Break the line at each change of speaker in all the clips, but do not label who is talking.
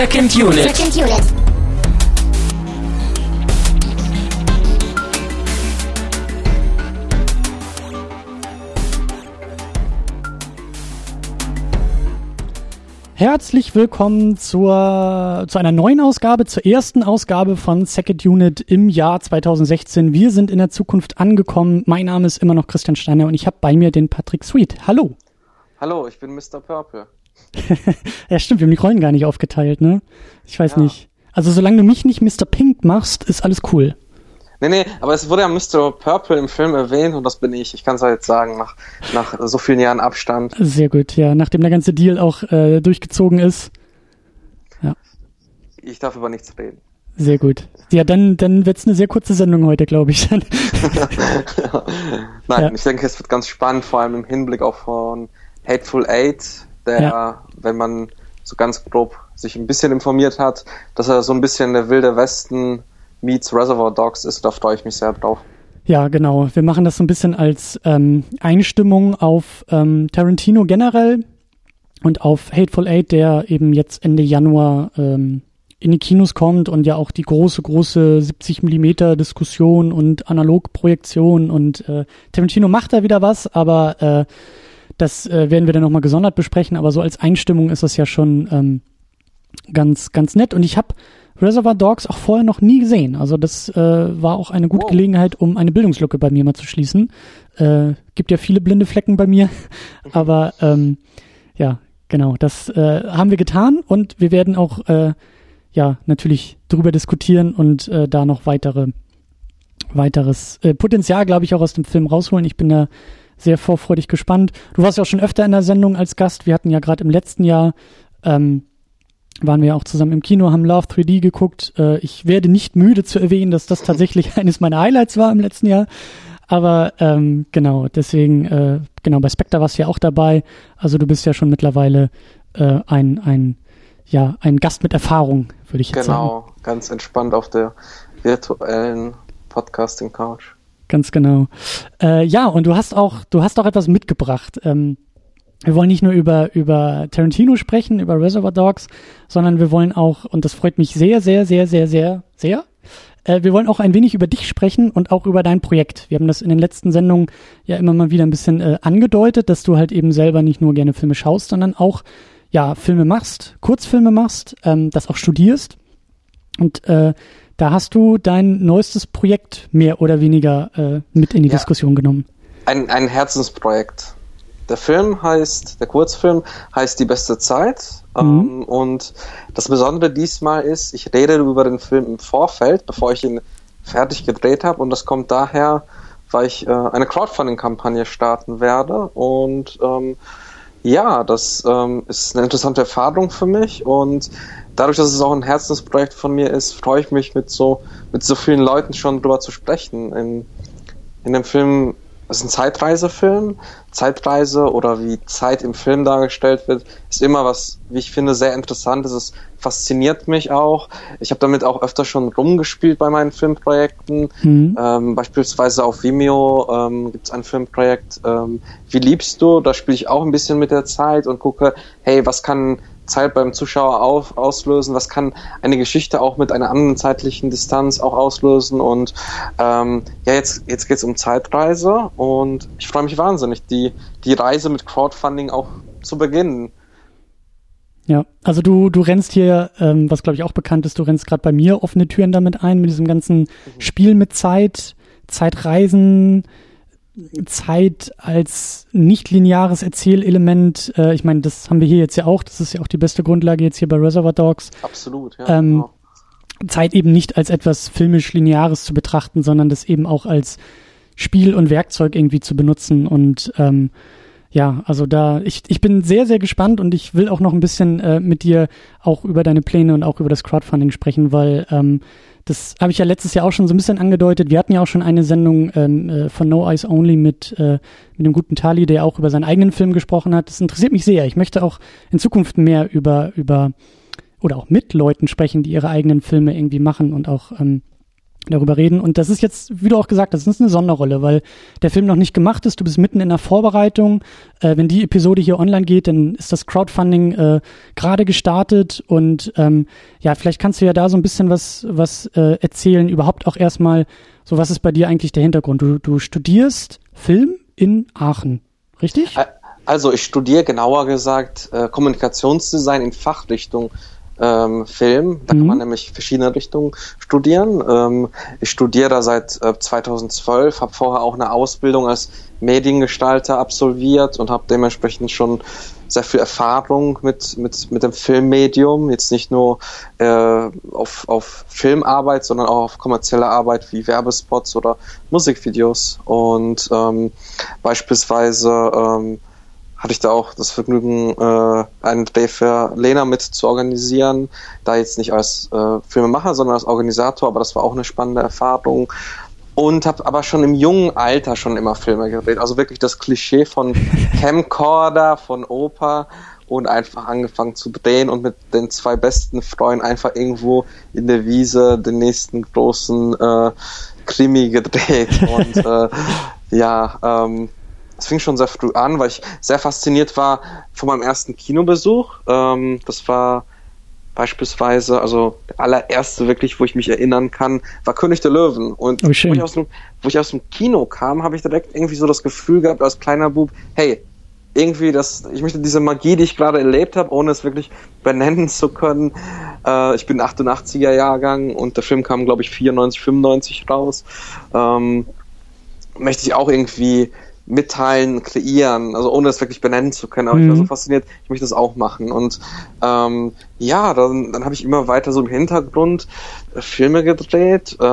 Second Unit.
Second Unit.
Herzlich willkommen zur, zu einer neuen Ausgabe, zur ersten Ausgabe von Second Unit im Jahr 2016. Wir sind in der Zukunft angekommen. Mein Name ist immer noch Christian Steiner und ich habe bei mir den Patrick Sweet. Hallo.
Hallo, ich bin Mr. Purple.
ja, stimmt, wir haben die Rollen gar nicht aufgeteilt, ne? Ich weiß
Ja.
nicht. Also solange du mich nicht Mr. Pink machst, ist alles cool.
Nee, nee, aber es wurde ja Mr. Purple im Film erwähnt und das bin ich. Ich kann es ja jetzt sagen, nach, nach so vielen Jahren Abstand.
Sehr gut, ja. Nachdem der ganze Deal auch äh, durchgezogen ist.
Ich darf über nichts reden.
Sehr gut. Ja, dann, dann wird's eine sehr kurze Sendung heute, glaube ich.
Nein,
Ja.
ich denke, es wird ganz spannend, vor allem im Hinblick auf von Hateful Eight, der,
Ja.
wenn man so ganz grob sich ein bisschen informiert hat, dass er so ein bisschen der wilde Westen meets Reservoir Dogs ist. Da freue ich mich sehr drauf.
Ja, genau. Wir machen das so ein bisschen als ähm, Einstimmung auf ähm, Tarantino generell und auf Hateful Eight, der eben jetzt Ende Januar ähm, in die Kinos kommt und ja auch die große, große 70 Millimeter Diskussion und Analogprojektion und äh, Tarantino macht da wieder was, aber äh, das äh, werden wir dann nochmal gesondert besprechen, aber so als Einstimmung ist das ja schon ähm, ganz, ganz nett und ich habe Reservoir Dogs auch vorher noch nie gesehen. Also das äh, war auch eine gute
Wow.
Gelegenheit, um eine Bildungslücke bei mir mal zu schließen. Äh, gibt ja viele blinde Flecken bei mir, aber ähm, ja, genau, das äh, haben wir getan und wir werden auch äh, ja natürlich drüber diskutieren und äh, da noch weitere weiteres äh, Potenzial, glaube ich, auch aus dem Film rausholen. Ich bin da sehr vorfreudig gespannt. Du warst ja auch schon öfter in der Sendung als Gast. Wir hatten ja gerade im letzten Jahr ähm, waren wir auch zusammen im Kino, haben Love 3D geguckt. Äh, ich werde nicht müde zu erwähnen, dass das tatsächlich eines meiner Highlights war im letzten Jahr. Aber ähm, genau, deswegen, äh, genau, bei Spectre warst du ja auch dabei. Also du bist ja schon mittlerweile äh, ein, ein, ja, ein Gast mit Erfahrung, würde ich jetzt sagen.
Genau, ganz entspannt auf der virtuellen Podcasting-Couch.
Ganz genau. Äh, ja, und du hast auch, du hast auch etwas mitgebracht. Ähm, wir wollen nicht nur über, über Tarantino sprechen, über Reservoir Dogs, sondern wir wollen auch, und das freut mich sehr, sehr, sehr, sehr, sehr, sehr, äh, wir wollen auch ein wenig über dich sprechen und auch über dein Projekt. Wir haben das in den letzten Sendungen ja immer mal wieder ein bisschen äh, angedeutet, dass du halt eben selber nicht nur gerne Filme schaust, sondern auch ja Filme machst, Kurzfilme machst, ähm, das auch studierst. Und äh, da hast du dein neuestes Projekt mehr oder weniger äh, mit in die
Ja.
Diskussion genommen.
Ein, ein Herzensprojekt. Der Film heißt, der Kurzfilm heißt Die beste Zeit. Ähm, und das Besondere diesmal ist, ich rede über den Film im Vorfeld, bevor ich ihn fertig gedreht habe. Und das kommt daher, weil ich äh, eine Crowdfunding-Kampagne starten werde. Und ähm, ja, das ähm, ist eine interessante Erfahrung für mich. Und dadurch, dass es auch ein Herzensprojekt von mir ist, freue ich mich mit so, mit so vielen Leuten schon drüber zu sprechen. In, in dem Film, es ist ein Zeitreisefilm. Zeitreise oder wie Zeit im Film dargestellt wird, ist immer was, wie ich finde, sehr interessantes. Es fasziniert mich auch. Ich habe damit auch öfter schon rumgespielt bei meinen Filmprojekten.
Mhm.
Ähm, beispielsweise auf Vimeo ähm, gibt es ein Filmprojekt, ähm, Wie liebst du? Da spiele ich auch ein bisschen mit der Zeit und gucke, hey, was kann Zeit beim Zuschauer auf, auslösen, was kann eine Geschichte auch mit einer anderen zeitlichen Distanz auch auslösen. Und ähm, ja, jetzt, jetzt geht's um Zeitreise. Und ich freue mich wahnsinnig, die, die Reise mit Crowdfunding auch zu beginnen.
Ja, also du, du rennst hier, ähm, was glaube ich auch bekannt ist, du rennst gerade bei mir offene Türen damit ein, mit diesem ganzen Spiel mit Zeit, Zeitreisen, Zeit als nicht lineares Erzählelement. Äh, ich meine, das haben wir hier jetzt ja auch, das ist ja auch die beste Grundlage jetzt hier bei Reservoir Dogs.
Absolut, ja.
Ähm,
genau.
Zeit eben nicht als etwas filmisch Lineares zu betrachten, sondern das eben auch als Spiel und Werkzeug irgendwie zu benutzen. Und ähm, ja, also da, ich, ich bin sehr, sehr gespannt und ich will auch noch ein bisschen äh, mit dir auch über deine Pläne und auch über das Crowdfunding sprechen, weil ähm, das habe ich ja letztes Jahr auch schon so ein bisschen angedeutet. Wir hatten ja auch schon eine Sendung ähm, äh, von No Eyes Only mit, äh, mit dem guten Tali, der auch über seinen eigenen Film gesprochen hat. Das interessiert mich sehr. Ich möchte auch in Zukunft mehr über, über oder auch mit Leuten sprechen, die ihre eigenen Filme irgendwie machen und auch ähm, darüber reden. Und das ist jetzt, wie du auch gesagt hast, das ist eine Sonderrolle, weil der Film noch nicht gemacht ist. Du bist mitten in der Vorbereitung. Äh, wenn die Episode hier online geht, dann ist das Crowdfunding äh, gerade gestartet. Und ähm, ja, vielleicht kannst du ja da so ein bisschen was, was äh, erzählen. Überhaupt auch erstmal, so was ist bei dir eigentlich der Hintergrund? Du, du studierst Film in Aachen, richtig?
Also ich studiere genauer gesagt äh, Kommunikationsdesign in Fachrichtung ähm, Film. Da mhm. kann man nämlich verschiedene Richtungen studieren. Ähm, ich studiere da seit äh, 2012, habe vorher auch eine Ausbildung als Mediengestalter absolviert und habe dementsprechend schon sehr viel Erfahrung mit, mit, mit dem Filmmedium, jetzt nicht nur äh, auf, auf Filmarbeit, sondern auch auf kommerzielle Arbeit wie Werbespots oder Musikvideos. Und ähm, beispielsweise ähm, hatte ich da auch das Vergnügen, äh, einen Dreh für Lena mit zu organisieren. Da jetzt nicht als äh, Filmemacher, sondern als Organisator, aber das war auch eine spannende Erfahrung. Und habe aber schon im jungen Alter schon immer Filme gedreht. Also wirklich das Klischee von Camcorder, von Oper und einfach angefangen zu drehen und mit den zwei besten Freunden einfach irgendwo in der Wiese den nächsten großen äh, Krimi gedreht. Und äh, ja, ähm, es fing schon sehr früh an, weil ich sehr fasziniert war von meinem ersten Kinobesuch. Ähm, das war beispielsweise, also der allererste wirklich, wo ich mich erinnern kann, war König der Löwen. Und oh, wo, ich aus dem, wo ich aus dem Kino kam, habe ich direkt irgendwie so das Gefühl gehabt als kleiner Bub, hey, irgendwie das, ich möchte diese Magie, die ich gerade erlebt habe, ohne es wirklich benennen zu können. Äh, ich bin 88er Jahrgang und der Film kam, glaube ich, 94, 95 raus. Ähm, möchte ich auch irgendwie mitteilen, kreieren, also ohne es wirklich benennen zu können. Aber mhm. ich war so mhm. fasziniert, ich möchte das auch machen. Und ähm, ja, dann, dann habe ich immer weiter so im Hintergrund äh, Filme gedreht, äh,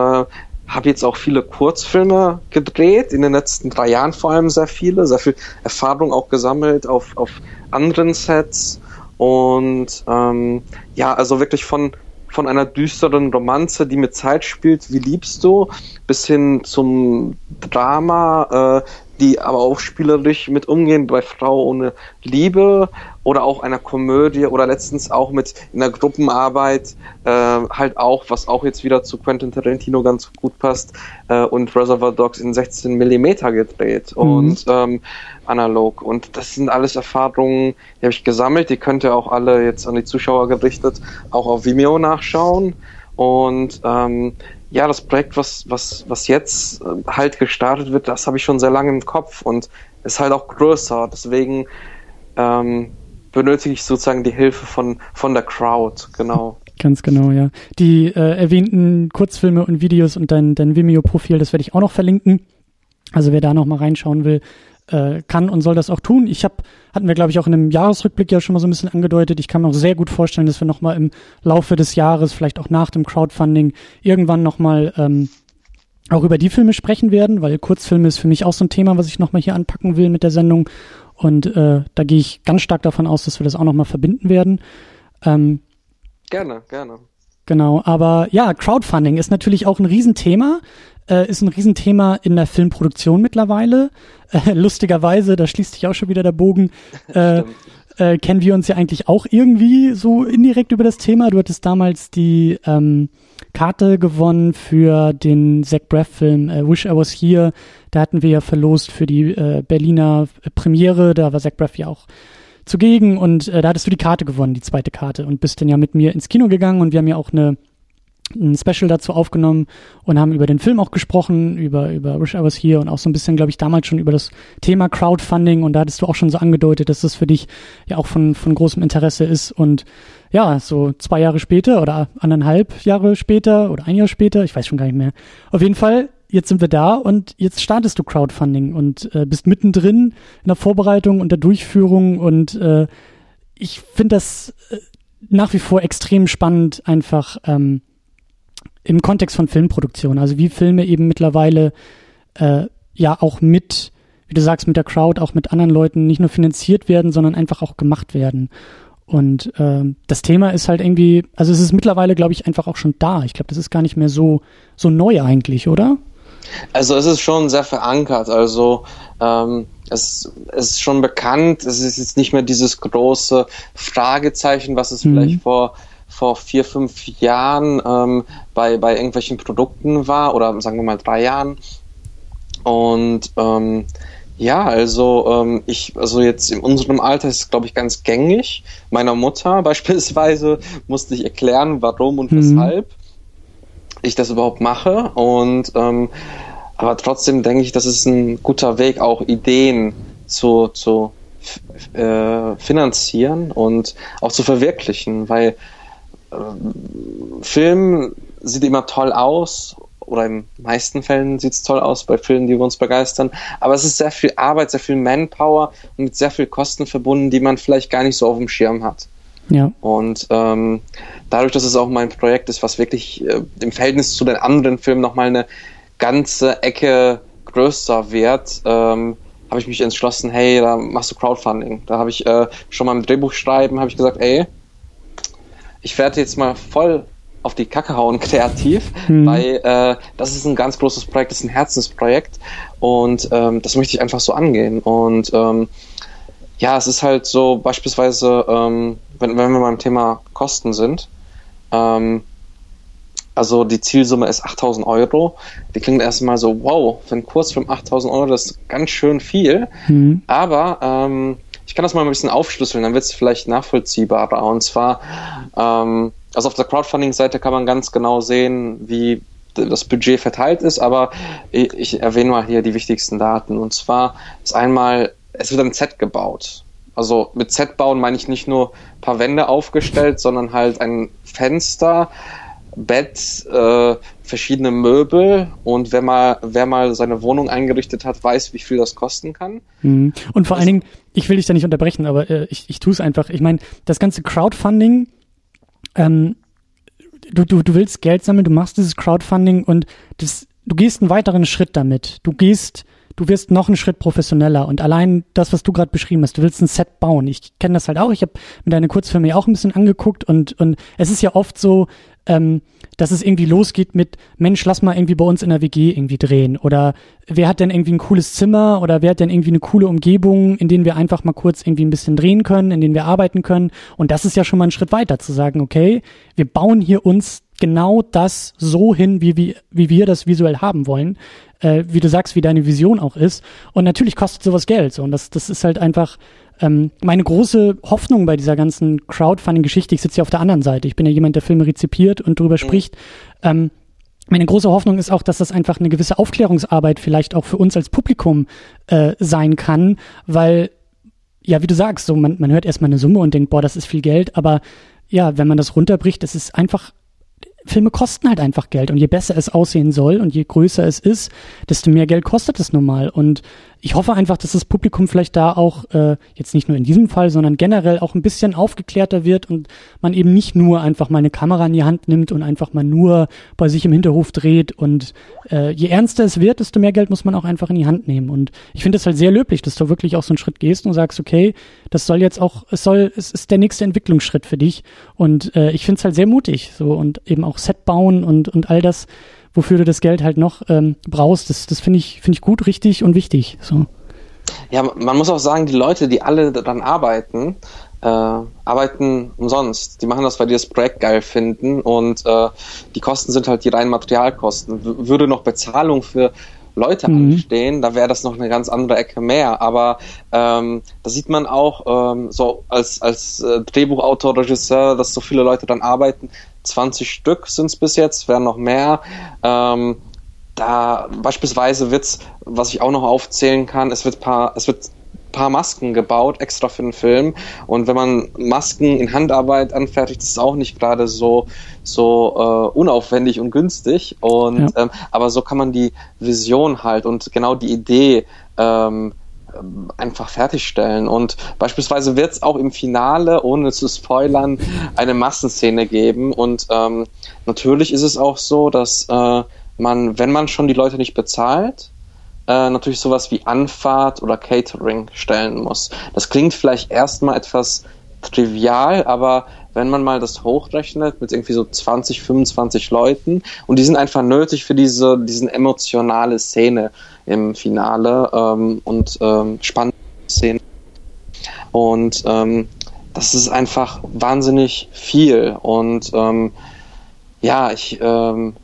habe jetzt auch viele Kurzfilme gedreht, in den letzten drei Jahren vor allem sehr viele, sehr viel Erfahrung auch gesammelt auf, auf anderen Sets. Und ähm, ja, also wirklich von von einer düsteren Romanze, die mit Zeit spielt, wie liebst du, bis hin zum Drama, äh, die aber auch spielerisch mit umgehen bei Frau ohne Liebe oder auch einer Komödie oder letztens auch mit in der Gruppenarbeit äh, halt auch, was auch jetzt wieder zu Quentin Tarantino ganz gut passt äh, und Reservoir Dogs in 16 Millimeter gedreht mhm. und ähm, analog. Und das sind alles Erfahrungen, die habe ich gesammelt, die könnt ihr auch alle jetzt an die Zuschauer gerichtet auch auf Vimeo nachschauen. Und ähm, ja, das Projekt, was, was, was jetzt äh, halt gestartet wird, das habe ich schon sehr lange im Kopf und ist halt auch größer. Deswegen ähm, benötige ich sozusagen die Hilfe von, von der Crowd, genau.
Ganz genau, ja. Die äh, erwähnten Kurzfilme und Videos und dein, dein Vimeo-Profil, das werde ich auch noch verlinken. Also wer da noch mal reinschauen will, äh, kann und soll das auch tun. Ich habe, hatten wir glaube ich auch in einem Jahresrückblick ja schon mal so ein bisschen angedeutet. Ich kann mir auch sehr gut vorstellen, dass wir noch mal im Laufe des Jahres, vielleicht auch nach dem Crowdfunding, irgendwann noch mal ähm, auch über die Filme sprechen werden, weil Kurzfilme ist für mich auch so ein Thema, was ich noch mal hier anpacken will mit der Sendung. Und äh, da gehe ich ganz stark davon aus, dass wir das auch noch mal verbinden werden. Ähm,
gerne, gerne.
Genau, aber ja, Crowdfunding ist natürlich auch ein Riesenthema äh, ist ein Riesenthema in der Filmproduktion mittlerweile. Äh, lustigerweise, da schließt sich auch schon wieder der Bogen, äh, äh, kennen wir uns ja eigentlich auch irgendwie so indirekt über das Thema. Du hattest damals die ähm, Karte gewonnen für den Zach Braff-Film äh, Wish I Was Here. Da hatten wir ja verlost für die äh, Berliner Premiere. Da war Zach Braff ja auch zugegen und äh, da hattest du die Karte gewonnen, die zweite Karte und bist dann ja mit mir ins Kino gegangen und wir haben ja auch eine ein Special dazu aufgenommen und haben über den Film auch gesprochen, über, über Wish I Was Here und auch so ein bisschen, glaube ich, damals schon über das Thema Crowdfunding und da hattest du auch schon so angedeutet, dass das für dich ja auch von, von großem Interesse ist und ja, so zwei Jahre später oder anderthalb Jahre später oder ein Jahr später, ich weiß schon gar nicht mehr. Auf jeden Fall, jetzt sind wir da und jetzt startest du Crowdfunding und äh, bist mittendrin in der Vorbereitung und der Durchführung und äh, ich finde das äh, nach wie vor extrem spannend, einfach ähm, im Kontext von Filmproduktion, also wie Filme eben mittlerweile äh, ja auch mit, wie du sagst, mit der Crowd, auch mit anderen Leuten nicht nur finanziert werden, sondern einfach auch gemacht werden. Und äh, das Thema ist halt irgendwie, also es ist mittlerweile, glaube ich, einfach auch schon da. Ich glaube, das ist gar nicht mehr so, so neu eigentlich, oder?
Also es ist schon sehr verankert. Also ähm, es, es ist schon bekannt. Es ist jetzt nicht mehr dieses große Fragezeichen, was es mhm. vielleicht vor vor vier, fünf Jahren ähm, bei, bei irgendwelchen Produkten war oder sagen wir mal drei Jahren. Und ähm, ja, also ähm, ich, also jetzt in unserem Alter ist es, glaube ich, ganz gängig. Meiner Mutter beispielsweise musste ich erklären, warum und mhm. weshalb ich das überhaupt mache. Und ähm, aber trotzdem denke ich, das ist ein guter Weg, auch Ideen zu, zu äh, finanzieren und auch zu verwirklichen, weil Film sieht immer toll aus oder in meisten Fällen sieht es toll aus bei Filmen, die uns begeistern, aber es ist sehr viel Arbeit, sehr viel Manpower und mit sehr viel Kosten verbunden, die man vielleicht gar nicht so auf dem Schirm hat. Ja. Und ähm, dadurch, dass es auch mein Projekt ist, was wirklich äh, im Verhältnis zu den anderen Filmen nochmal eine ganze Ecke größer wird, ähm, habe ich mich entschlossen, hey, da machst du Crowdfunding. Da habe ich äh, schon mal im Drehbuch schreiben, habe ich gesagt, ey, ich werde jetzt mal voll auf die Kacke hauen kreativ, mhm. weil äh, das ist ein ganz großes Projekt, das ist ein Herzensprojekt und ähm, das möchte ich einfach so angehen. Und ähm, ja, es ist halt so beispielsweise, ähm, wenn, wenn wir beim Thema Kosten sind, ähm, also die Zielsumme ist 8000 Euro. Die klingt erstmal so, wow, für einen Kurzfilm 8000 Euro, das ist ganz schön viel. Mhm. Aber ähm, ich kann das mal ein bisschen aufschlüsseln, dann wird es vielleicht nachvollziehbarer. Und zwar, ähm, also auf der Crowdfunding-Seite kann man ganz genau sehen, wie das Budget verteilt ist, aber ich, erwähne mal hier die wichtigsten Daten. Und zwar ist einmal, es wird ein Set gebaut. Also mit Set bauen meine ich nicht nur ein paar Wände aufgestellt, sondern halt ein Fenster, Bett, äh, verschiedene Möbel und wer mal, wer mal seine Wohnung eingerichtet hat, weiß, wie viel das kosten kann.
Mhm. Und vor allen Dingen, ich will dich da nicht unterbrechen, aber äh, ich, ich tue es einfach. Ich meine, das ganze Crowdfunding, ähm, du, du, du willst Geld sammeln, du machst dieses Crowdfunding und das, du gehst einen weiteren Schritt damit. Du gehst du wirst noch einen Schritt professioneller und allein das, was du gerade beschrieben hast, du willst ein Set bauen. Ich kenne das halt auch. Ich habe mir deine Kurzfilme ja auch ein bisschen angeguckt und und es ist ja oft so, ähm, dass es irgendwie losgeht mit, Mensch, lass mal irgendwie bei uns in der WG irgendwie drehen. Oder wer hat denn irgendwie ein cooles Zimmer oder wer hat denn irgendwie eine coole Umgebung, in denen wir einfach mal kurz irgendwie ein bisschen drehen können, in denen wir arbeiten können. Und das ist ja schon mal ein Schritt weiter, zu sagen, okay, wir bauen hier uns genau das so hin, wie, wie, wie wir das visuell haben wollen. Äh, wie du sagst, wie deine Vision auch ist. Und natürlich kostet sowas Geld. So. Und das, das ist halt einfach ähm, meine große Hoffnung bei dieser ganzen Crowdfunding-Geschichte, ich sitze ja auf der anderen Seite, ich bin ja jemand, der Filme rezipiert und darüber mhm. spricht, ähm, meine große Hoffnung ist auch, dass das einfach eine gewisse Aufklärungsarbeit vielleicht auch für uns als Publikum äh, sein kann, weil, ja, wie du sagst, so man, man hört erstmal eine Summe und denkt, boah, das ist viel Geld, aber ja, wenn man das runterbricht, es ist einfach Filme kosten halt einfach Geld und je besser es aussehen soll und je größer es ist, desto mehr Geld kostet es nun mal. Und ich hoffe einfach, dass das Publikum vielleicht da auch, äh, jetzt nicht nur in diesem Fall, sondern generell auch ein bisschen aufgeklärter wird und man eben nicht nur einfach mal eine Kamera in die Hand nimmt und einfach mal nur bei sich im Hinterhof dreht. Und äh, je ernster es wird, desto mehr Geld muss man auch einfach in die Hand nehmen. Und ich finde es halt sehr löblich, dass du wirklich auch so einen Schritt gehst und sagst, okay, das soll jetzt auch, es soll, es ist der nächste Entwicklungsschritt für dich. Und äh, ich finde es halt sehr mutig so und eben auch Set bauen und, und all das wofür du das Geld halt noch ähm, brauchst. Das, das finde ich, finde ich gut, richtig und wichtig. So.
Ja, man muss auch sagen, die Leute, die alle daran arbeiten, äh, arbeiten umsonst. Die machen das, weil die das Projekt geil finden und äh, die Kosten sind halt die reinen Materialkosten. W würde noch Bezahlung für Leute mhm. anstehen, da wäre das noch eine ganz andere Ecke mehr. Aber ähm, da sieht man auch ähm, so als, als äh, Drehbuchautor, Regisseur, dass so viele Leute dann arbeiten. 20 Stück sind es bis jetzt, werden noch mehr. Ähm, da beispielsweise wird's, was ich auch noch aufzählen kann, es wird paar, es wird paar Masken gebaut, extra für den Film. Und wenn man Masken in Handarbeit anfertigt, ist es auch nicht gerade so, so äh, unaufwendig und günstig. Und ja. ähm, aber so kann man die Vision halt und genau die Idee ähm, einfach fertigstellen. Und beispielsweise wird es auch im Finale, ohne zu spoilern, eine Massenszene geben. Und ähm, natürlich ist es auch so, dass äh, man, wenn man schon die Leute nicht bezahlt, äh, natürlich sowas wie Anfahrt oder Catering stellen muss. Das klingt vielleicht erstmal etwas trivial, aber wenn man mal das hochrechnet mit irgendwie so 20, 25 Leuten und die sind einfach nötig für diese diesen emotionale Szene im Finale ähm, und ähm, spannende Szene und ähm, das ist einfach wahnsinnig viel. Und ähm, ja, ich ähm,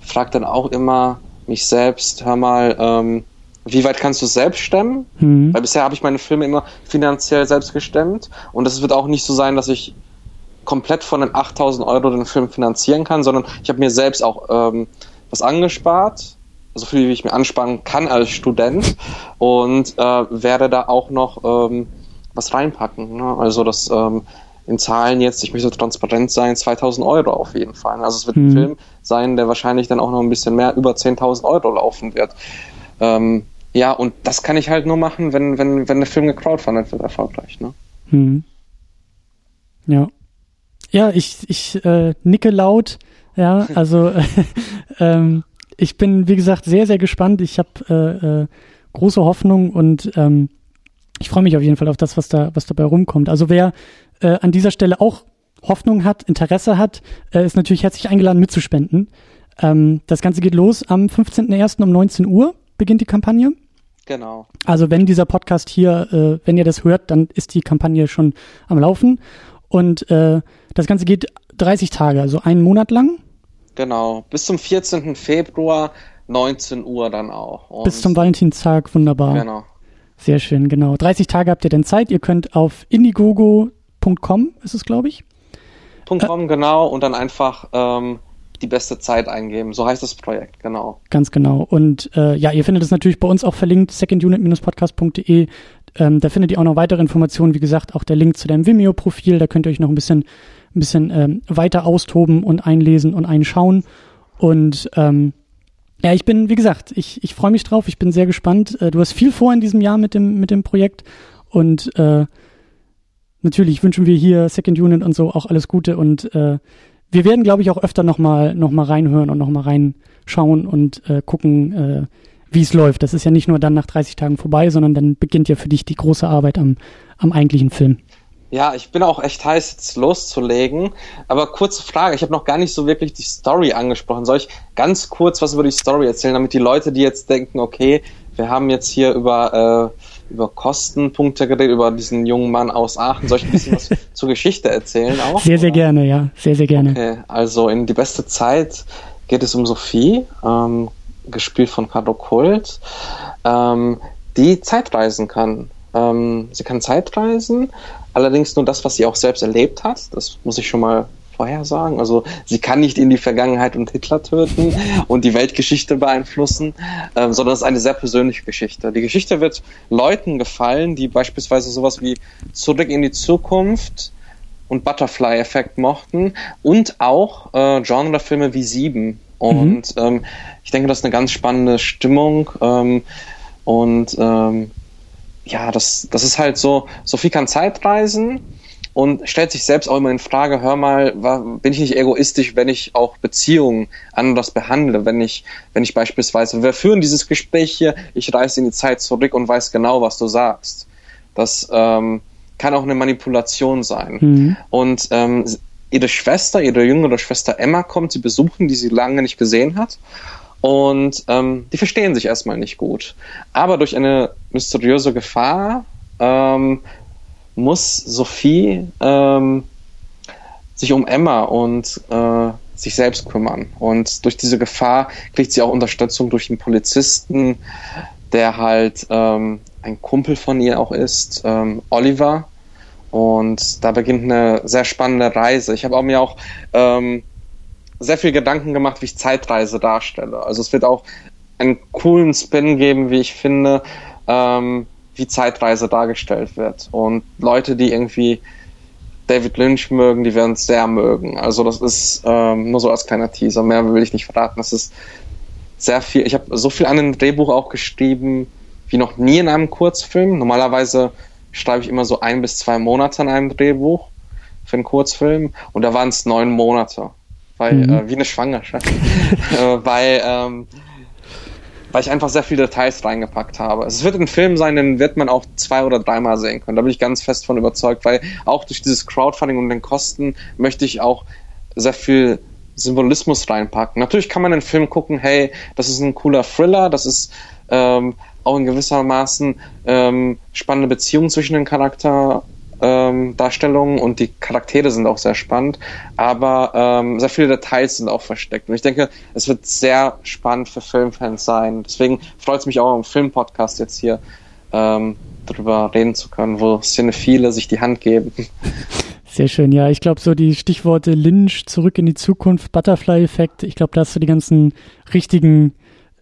frage dann auch immer mich selbst, hör mal, ähm, wie weit kannst du es selbst stemmen? Mhm. Weil bisher habe ich meine Filme immer finanziell selbst gestemmt und es wird auch nicht so sein, dass ich komplett von den 8000 Euro den Film finanzieren kann, sondern ich habe mir selbst auch ähm, was angespart, so viel wie ich mir ansparen kann als Student und äh, werde da auch noch ähm, was reinpacken. Ne? Also das ähm, in Zahlen jetzt, ich möchte transparent sein, 2000 Euro auf jeden Fall. Also es wird mhm. ein Film sein, der wahrscheinlich dann auch noch ein bisschen mehr, über 10.000 Euro laufen wird. Ähm, ja, und das kann ich halt nur machen, wenn, wenn, wenn der Film gecrowdfundet wird, erfolgreich. Ne? Mhm.
Ja. Ja, ich, ich äh, nicke laut. Ja, also äh, ähm, ich bin, wie gesagt, sehr, sehr gespannt. Ich habe äh, äh, große Hoffnung und ähm, ich freue mich auf jeden Fall auf das, was da, was dabei rumkommt. Also wer äh, an dieser Stelle auch Hoffnung hat, Interesse hat, äh, ist natürlich herzlich eingeladen mitzuspenden. Ähm, das Ganze geht los am 15.01. um 19 Uhr beginnt die Kampagne.
Genau.
Also wenn dieser Podcast hier, äh, wenn ihr das hört, dann ist die Kampagne schon am Laufen. Und äh, das Ganze geht 30 Tage, also einen Monat lang.
Genau, bis zum 14. Februar, 19 Uhr dann auch.
Und bis zum Valentinstag, wunderbar. Genau. Sehr schön, genau. 30 Tage habt ihr denn Zeit. Ihr könnt auf indiegogo.com, ist es, glaube ich.
.com, äh, genau, und dann einfach ähm, die beste Zeit eingeben. So heißt das Projekt, genau.
Ganz genau. Und äh, ja, ihr findet es natürlich bei uns auch verlinkt, secondunit-podcast.de. Ähm, da findet ihr auch noch weitere Informationen, wie gesagt, auch der Link zu deinem Vimeo-Profil. Da könnt ihr euch noch ein bisschen, ein bisschen ähm, weiter austoben und einlesen und einschauen. Und ähm, ja, ich bin, wie gesagt, ich, ich freue mich drauf, ich bin sehr gespannt. Äh, du hast viel vor in diesem Jahr mit dem, mit dem Projekt und äh, natürlich wünschen wir hier Second Unit und so auch alles Gute und äh, wir werden, glaube ich, auch öfter nochmal noch mal reinhören und nochmal reinschauen und äh, gucken, äh, wie es läuft. Das ist ja nicht nur dann nach 30 Tagen vorbei, sondern dann beginnt ja für dich die große Arbeit am, am eigentlichen Film.
Ja, ich bin auch echt heiß, jetzt loszulegen. Aber kurze Frage, ich habe noch gar nicht so wirklich die Story angesprochen. Soll ich ganz kurz was über die Story erzählen, damit die Leute, die jetzt denken, okay, wir haben jetzt hier über, äh, über Kostenpunkte geredet, über diesen jungen Mann aus Aachen, soll ich ein bisschen was zur Geschichte erzählen auch?
Sehr, sehr oder? gerne, ja, sehr, sehr gerne. Okay,
also in Die beste Zeit geht es um Sophie, ähm, gespielt von Carlo Kult, ähm, die Zeitreisen kann. Ähm, sie kann Zeitreisen, allerdings nur das, was sie auch selbst erlebt hat. Das muss ich schon mal vorher sagen. Also sie kann nicht in die Vergangenheit und Hitler töten und die Weltgeschichte beeinflussen, ähm, sondern es ist eine sehr persönliche Geschichte. Die Geschichte wird Leuten gefallen, die beispielsweise sowas wie Zurück in die Zukunft und Butterfly-Effekt mochten und auch äh, Genrefilme wie Sieben. Und mhm. ähm, ich denke, das ist eine ganz spannende Stimmung. Ähm, und ähm, ja, das, das ist halt so, Sophie kann Zeitreisen und stellt sich selbst auch immer in Frage, hör mal, bin ich nicht egoistisch, wenn ich auch Beziehungen anders behandle, wenn ich, wenn ich beispielsweise, wir führen dieses Gespräch hier, ich reise in die Zeit zurück und weiß genau, was du sagst. Das ähm, kann auch eine Manipulation sein. Mhm. Und ähm, ihre Schwester, ihre jüngere Schwester Emma kommt sie besuchen, die sie lange nicht gesehen hat. Und ähm, die verstehen sich erstmal nicht gut. Aber durch eine mysteriöse Gefahr ähm, muss Sophie ähm, sich um Emma und äh, sich selbst kümmern. Und durch diese Gefahr kriegt sie auch Unterstützung durch einen Polizisten, der halt ähm, ein Kumpel von ihr auch ist, ähm, Oliver. Und da beginnt eine sehr spannende Reise. Ich habe auch mir auch ähm, sehr viel Gedanken gemacht, wie ich Zeitreise darstelle. Also es wird auch einen coolen Spin geben, wie ich finde, ähm, wie Zeitreise dargestellt wird. Und Leute, die irgendwie David Lynch mögen, die werden es sehr mögen. Also das ist ähm, nur so als kleiner Teaser. Mehr will ich nicht verraten. Das ist sehr viel. Ich habe so viel an einem Drehbuch auch geschrieben wie noch nie in einem Kurzfilm. Normalerweise schreibe ich immer so ein bis zwei Monate an einem Drehbuch für einen Kurzfilm und da waren es neun Monate weil mhm. äh, wie eine Schwangerschaft, äh, weil ähm, weil ich einfach sehr viele Details reingepackt habe. Es wird ein Film sein, den wird man auch zwei oder dreimal sehen können. Da bin ich ganz fest von überzeugt, weil auch durch dieses Crowdfunding und den Kosten möchte ich auch sehr viel Symbolismus reinpacken. Natürlich kann man den Film gucken, hey, das ist ein cooler Thriller, das ist ähm, auch in gewissermaßen ähm, spannende Beziehung zwischen den Charakter, ähm, Darstellungen und die Charaktere sind auch sehr spannend, aber ähm, sehr viele Details sind auch versteckt. Und ich denke, es wird sehr spannend für Filmfans sein. Deswegen freut es mich auch im Filmpodcast jetzt hier ähm, darüber reden zu können, wo Cinephile sich die Hand geben.
Sehr schön, ja. Ich glaube, so die Stichworte Lynch, zurück in die Zukunft, Butterfly-Effekt, ich glaube, da hast du die ganzen richtigen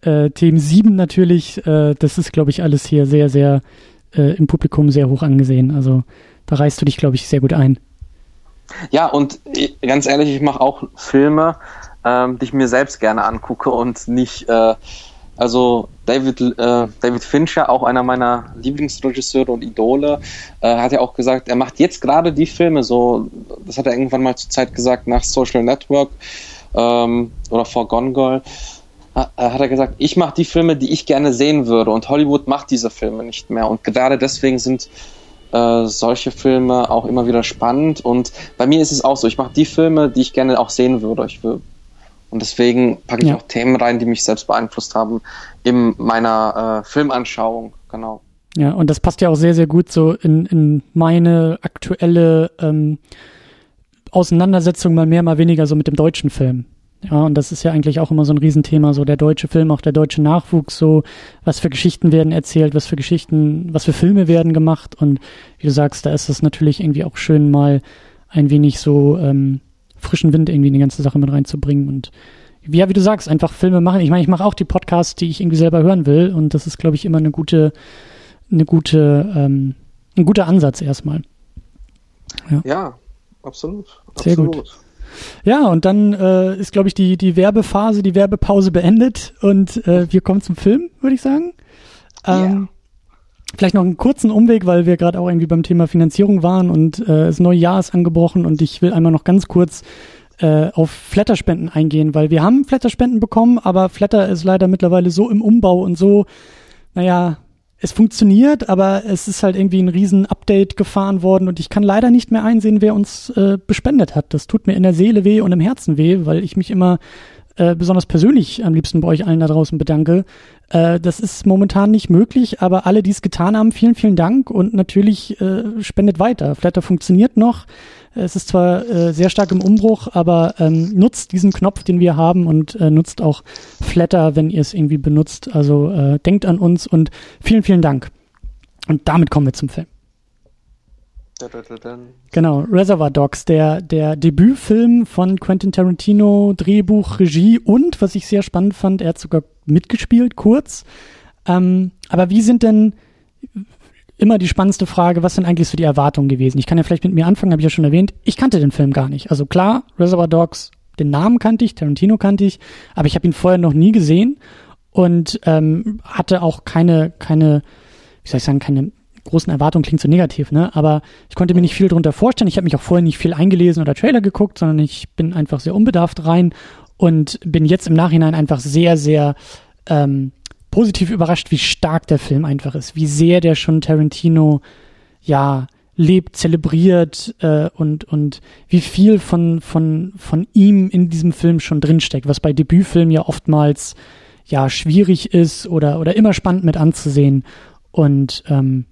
äh, Themen. Sieben natürlich, äh, das ist, glaube ich, alles hier sehr, sehr äh, im Publikum sehr hoch angesehen. Also da reißt du dich, glaube ich, sehr gut ein.
Ja, und ganz ehrlich, ich mache auch Filme, ähm, die ich mir selbst gerne angucke und nicht äh, also David, äh, David Fincher, auch einer meiner Lieblingsregisseure und Idole, äh, hat ja auch gesagt, er macht jetzt gerade die Filme, so, das hat er irgendwann mal zur Zeit gesagt, nach Social Network ähm, oder vor Gone Girl, äh, hat er gesagt, ich mache die Filme, die ich gerne sehen würde und Hollywood macht diese Filme nicht mehr und gerade deswegen sind äh, solche Filme auch immer wieder spannend und bei mir ist es auch so, ich mache die Filme, die ich gerne auch sehen würde. Will, und deswegen packe ich ja. auch Themen rein, die mich selbst beeinflusst haben in meiner äh, Filmanschauung, genau.
Ja, und das passt ja auch sehr, sehr gut so in, in meine aktuelle ähm, Auseinandersetzung mal mehr, mal weniger so mit dem deutschen Film. Ja, und das ist ja eigentlich auch immer so ein Riesenthema, so der deutsche Film, auch der deutsche Nachwuchs, so was für Geschichten werden erzählt, was für Geschichten, was für Filme werden gemacht. Und wie du sagst, da ist es natürlich irgendwie auch schön, mal ein wenig so ähm, frischen Wind irgendwie in die ganze Sache mit reinzubringen und ja, wie du sagst, einfach Filme machen. Ich meine, ich mache auch die Podcasts, die ich irgendwie selber hören will und das ist, glaube ich, immer eine gute, eine gute, ähm, ein guter Ansatz erstmal.
Ja, ja absolut.
Sehr
absolut.
gut. Ja, und dann äh, ist, glaube ich, die, die Werbephase, die Werbepause beendet und äh, wir kommen zum Film, würde ich sagen. Ähm, yeah. Vielleicht noch einen kurzen Umweg, weil wir gerade auch irgendwie beim Thema Finanzierung waren und äh, das neue Jahr ist angebrochen und ich will einmal noch ganz kurz äh, auf Flatterspenden eingehen, weil wir haben Flatterspenden bekommen, aber Flatter ist leider mittlerweile so im Umbau und so, naja, es funktioniert, aber es ist halt irgendwie ein riesen Update gefahren worden und ich kann leider nicht mehr einsehen, wer uns äh, bespendet hat. Das tut mir in der Seele weh und im Herzen weh, weil ich mich immer äh, besonders persönlich am liebsten bei euch allen da draußen bedanke. Äh, das ist momentan nicht möglich, aber alle, die es getan haben, vielen, vielen Dank und natürlich äh, spendet weiter. Flatter funktioniert noch. Es ist zwar äh, sehr stark im Umbruch, aber ähm, nutzt diesen Knopf, den wir haben und äh, nutzt auch Flatter, wenn ihr es irgendwie benutzt. Also äh, denkt an uns und vielen, vielen Dank. Und damit kommen wir zum Film. Genau, Reservoir Dogs, der, der Debütfilm von Quentin Tarantino, Drehbuch, Regie und, was ich sehr spannend fand, er hat sogar mitgespielt, kurz. Ähm, aber wie sind denn immer die spannendste Frage, was sind eigentlich so die Erwartungen gewesen? Ich kann ja vielleicht mit mir anfangen, habe ich ja schon erwähnt. Ich kannte den Film gar nicht. Also klar, Reservoir Dogs, den Namen kannte ich, Tarantino kannte ich, aber ich habe ihn vorher noch nie gesehen und ähm, hatte auch keine, keine, wie soll ich sagen, keine großen Erwartungen klingt so negativ, ne? Aber ich konnte mir nicht viel drunter vorstellen. Ich habe mich auch vorher nicht viel eingelesen oder Trailer geguckt, sondern ich bin einfach sehr unbedarft rein und bin jetzt im Nachhinein einfach sehr, sehr ähm, positiv überrascht, wie stark der Film einfach ist, wie sehr der schon Tarantino ja lebt, zelebriert äh, und und wie viel von von von ihm in diesem Film schon drinsteckt, was bei Debütfilmen ja oftmals ja schwierig ist oder oder immer spannend mit anzusehen und ähm,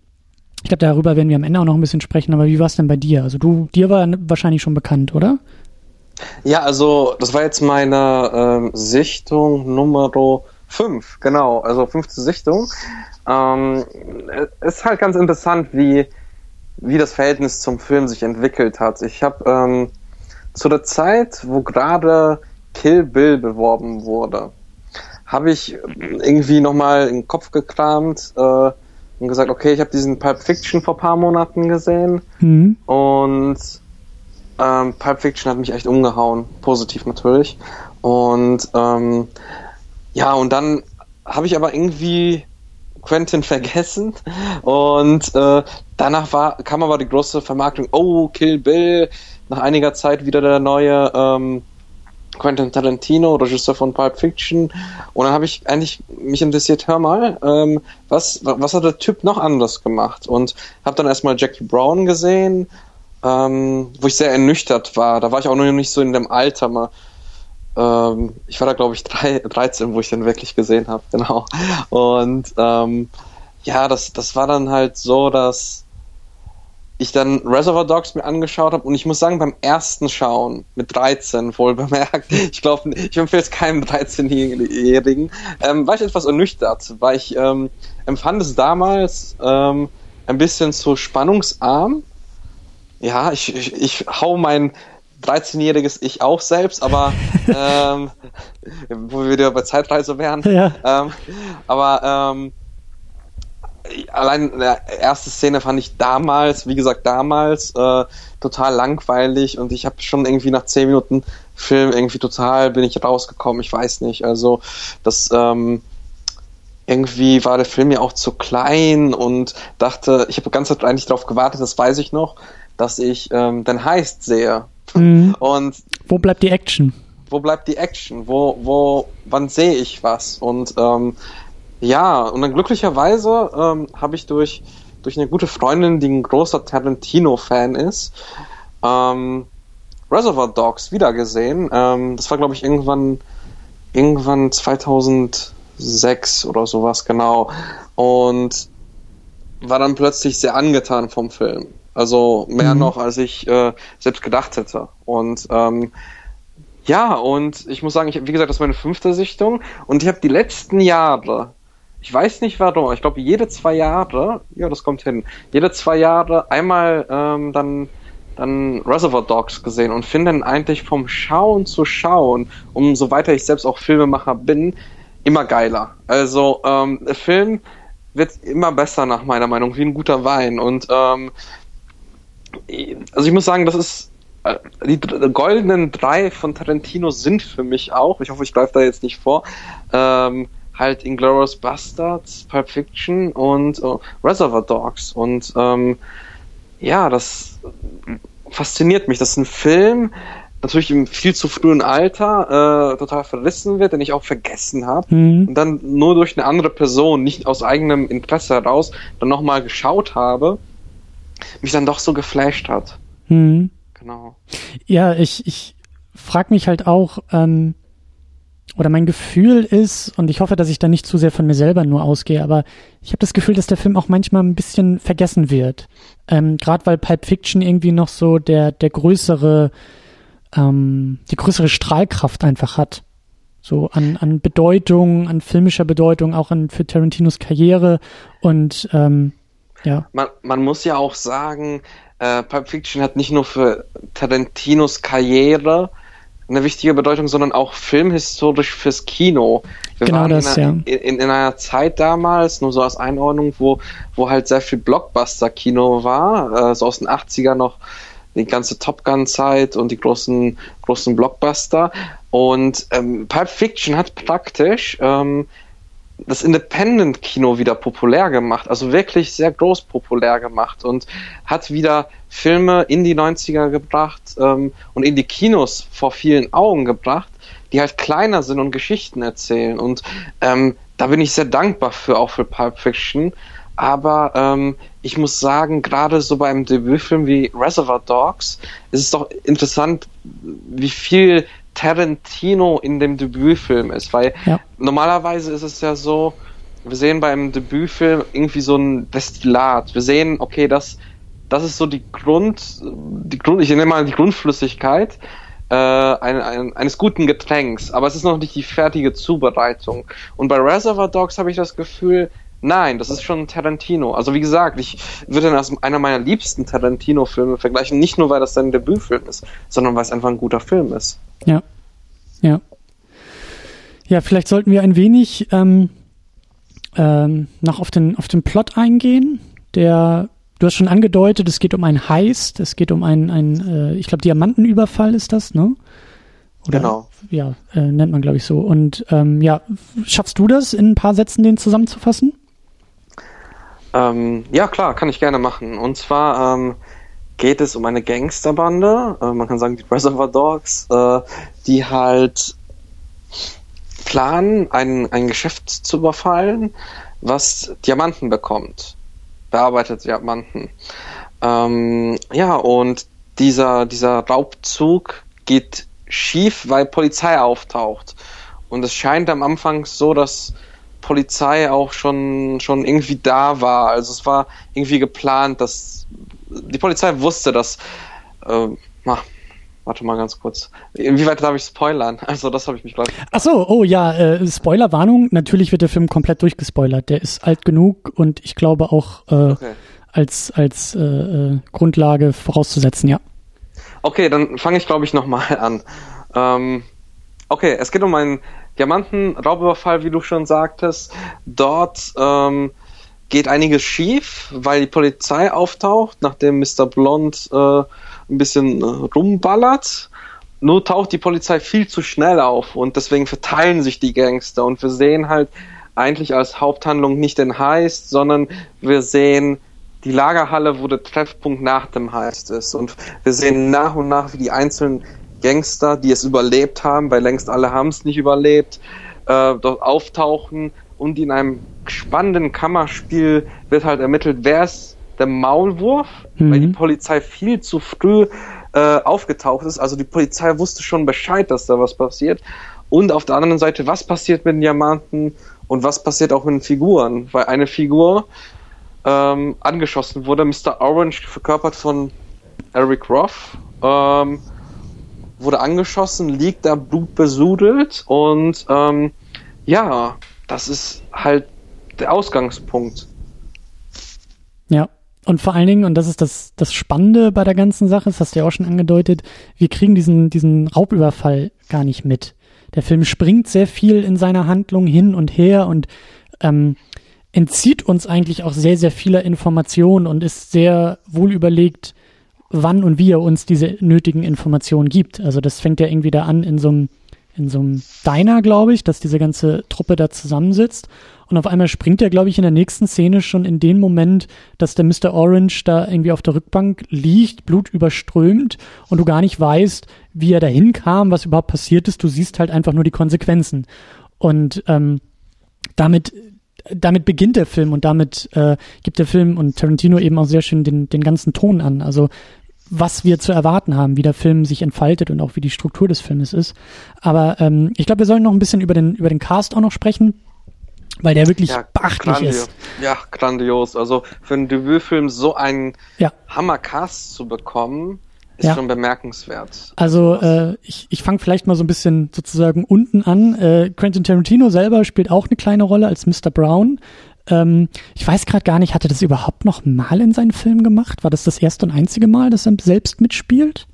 ich glaube, darüber werden wir am Ende auch noch ein bisschen sprechen, aber wie war es denn bei dir? Also du, dir war wahrscheinlich schon bekannt, oder?
Ja, also das war jetzt meine ähm, Sichtung Nummer 5, genau, also fünfte Sichtung. Ähm, es ist halt ganz interessant, wie, wie das Verhältnis zum Film sich entwickelt hat. Ich habe ähm, zu der Zeit, wo gerade Kill Bill beworben wurde, habe ich irgendwie nochmal in den Kopf gekramt, äh, und gesagt, okay, ich habe diesen Pulp Fiction vor paar Monaten gesehen mhm. und ähm, Pulp Fiction hat mich echt umgehauen, positiv natürlich. Und ähm, ja, und dann habe ich aber irgendwie Quentin vergessen und äh, danach war, kam aber die große Vermarktung, oh, Kill Bill, nach einiger Zeit wieder der neue ähm, Quentin Tarantino, Regisseur von Pulp Fiction. Und dann habe ich eigentlich mich interessiert, hör mal, ähm, was, was hat der Typ noch anders gemacht? Und habe dann erstmal Jackie Brown gesehen, ähm, wo ich sehr ernüchtert war. Da war ich auch noch nicht so in dem Alter mal. Ähm, ich war da, glaube ich, drei, 13, wo ich den wirklich gesehen habe, genau. Und ähm, ja, das, das war dann halt so, dass ich dann Reservoir Dogs mir angeschaut habe und ich muss sagen, beim ersten Schauen mit 13 wohl bemerkt, ich glaube, ich empfehle es keinem 13-Jährigen, ähm, war ich etwas ernüchtert, weil ich ähm, empfand es damals ähm, ein bisschen zu spannungsarm. Ja, ich, ich, ich hau mein 13-jähriges Ich auch selbst, aber ähm, wo wir wieder bei Zeitreise wären. Ja. Ähm, aber ähm, allein in der erste Szene fand ich damals, wie gesagt, damals äh, total langweilig und ich habe schon irgendwie nach zehn Minuten Film irgendwie total bin ich rausgekommen. Ich weiß nicht. Also das ähm, irgendwie war der Film ja auch zu klein und dachte, ich habe die ganze Zeit eigentlich darauf gewartet, das weiß ich noch, dass ich ähm, den Heist sehe.
Mhm. Und wo bleibt die Action?
Wo bleibt die Action? Wo, wo, wann sehe ich was? Und ähm, ja, und dann glücklicherweise ähm, habe ich durch, durch eine gute Freundin, die ein großer Tarantino-Fan ist, ähm, Reservoir Dogs wiedergesehen. Ähm, das war, glaube ich, irgendwann, irgendwann 2006 oder sowas, genau. Und war dann plötzlich sehr angetan vom Film. Also mehr mhm. noch, als ich äh, selbst gedacht hätte. Und ähm, ja, und ich muss sagen, ich, wie gesagt, das ist meine fünfte Sichtung und ich habe die letzten Jahre ich weiß nicht warum, ich glaube jede zwei Jahre, ja, das kommt hin, jede zwei Jahre einmal ähm, dann dann Reservoir Dogs gesehen und finde dann eigentlich vom Schauen zu Schauen, umso weiter ich selbst auch Filmemacher bin, immer geiler. Also ähm, Film wird immer besser nach meiner Meinung, wie ein guter Wein. Und ähm, also ich muss sagen, das ist äh, die goldenen drei von Tarantino sind für mich auch. Ich hoffe, ich greife da jetzt nicht vor. Ähm, halt Inglourious Bastards, Pulp Fiction und oh, Reservoir Dogs. Und ähm, ja, das fasziniert mich. Das ist ein Film, natürlich im viel zu frühen Alter äh, total verrissen wird, den ich auch vergessen habe mhm. und dann nur durch eine andere Person, nicht aus eigenem Interesse heraus, dann nochmal geschaut habe, mich dann doch so geflasht hat.
Mhm. Genau. Ja, ich, ich frage mich halt auch, ähm, oder mein Gefühl ist, und ich hoffe, dass ich da nicht zu sehr von mir selber nur ausgehe, aber ich habe das Gefühl, dass der Film auch manchmal ein bisschen vergessen wird. Ähm, Gerade weil Pulp Fiction irgendwie noch so der, der größere, ähm, die größere Strahlkraft einfach hat. So an, an Bedeutung, an filmischer Bedeutung, auch an, für Tarantinos Karriere und ähm, ja.
Man, man muss ja auch sagen, äh, Pulp Fiction hat nicht nur für Tarantinos Karriere eine wichtige Bedeutung, sondern auch filmhistorisch fürs Kino.
Wir genau waren das,
in,
einer,
ja. in, in, einer Zeit damals, nur so als Einordnung, wo, wo halt sehr viel Blockbuster-Kino war, äh, so aus den 80er noch die ganze Top Gun-Zeit und die großen, großen Blockbuster. Und ähm, Pulp Fiction hat praktisch ähm, das Independent-Kino wieder populär gemacht, also wirklich sehr groß populär gemacht und hat wieder Filme in die 90er gebracht ähm, und in die Kinos vor vielen Augen gebracht, die halt kleiner sind und Geschichten erzählen. Und ähm, da bin ich sehr dankbar für, auch für Pulp Fiction. Aber ähm, ich muss sagen, gerade so beim Debütfilm wie Reservoir Dogs ist es doch interessant, wie viel Tarantino in dem Debütfilm ist, weil ja. normalerweise ist es ja so, wir sehen beim Debütfilm irgendwie so ein Destillat. Wir sehen, okay, das, das ist so die Grund, die Grund, ich nenne mal die Grundflüssigkeit äh, ein, ein, eines guten Getränks, aber es ist noch nicht die fertige Zubereitung. Und bei Reservoir Dogs habe ich das Gefühl, Nein, das ist schon Tarantino. Also wie gesagt, ich würde ihn als einer meiner liebsten Tarantino-Filme vergleichen, nicht nur weil das sein Debütfilm ist, sondern weil es einfach ein guter Film ist.
Ja, ja. Ja, vielleicht sollten wir ein wenig ähm, ähm, noch auf den, auf den Plot eingehen. Der, du hast schon angedeutet, es geht um ein Heist, es geht um einen, ein, äh, ich glaube, Diamantenüberfall ist das, ne?
Oder, genau.
Ja, äh, nennt man, glaube ich, so. Und ähm, ja, schaffst du das, in ein paar Sätzen den zusammenzufassen?
Ähm, ja, klar, kann ich gerne machen. Und zwar ähm, geht es um eine Gangsterbande, äh, man kann sagen die Reservoir Dogs, äh, die halt planen, ein, ein Geschäft zu überfallen, was Diamanten bekommt. Bearbeitet Diamanten. Ähm, ja, und dieser, dieser Raubzug geht schief, weil Polizei auftaucht. Und es scheint am Anfang so, dass Polizei auch schon, schon irgendwie da war. Also es war irgendwie geplant, dass die Polizei wusste, dass. Äh, ach, warte mal ganz kurz. Inwieweit darf ich spoilern? Also, das habe ich mich, glaube ich.
Ach so, oh ja, äh, Spoilerwarnung. Natürlich wird der Film komplett durchgespoilert. Der ist alt genug und ich glaube auch äh, okay. als, als äh, äh Grundlage vorauszusetzen, ja.
Okay, dann fange ich, glaube ich, nochmal an. Ähm, okay, es geht um einen Diamantenraubüberfall, wie du schon sagtest. Dort ähm, geht einiges schief, weil die Polizei auftaucht, nachdem Mr. Blond äh, ein bisschen äh, rumballert. Nur taucht die Polizei viel zu schnell auf und deswegen verteilen sich die Gangster und wir sehen halt eigentlich als Haupthandlung nicht den Heist, sondern wir sehen die Lagerhalle, wo der Treffpunkt nach dem Heist ist und wir sehen nach und nach, wie die einzelnen Gangster, die es überlebt haben, weil längst alle haben es nicht überlebt, äh, dort auftauchen und in einem spannenden Kammerspiel wird halt ermittelt, wer ist der Maulwurf, mhm. weil die Polizei viel zu früh äh, aufgetaucht ist. Also die Polizei wusste schon Bescheid, dass da was passiert. Und auf der anderen Seite, was passiert mit den Diamanten und was passiert auch mit den Figuren? Weil eine Figur ähm, angeschossen wurde, Mr. Orange, verkörpert von Eric Roth, ähm, wurde angeschossen, liegt da blutbesudelt und ähm, ja, das ist halt der Ausgangspunkt.
Ja. Und vor allen Dingen, und das ist das, das Spannende bei der ganzen Sache, das hast du ja auch schon angedeutet, wir kriegen diesen, diesen Raubüberfall gar nicht mit. Der Film springt sehr viel in seiner Handlung hin und her und ähm, entzieht uns eigentlich auch sehr, sehr vieler Informationen und ist sehr wohl überlegt, wann und wie er uns diese nötigen Informationen gibt. Also das fängt ja irgendwie da an in so einem in so einem Diner, glaube ich, dass diese ganze Truppe da zusammensitzt. Und auf einmal springt er, glaube ich, in der nächsten Szene schon in den Moment, dass der Mr. Orange da irgendwie auf der Rückbank liegt, Blut überströmt und du gar nicht weißt, wie er dahin kam, was überhaupt passiert ist. Du siehst halt einfach nur die Konsequenzen. Und ähm, damit damit beginnt der Film und damit äh, gibt der Film und Tarantino eben auch sehr schön den, den ganzen Ton an. Also was wir zu erwarten haben, wie der Film sich entfaltet und auch wie die Struktur des Filmes ist. Aber ähm, ich glaube, wir sollen noch ein bisschen über den, über den Cast auch noch sprechen, weil der wirklich ja, beachtlich grandios. ist.
Ja, grandios. Also für einen Debütfilm so einen ja. Hammer-Cast zu bekommen, ist ja. schon bemerkenswert.
Also äh, ich, ich fange vielleicht mal so ein bisschen sozusagen unten an. Äh, Quentin Tarantino selber spielt auch eine kleine Rolle als Mr. Brown. Ähm, ich weiß gerade gar nicht, hat er das überhaupt noch mal in seinen Film gemacht? War das das erste und einzige Mal, dass er selbst mitspielt?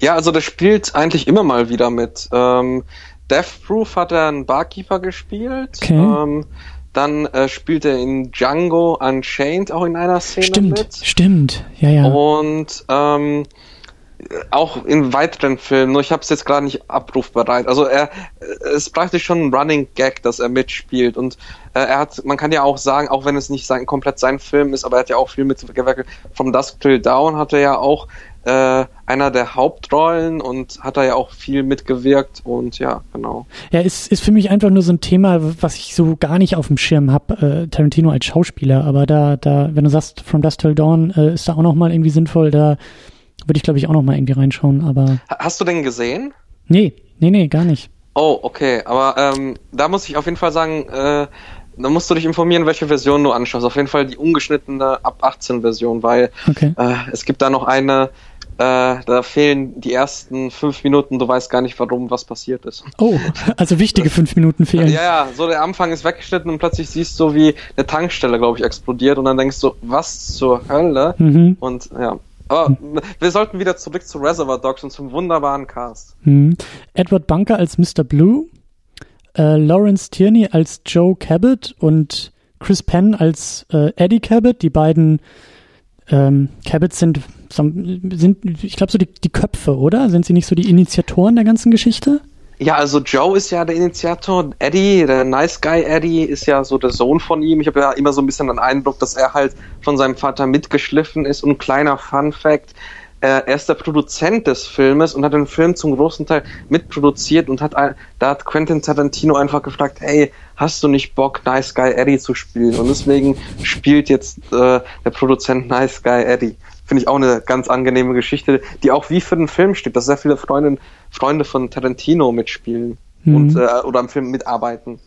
Ja, also der spielt eigentlich immer mal wieder mit. Ähm, Death Proof hat er einen Barkeeper gespielt. Okay. Ähm, dann äh, spielt er in Django Unchained auch in einer Szene
stimmt,
mit.
Stimmt, ja, ja.
Und ähm, auch in weiteren Filmen, nur ich habe es jetzt gerade nicht abrufbereit. Also er es ist praktisch schon ein Running Gag, dass er mitspielt und äh, er hat, man kann ja auch sagen, auch wenn es nicht sein komplett sein Film ist, aber er hat ja auch viel mitgewirkt. From Dusk Till Dawn hat er ja auch äh, einer der Hauptrollen und hat da ja auch viel mitgewirkt und ja, genau.
Ja, ist, ist für mich einfach nur so ein Thema, was ich so gar nicht auf dem Schirm habe, äh, Tarantino als Schauspieler, aber da, da, wenn du sagst, From Dusk Till Dawn äh, ist da auch nochmal irgendwie sinnvoll, da würde ich, glaube ich, auch noch mal irgendwie reinschauen, aber.
Hast du den gesehen?
Nee, nee, nee, gar nicht.
Oh, okay. Aber ähm, da muss ich auf jeden Fall sagen, äh, da musst du dich informieren, welche Version du anschaust. Auf jeden Fall die ungeschnittene ab 18 Version, weil okay. äh, es gibt da noch eine, äh, da fehlen die ersten fünf Minuten, du weißt gar nicht, warum was passiert ist.
Oh, also wichtige fünf Minuten fehlen.
Ja, ja, so der Anfang ist weggeschnitten und plötzlich siehst du, wie eine Tankstelle, glaube ich, explodiert und dann denkst du, was zur Hölle? Mhm. Und ja, aber wir sollten wieder zurück zu Reservoir Dogs und zum wunderbaren Cast.
Hm. Edward Bunker als Mr. Blue, äh, Lawrence Tierney als Joe Cabot und Chris Penn als äh, Eddie Cabot. Die beiden ähm, Cabots sind, sind ich glaube, so die, die Köpfe, oder? Sind sie nicht so die Initiatoren der ganzen Geschichte?
Ja, also Joe ist ja der Initiator. Eddie, der Nice Guy Eddie, ist ja so der Sohn von ihm. Ich habe ja immer so ein bisschen den Eindruck, dass er halt von seinem Vater mitgeschliffen ist. Und kleiner Fun Fact, äh, er ist der Produzent des Filmes und hat den Film zum großen Teil mitproduziert und hat da hat Quentin Tarantino einfach gefragt, hey, hast du nicht Bock, Nice Guy Eddie zu spielen? Und deswegen spielt jetzt äh, der Produzent Nice Guy Eddie finde ich auch eine ganz angenehme Geschichte, die auch wie für den Film steht, dass sehr viele Freundinnen, Freunde von Tarantino mitspielen mhm. und äh, oder am Film mitarbeiten.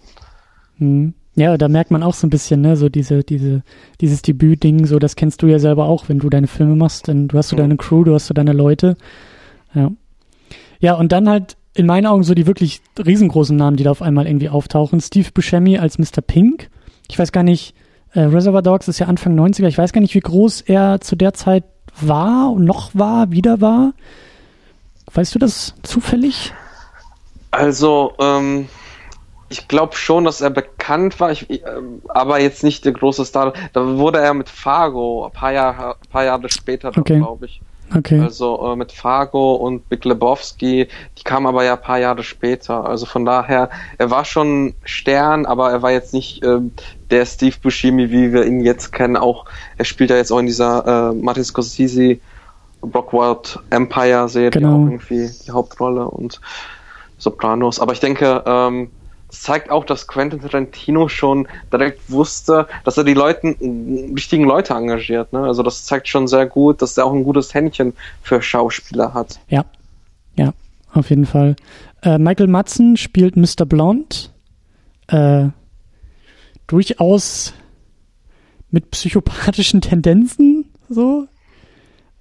Mhm. Ja, da merkt man auch so ein bisschen, ne, so diese, diese, dieses Debüt-Ding, so das kennst du ja selber auch, wenn du deine Filme machst, denn du hast so deine Crew, du hast so deine Leute. Ja. Ja, und dann halt in meinen Augen so die wirklich riesengroßen Namen, die da auf einmal irgendwie auftauchen. Steve Buscemi als Mr. Pink. Ich weiß gar nicht, äh, Reservoir Dogs ist ja Anfang 90er. Ich weiß gar nicht, wie groß er zu der Zeit war und noch war, wieder war. Weißt du das zufällig?
Also, ähm, ich glaube schon, dass er bekannt war, ich, äh, aber jetzt nicht der große Star. Da wurde er mit Fargo ein paar Jahre, paar Jahre später, okay. glaube ich. Okay. Also äh, mit Fargo und Big Lebowski, die kamen aber ja ein paar Jahre später. Also von daher, er war schon Stern, aber er war jetzt nicht äh, der Steve Buscemi, wie wir ihn jetzt kennen. Auch er spielt ja jetzt auch in dieser äh, Martin Scorsese Brockwild Empire Serie genau. auch irgendwie die Hauptrolle und Sopranos. Aber ich denke, ähm, das zeigt auch, dass Quentin Tarantino schon direkt wusste, dass er die Leuten, richtigen Leute engagiert. Ne? Also das zeigt schon sehr gut, dass er auch ein gutes Händchen für Schauspieler hat.
Ja, ja, auf jeden Fall. Äh, Michael Madsen spielt Mr. Blonde. Äh, durchaus mit psychopathischen Tendenzen, so.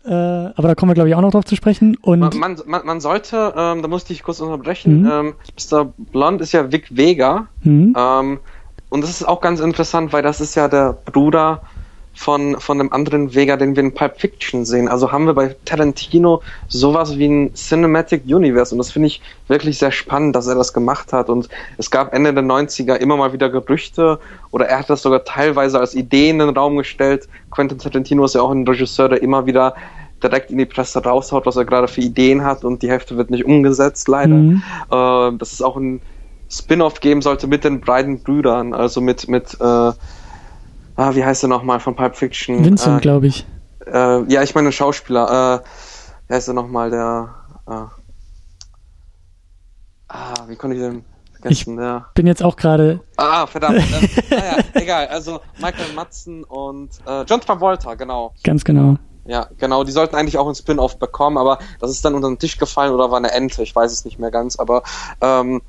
Äh, aber da kommen wir, glaube ich, auch noch drauf zu sprechen. Und
man, man, man sollte, ähm, da musste ich kurz unterbrechen, mhm. ähm, Mr. Blond ist ja Vic Vega. Mhm. Ähm, und das ist auch ganz interessant, weil das ist ja der Bruder von, von einem anderen Vega, den wir in Pulp Fiction sehen. Also haben wir bei Tarantino sowas wie ein Cinematic Universe und das finde ich wirklich sehr spannend, dass er das gemacht hat und es gab Ende der 90er immer mal wieder Gerüchte oder er hat das sogar teilweise als Idee in den Raum gestellt. Quentin Tarantino ist ja auch ein Regisseur, der immer wieder direkt in die Presse raushaut, was er gerade für Ideen hat und die Hälfte wird nicht umgesetzt, leider. Mhm. Äh, dass es auch ein Spin-off geben sollte mit den beiden Brüdern, also mit, mit äh, ah, wie heißt er nochmal von Pulp Fiction?
Vincent, äh, glaube ich.
Äh, ja, ich meine Schauspieler. Äh, wie heißt er nochmal, der. Äh, ah, wie konnte ich denn vergessen?
Ich der, bin jetzt auch gerade.
Ah, verdammt. äh, naja, egal. Also Michael Madsen und äh, John Travolta, genau.
Ganz genau.
Ja, genau, die sollten eigentlich auch ein Spin-off bekommen, aber das ist dann unter den Tisch gefallen oder war eine Ente, ich weiß es nicht mehr ganz, aber ähm,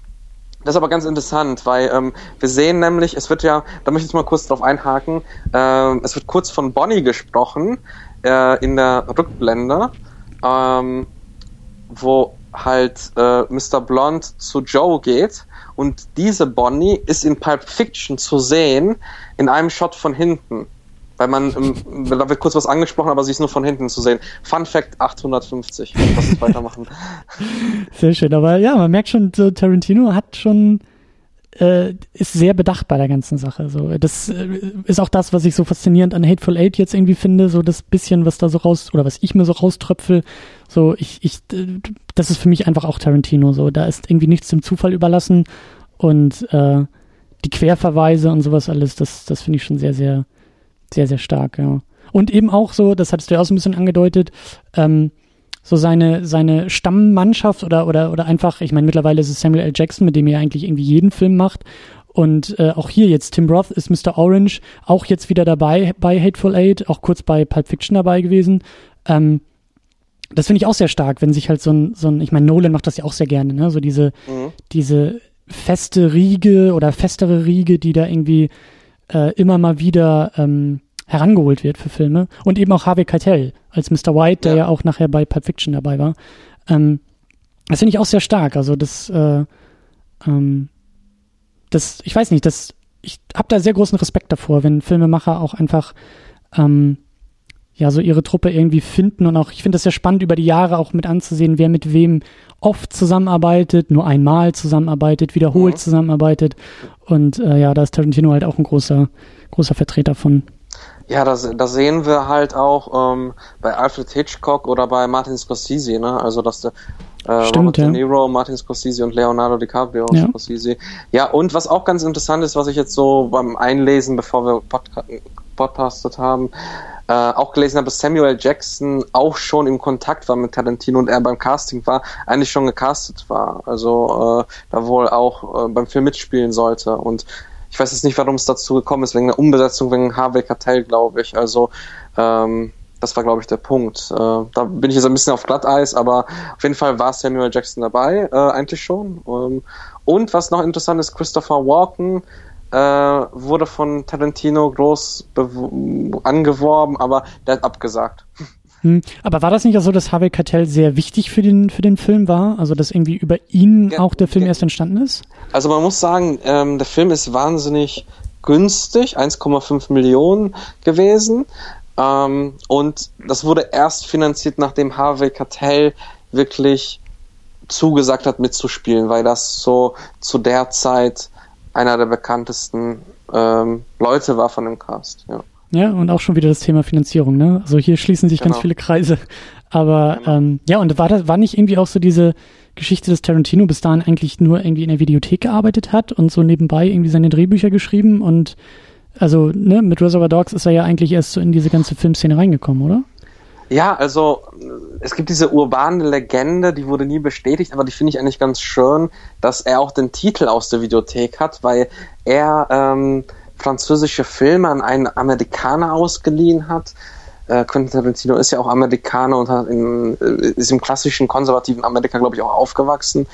das ist aber ganz interessant, weil ähm, wir sehen nämlich, es wird ja, da möchte ich jetzt mal kurz drauf einhaken, äh, es wird kurz von Bonnie gesprochen äh, in der Rückblende, ähm, wo halt äh, Mr. Blonde zu Joe geht und diese Bonnie ist in Pulp Fiction zu sehen in einem Shot von hinten weil man, ähm, da wird kurz was angesprochen, aber sie ist nur von hinten zu sehen. Fun Fact 850. Lass uns weitermachen.
Sehr schön, aber ja, man merkt schon, so Tarantino hat schon äh, ist sehr bedacht bei der ganzen Sache. So, das äh, ist auch das, was ich so faszinierend an Hateful Eight jetzt irgendwie finde. So das bisschen, was da so raus oder was ich mir so rauströpfel. So ich, ich, äh, das ist für mich einfach auch Tarantino. So, da ist irgendwie nichts dem Zufall überlassen und äh, die Querverweise und sowas alles. Das, das finde ich schon sehr, sehr sehr, sehr stark, ja. Und eben auch so, das hattest du ja auch so ein bisschen angedeutet, ähm, so seine, seine Stammmannschaft oder, oder, oder einfach, ich meine, mittlerweile ist es Samuel L. Jackson, mit dem er eigentlich irgendwie jeden Film macht. Und äh, auch hier jetzt Tim Roth ist Mr. Orange, auch jetzt wieder dabei bei Hateful Eight, auch kurz bei Pulp Fiction dabei gewesen. Ähm, das finde ich auch sehr stark, wenn sich halt so ein, so ein, ich meine, Nolan macht das ja auch sehr gerne, ne? So diese, mhm. diese feste Riege oder festere Riege, die da irgendwie äh, immer mal wieder ähm, herangeholt wird für Filme. Und eben auch Harvey Keitel als Mr. White, der ja, ja auch nachher bei Pulp Fiction dabei war. Ähm, das finde ich auch sehr stark. Also das, äh, ähm, das, ich weiß nicht, das, ich habe da sehr großen Respekt davor, wenn Filmemacher auch einfach ähm, ja so ihre Truppe irgendwie finden und auch, ich finde das sehr spannend über die Jahre auch mit anzusehen, wer mit wem oft zusammenarbeitet, nur einmal zusammenarbeitet, wiederholt mhm. zusammenarbeitet. Und äh, ja, da ist Tarantino halt auch ein großer, großer Vertreter von.
Ja, das, das sehen wir halt auch ähm, bei Alfred Hitchcock oder bei Martin Scorsese, ne? Also dass der äh, Stimmt, Robert ja. De Niro, Martin Scorsese und Leonardo DiCaprio ja. Scorsese. Ja, und was auch ganz interessant ist, was ich jetzt so beim Einlesen, bevor wir Podca podcastet haben, äh, auch gelesen habe, dass Samuel Jackson auch schon im Kontakt war mit Tarantino und er beim Casting war, eigentlich schon gecastet war. Also äh, da wohl auch äh, beim Film mitspielen sollte. Und ich weiß jetzt nicht, warum es dazu gekommen ist, wegen der Umbesetzung, wegen Harvey Keitel, glaube ich. Also ähm, das war, glaube ich, der Punkt. Äh, da bin ich jetzt ein bisschen auf Glatteis, aber auf jeden Fall war Samuel Jackson dabei, äh, eigentlich schon. Ähm, und was noch interessant ist, Christopher Walken äh, wurde von Tarantino groß angeworben, aber der hat abgesagt.
Hm. Aber war das nicht auch so, dass Harvey Keitel sehr wichtig für den, für den Film war? Also, dass irgendwie über ihn ja, auch der Film ja. erst entstanden ist?
Also, man muss sagen, ähm, der Film ist wahnsinnig günstig, 1,5 Millionen gewesen. Ähm, und das wurde erst finanziert, nachdem Harvey Keitel wirklich zugesagt hat, mitzuspielen, weil das so zu der Zeit einer der bekanntesten ähm, Leute war von dem Cast. Ja.
Ja, und auch schon wieder das Thema Finanzierung, ne? Also hier schließen sich genau. ganz viele Kreise. Aber genau. ähm, ja, und war das war nicht irgendwie auch so diese Geschichte, dass Tarantino bis dahin eigentlich nur irgendwie in der Videothek gearbeitet hat und so nebenbei irgendwie seine Drehbücher geschrieben und also, ne, mit Reservoir Dogs ist er ja eigentlich erst so in diese ganze Filmszene reingekommen, oder?
Ja, also es gibt diese urbane Legende, die wurde nie bestätigt, aber die finde ich eigentlich ganz schön, dass er auch den Titel aus der Videothek hat, weil er ähm, französische Filme an einen Amerikaner ausgeliehen hat. Äh, Quentin Tarantino ist ja auch Amerikaner und hat in, äh, ist im klassischen konservativen Amerika, glaube ich, auch aufgewachsen.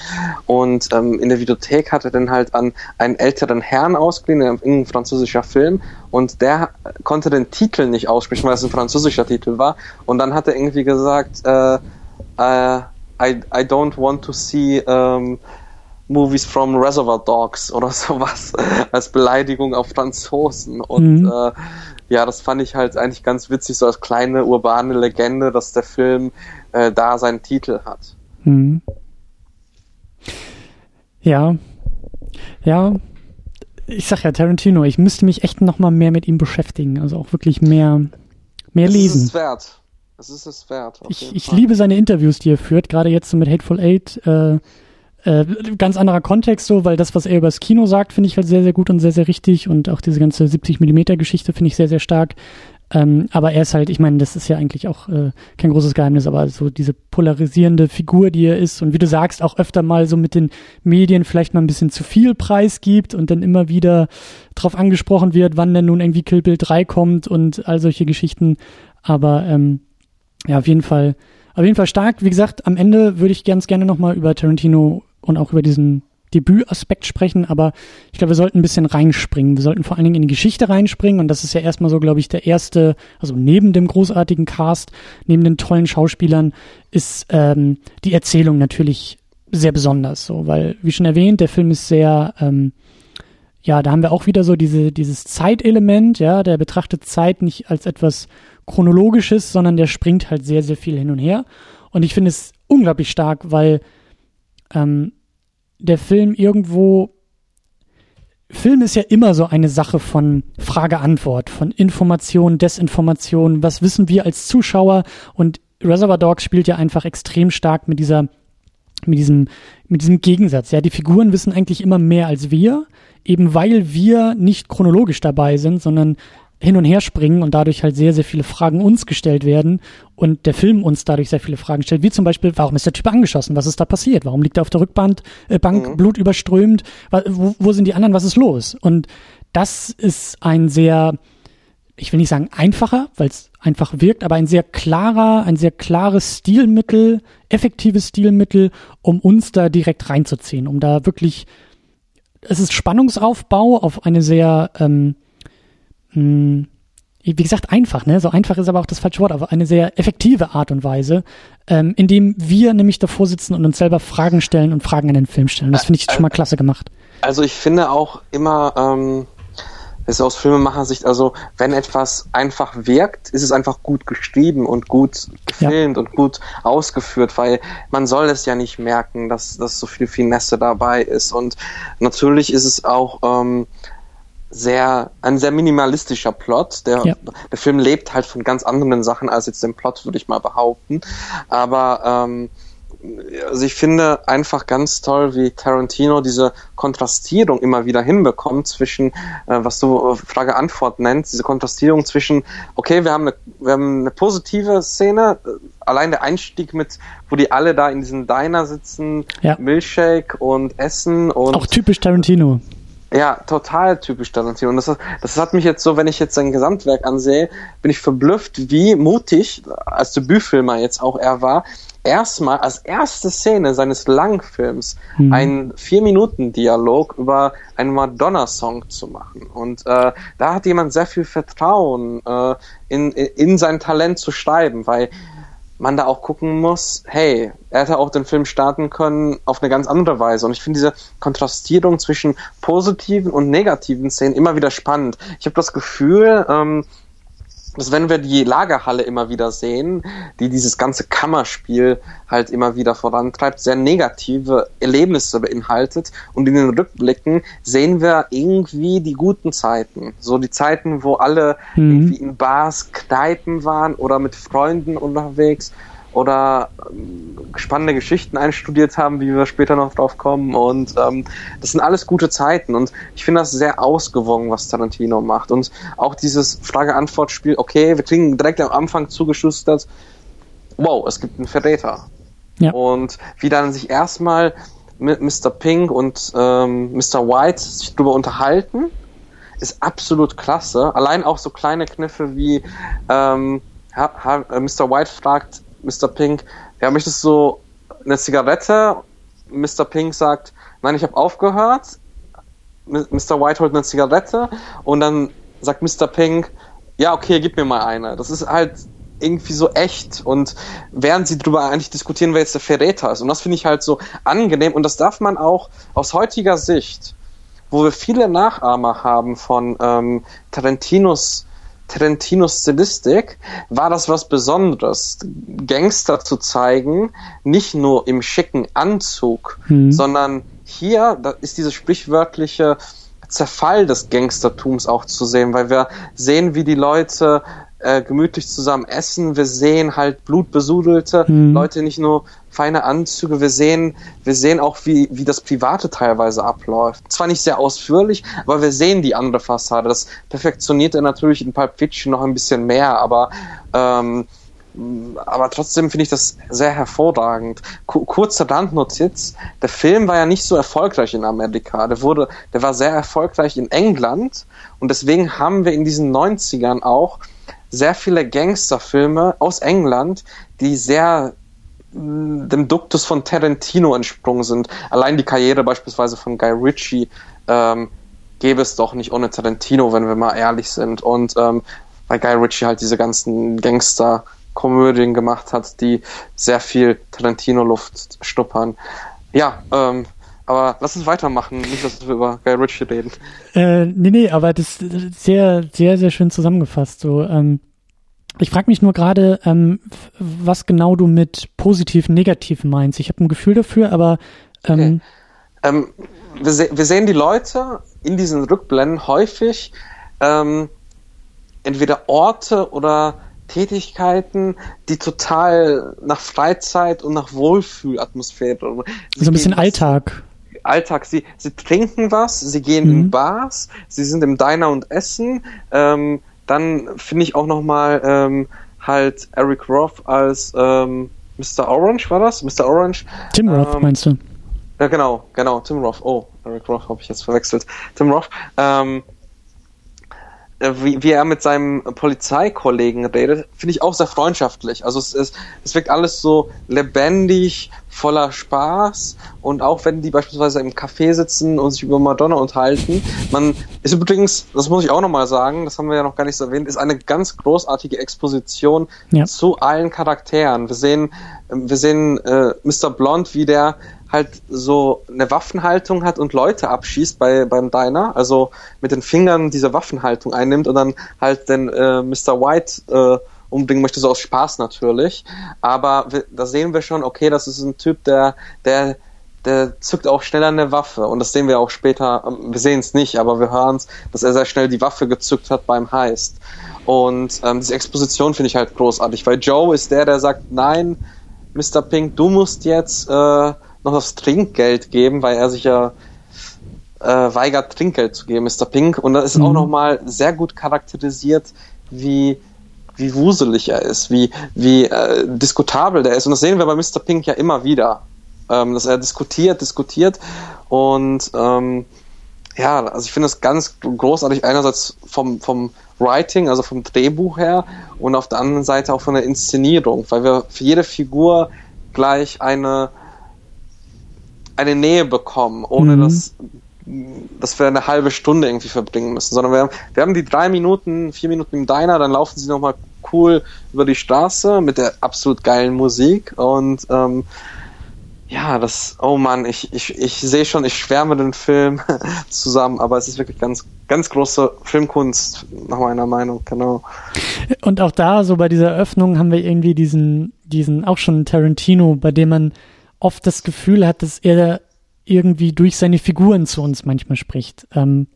Und ähm, in der Videothek hat er dann halt an einen älteren Herrn ausgeliehen, ein französischer Film. Und der konnte den Titel nicht aussprechen, weil es ein französischer Titel war. Und dann hat er irgendwie gesagt, äh, äh, I, I don't want to see um, Movies from Reservoir Dogs oder sowas als Beleidigung auf Franzosen. Und mhm. äh, ja, das fand ich halt eigentlich ganz witzig, so als kleine urbane Legende, dass der Film äh, da seinen Titel hat. Mhm.
Ja, ja, ich sag ja, Tarantino, ich müsste mich echt noch mal mehr mit ihm beschäftigen, also auch wirklich mehr, mehr lesen. Das ist es wert. Das ist es wert. Ich, ich liebe seine Interviews, die er führt, gerade jetzt so mit Hateful Eight, äh, äh, ganz anderer Kontext so, weil das, was er über das Kino sagt, finde ich halt sehr, sehr gut und sehr, sehr richtig und auch diese ganze 70 Millimeter Geschichte finde ich sehr, sehr stark. Ähm, aber er ist halt, ich meine, das ist ja eigentlich auch äh, kein großes Geheimnis, aber so diese polarisierende Figur, die er ist und wie du sagst, auch öfter mal so mit den Medien vielleicht mal ein bisschen zu viel Preis gibt und dann immer wieder drauf angesprochen wird, wann denn nun irgendwie Kill Bill 3 kommt und all solche Geschichten. Aber ähm, ja, auf jeden Fall, auf jeden Fall stark. Wie gesagt, am Ende würde ich ganz gerne nochmal über Tarantino und auch über diesen Debütaspekt sprechen, aber ich glaube, wir sollten ein bisschen reinspringen. Wir sollten vor allen Dingen in die Geschichte reinspringen und das ist ja erstmal so, glaube ich, der erste, also neben dem großartigen Cast, neben den tollen Schauspielern, ist ähm, die Erzählung natürlich sehr besonders, so, weil, wie schon erwähnt, der Film ist sehr, ähm, ja, da haben wir auch wieder so diese, dieses Zeitelement, ja, der betrachtet Zeit nicht als etwas Chronologisches, sondern der springt halt sehr, sehr viel hin und her. Und ich finde es unglaublich stark, weil ähm, der Film irgendwo Film ist ja immer so eine Sache von Frage-Antwort, von Information, Desinformation. Was wissen wir als Zuschauer? Und Reservoir Dogs spielt ja einfach extrem stark mit dieser, mit diesem, mit diesem Gegensatz. Ja, die Figuren wissen eigentlich immer mehr als wir, eben weil wir nicht chronologisch dabei sind, sondern hin und her springen und dadurch halt sehr, sehr viele Fragen uns gestellt werden und der Film uns dadurch sehr viele Fragen stellt, wie zum Beispiel, warum ist der Typ angeschossen? Was ist da passiert? Warum liegt er auf der Rückbank, äh, Bank, mhm. Blut überströmt? Wo, wo sind die anderen? Was ist los? Und das ist ein sehr, ich will nicht sagen einfacher, weil es einfach wirkt, aber ein sehr klarer, ein sehr klares Stilmittel, effektives Stilmittel, um uns da direkt reinzuziehen, um da wirklich, es ist Spannungsaufbau auf eine sehr, ähm, mh, hm, wie gesagt, einfach, ne? So einfach ist aber auch das falsche Wort, aber eine sehr effektive Art und Weise, ähm, indem wir nämlich davor sitzen und uns selber Fragen stellen und Fragen an den Film stellen. Das finde ich schon mal klasse gemacht.
Also ich finde auch immer, ähm, das ist aus Filmemacher-Sicht, also wenn etwas einfach wirkt, ist es einfach gut geschrieben und gut gefilmt ja. und gut ausgeführt, weil man soll es ja nicht merken, dass, dass so viel Finesse dabei ist. Und natürlich ist es auch ähm, sehr, ein sehr minimalistischer Plot. Der, ja. der Film lebt halt von ganz anderen Sachen als jetzt dem Plot, würde ich mal behaupten. Aber ähm, also ich finde einfach ganz toll, wie Tarantino diese Kontrastierung immer wieder hinbekommt zwischen, äh, was du äh, Frage-Antwort nennst, diese Kontrastierung zwischen, okay, wir haben, eine, wir haben eine positive Szene, äh, allein der Einstieg mit, wo die alle da in diesem Diner sitzen, ja. Milchshake und essen und.
Auch typisch Tarantino.
Ja, total typisch Tarantino. Und das, das hat mich jetzt so, wenn ich jetzt sein Gesamtwerk ansehe, bin ich verblüfft, wie mutig als Debütfilmer jetzt auch er war, erstmal als erste Szene seines Langfilms mhm. einen Vier-Minuten-Dialog über einen Madonna-Song zu machen. Und äh, da hat jemand sehr viel Vertrauen äh, in, in sein Talent zu schreiben, weil man da auch gucken muss, hey, er hätte auch den Film starten können auf eine ganz andere Weise. Und ich finde diese Kontrastierung zwischen positiven und negativen Szenen immer wieder spannend. Ich habe das Gefühl, ähm, dass wenn wir die Lagerhalle immer wieder sehen, die dieses ganze Kammerspiel halt immer wieder vorantreibt, sehr negative Erlebnisse beinhaltet und in den Rückblicken sehen wir irgendwie die guten Zeiten, so die Zeiten, wo alle mhm. irgendwie in Bars, Kneipen waren oder mit Freunden unterwegs oder ähm, spannende Geschichten einstudiert haben, wie wir später noch drauf kommen. Und ähm, das sind alles gute Zeiten. Und ich finde das sehr ausgewogen, was Tarantino macht. Und auch dieses Frage-Antwort-Spiel, okay, wir kriegen direkt am Anfang zugeschustert, wow, es gibt einen Verräter. Ja. Und wie dann sich erstmal mit Mr. Pink und ähm, Mr. White sich darüber unterhalten, ist absolut klasse. Allein auch so kleine Kniffe wie ähm, Mr. White fragt Mr. Pink, ja, möchtest du eine Zigarette? Mr. Pink sagt, nein, ich habe aufgehört. Mr. White holt eine Zigarette und dann sagt Mr. Pink, ja, okay, gib mir mal eine. Das ist halt irgendwie so echt und während sie darüber eigentlich diskutieren, wer jetzt der Verräter ist. Und das finde ich halt so angenehm und das darf man auch aus heutiger Sicht, wo wir viele Nachahmer haben von ähm, Tarantinos Tarantinos Stilistik war das was Besonderes, Gangster zu zeigen, nicht nur im schicken Anzug, mhm. sondern hier da ist dieses sprichwörtliche Zerfall des Gangstertums auch zu sehen, weil wir sehen, wie die Leute äh, gemütlich zusammen essen. Wir sehen halt blutbesudelte mhm. Leute, nicht nur feine Anzüge. Wir sehen, wir sehen auch, wie, wie das Private teilweise abläuft. Zwar nicht sehr ausführlich, aber wir sehen die andere Fassade. Das perfektioniert er natürlich in Pulp Fiction noch ein bisschen mehr, aber ähm, aber trotzdem finde ich das sehr hervorragend. Kurze Randnotiz: Der Film war ja nicht so erfolgreich in Amerika. Der wurde, der war sehr erfolgreich in England und deswegen haben wir in diesen 90ern auch sehr viele Gangsterfilme aus England, die sehr dem Duktus von Tarantino entsprungen sind. Allein die Karriere beispielsweise von Guy Ritchie ähm, gäbe es doch nicht ohne Tarantino, wenn wir mal ehrlich sind. Und ähm, weil Guy Ritchie halt diese ganzen Gangster-Komödien gemacht hat, die sehr viel Tarantino-Luft stuppern. Ja, ähm, aber lass uns weitermachen, nicht, dass wir über Guy Ritchie reden.
Äh, nee, nee, aber das ist sehr, sehr, sehr schön zusammengefasst. So, ähm, ich frage mich nur gerade, ähm, was genau du mit positiv, negativ meinst. Ich habe ein Gefühl dafür, aber ähm,
okay. ähm, wir, se wir, sehen die Leute in diesen Rückblenden häufig ähm, entweder Orte oder Tätigkeiten, die total nach Freizeit und nach Wohlfühlatmosphäre.
So ein bisschen Alltag.
Alltag. Sie, sie trinken was, sie gehen mhm. in Bars, sie sind im Diner und essen. Ähm, dann finde ich auch nochmal ähm, halt Eric Roth als ähm, Mr. Orange, war das? Mr. Orange.
Tim Roth, ähm, meinst du?
Ja, genau, genau, Tim Roth. Oh, Eric Roth habe ich jetzt verwechselt. Tim Roth. Ähm, äh, wie, wie er mit seinem Polizeikollegen redet, finde ich auch sehr freundschaftlich. Also es, ist, es wirkt alles so lebendig, voller Spaß und auch wenn die beispielsweise im Café sitzen und sich über Madonna unterhalten, man ist übrigens, das muss ich auch nochmal sagen, das haben wir ja noch gar nicht so erwähnt, ist eine ganz großartige Exposition ja. zu allen Charakteren. Wir sehen, wir sehen äh, Mr. Blond, wie der halt so eine Waffenhaltung hat und Leute abschießt bei beim Diner, also mit den Fingern diese Waffenhaltung einnimmt und dann halt den äh, Mr. White äh, umbringen möchte, so aus Spaß natürlich. Aber da sehen wir schon, okay, das ist ein Typ, der, der, der zückt auch schneller eine Waffe. Und das sehen wir auch später, wir sehen es nicht, aber wir hören es, dass er sehr schnell die Waffe gezückt hat beim Heist. Und ähm, diese Exposition finde ich halt großartig, weil Joe ist der, der sagt, nein, Mr. Pink, du musst jetzt äh, noch das Trinkgeld geben, weil er sich ja äh, weigert, Trinkgeld zu geben, Mr. Pink. Und da ist mhm. auch nochmal sehr gut charakterisiert, wie wie wuselig er ist, wie, wie äh, diskutabel der ist. Und das sehen wir bei Mr. Pink ja immer wieder. Ähm, dass er diskutiert, diskutiert und ähm, ja, also ich finde es ganz großartig, einerseits vom, vom Writing, also vom Drehbuch her und auf der anderen Seite auch von der Inszenierung, weil wir für jede Figur gleich eine, eine Nähe bekommen, ohne mhm. dass, dass wir eine halbe Stunde irgendwie verbringen müssen, sondern wir haben, wir haben die drei Minuten, vier Minuten im Diner, dann laufen sie nochmal cool über die Straße mit der absolut geilen Musik und ähm, ja, das, oh Mann, ich, ich, ich sehe schon, ich schwärme den Film zusammen, aber es ist wirklich ganz, ganz große Filmkunst, nach meiner Meinung, genau.
Und auch da, so bei dieser Eröffnung, haben wir irgendwie diesen, diesen, auch schon Tarantino, bei dem man oft das Gefühl hat, dass er irgendwie durch seine Figuren zu uns manchmal spricht. Ähm,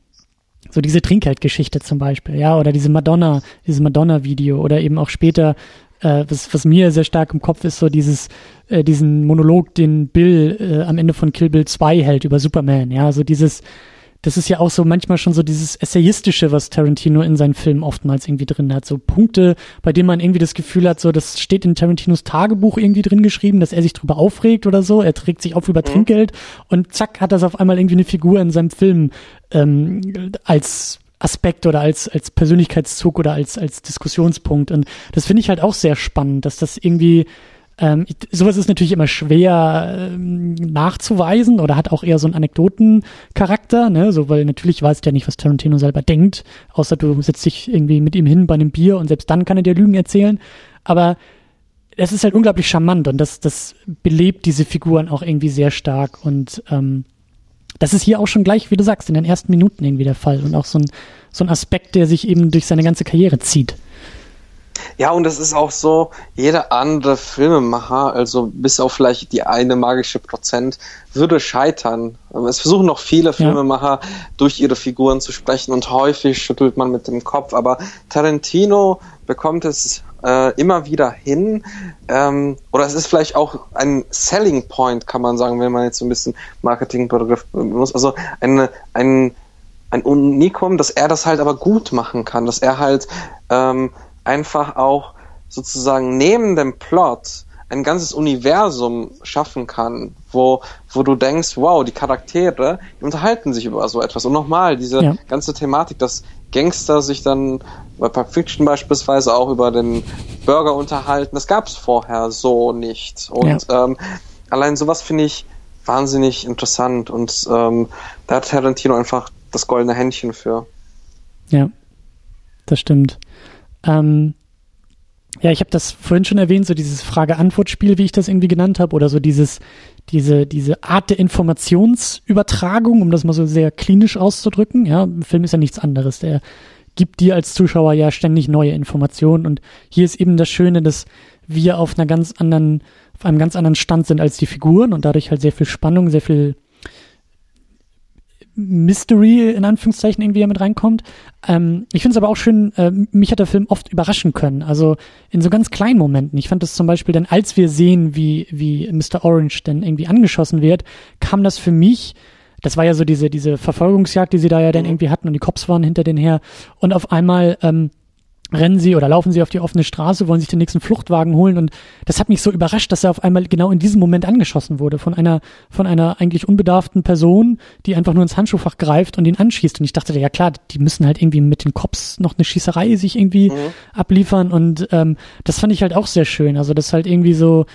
so diese Trinkgeldgeschichte zum Beispiel, ja, oder diese Madonna, dieses Madonna-Video oder eben auch später äh, was, was mir sehr stark im Kopf ist, so dieses, äh, diesen Monolog, den Bill äh, am Ende von Kill Bill 2 hält über Superman, ja, so dieses, das ist ja auch so manchmal schon so dieses Essayistische, was Tarantino in seinen Filmen oftmals irgendwie drin hat. So Punkte, bei denen man irgendwie das Gefühl hat, so das steht in Tarantinos Tagebuch irgendwie drin geschrieben, dass er sich drüber aufregt oder so. Er trägt sich auf über mhm. Trinkgeld und zack hat das auf einmal irgendwie eine Figur in seinem Film ähm, als Aspekt oder als, als Persönlichkeitszug oder als, als Diskussionspunkt. Und das finde ich halt auch sehr spannend, dass das irgendwie, ähm, ich, sowas ist natürlich immer schwer ähm, nachzuweisen oder hat auch eher so einen Anekdotencharakter, ne, so, weil natürlich weißt du ja nicht, was Tarantino selber denkt, außer du setzt dich irgendwie mit ihm hin bei einem Bier und selbst dann kann er dir Lügen erzählen. Aber es ist halt unglaublich charmant und das, das belebt diese Figuren auch irgendwie sehr stark und ähm, das ist hier auch schon gleich, wie du sagst, in den ersten Minuten irgendwie der Fall und auch so ein, so ein Aspekt, der sich eben durch seine ganze Karriere zieht.
Ja, und es ist auch so, jeder andere Filmemacher, also bis auf vielleicht die eine magische Prozent, würde scheitern. Es versuchen noch viele Filmemacher, ja. durch ihre Figuren zu sprechen und häufig schüttelt man mit dem Kopf, aber Tarantino bekommt es äh, immer wieder hin. Ähm, oder es ist vielleicht auch ein Selling Point, kann man sagen, wenn man jetzt so ein bisschen Marketingbegriff benutzt. Also eine, ein, ein Unikum, dass er das halt aber gut machen kann, dass er halt ähm, einfach auch sozusagen neben dem Plot ein ganzes Universum schaffen kann, wo, wo du denkst, wow, die Charaktere, die unterhalten sich über so etwas. Und nochmal, diese ja. ganze Thematik, dass Gangster sich dann bei Pulp Fiction beispielsweise auch über den Burger unterhalten, das gab es vorher so nicht. Und ja. ähm, allein sowas finde ich wahnsinnig interessant und ähm, da hat Tarantino einfach das goldene Händchen für.
Ja, das stimmt. Ähm, ja, ich habe das vorhin schon erwähnt, so dieses Frage-Antwort-Spiel, wie ich das irgendwie genannt habe, oder so dieses, diese, diese Art der Informationsübertragung, um das mal so sehr klinisch auszudrücken. Ja, ein Film ist ja nichts anderes. Der gibt dir als Zuschauer ja ständig neue Informationen und hier ist eben das Schöne, dass wir auf einer ganz anderen, auf einem ganz anderen Stand sind als die Figuren und dadurch halt sehr viel Spannung, sehr viel Mystery in Anführungszeichen irgendwie mit reinkommt. Ähm, ich finde es aber auch schön, äh, mich hat der Film oft überraschen können. Also in so ganz kleinen Momenten. Ich fand das zum Beispiel dann, als wir sehen, wie, wie Mr. Orange dann irgendwie angeschossen wird, kam das für mich das war ja so diese, diese Verfolgungsjagd, die sie da ja dann mhm. irgendwie hatten und die Cops waren hinter denen her. Und auf einmal ähm, rennen sie oder laufen sie auf die offene Straße, wollen sich den nächsten Fluchtwagen holen und das hat mich so überrascht, dass er auf einmal genau in diesem Moment angeschossen wurde von einer von einer eigentlich unbedarften Person, die einfach nur ins Handschuhfach greift und ihn anschießt und ich dachte, ja klar, die müssen halt irgendwie mit den Cops noch eine Schießerei sich irgendwie mhm. abliefern und ähm, das fand ich halt auch sehr schön, also das halt irgendwie so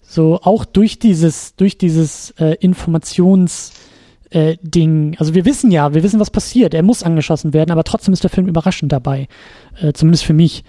so auch durch dieses durch dieses äh, Informations äh, Ding. Also wir wissen ja, wir wissen, was passiert. Er muss angeschossen werden, aber trotzdem ist der Film überraschend dabei. Äh, zumindest für mich.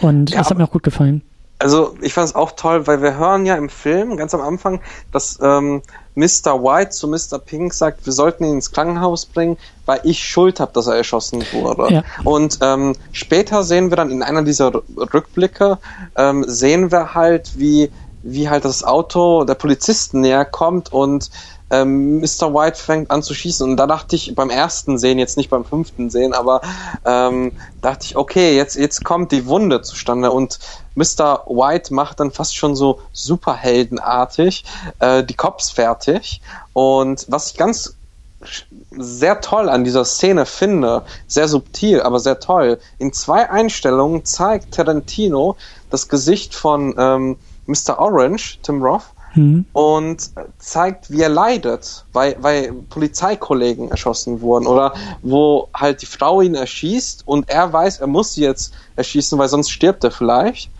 Und ja, das hat mir auch gut gefallen.
Also ich fand es auch toll, weil wir hören ja im Film ganz am Anfang, dass ähm, Mr. White zu Mr. Pink sagt, wir sollten ihn ins Krankenhaus bringen, weil ich Schuld habe, dass er erschossen wurde. Ja. Und ähm, später sehen wir dann in einer dieser Rückblicke, ähm, sehen wir halt, wie, wie halt das Auto der Polizisten näher kommt und ähm, Mr. White fängt an zu schießen und da dachte ich beim ersten Sehen, jetzt nicht beim fünften Sehen, aber ähm, dachte ich, okay, jetzt, jetzt kommt die Wunde zustande und Mr. White macht dann fast schon so superheldenartig äh, die Cops fertig und was ich ganz sehr toll an dieser Szene finde, sehr subtil, aber sehr toll. In zwei Einstellungen zeigt Tarantino das Gesicht von ähm, Mr. Orange, Tim Roth, mhm. und zeigt, wie er leidet, weil, weil Polizeikollegen erschossen wurden oder wo halt die Frau ihn erschießt und er weiß, er muss sie jetzt erschießen, weil sonst stirbt er vielleicht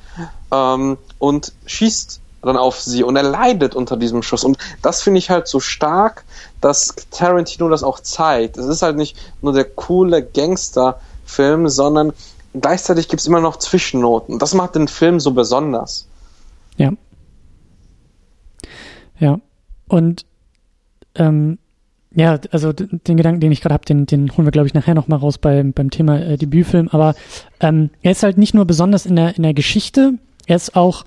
ähm, und schießt dann auf sie und er leidet unter diesem Schuss und das finde ich halt so stark, dass Tarantino das auch zeigt. Es ist halt nicht nur der coole Gangsterfilm, sondern gleichzeitig gibt es immer noch Zwischennoten. Das macht den Film so besonders.
Ja. Ja. Und ähm, ja, also den Gedanken, den ich gerade habe, den, den holen wir, glaube ich, nachher nochmal raus beim, beim Thema äh, Debütfilm. Aber ähm, er ist halt nicht nur besonders in der, in der Geschichte, er ist auch,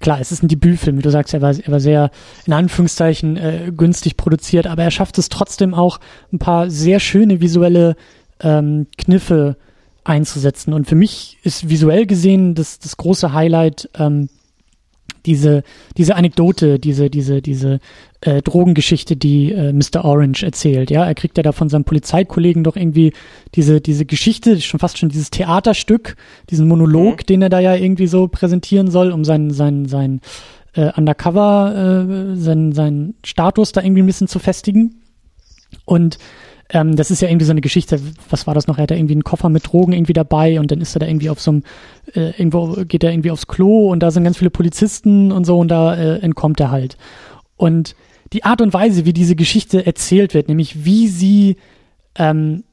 klar, es ist ein Debütfilm, wie du sagst, er war, er war sehr, in Anführungszeichen, äh, günstig produziert, aber er schafft es trotzdem auch, ein paar sehr schöne visuelle ähm, Kniffe einzusetzen. Und für mich ist visuell gesehen das, das große Highlight ähm, diese, diese Anekdote, diese, diese, diese äh, Drogengeschichte, die äh, Mr. Orange erzählt. Ja, er kriegt ja da von seinem Polizeikollegen doch irgendwie diese, diese Geschichte, schon fast schon dieses Theaterstück, diesen Monolog, mhm. den er da ja irgendwie so präsentieren soll, um seinen, seinen, seinen äh, Undercover, äh, seinen, seinen Status da irgendwie ein bisschen zu festigen. Und ähm, das ist ja irgendwie so eine Geschichte, was war das noch? Er hat da irgendwie einen Koffer mit Drogen irgendwie dabei und dann ist er da irgendwie auf so einem, äh, irgendwo geht er irgendwie aufs Klo und da sind ganz viele Polizisten und so und da äh, entkommt er halt. Und die Art und Weise, wie diese Geschichte erzählt wird, nämlich wie sie ähm,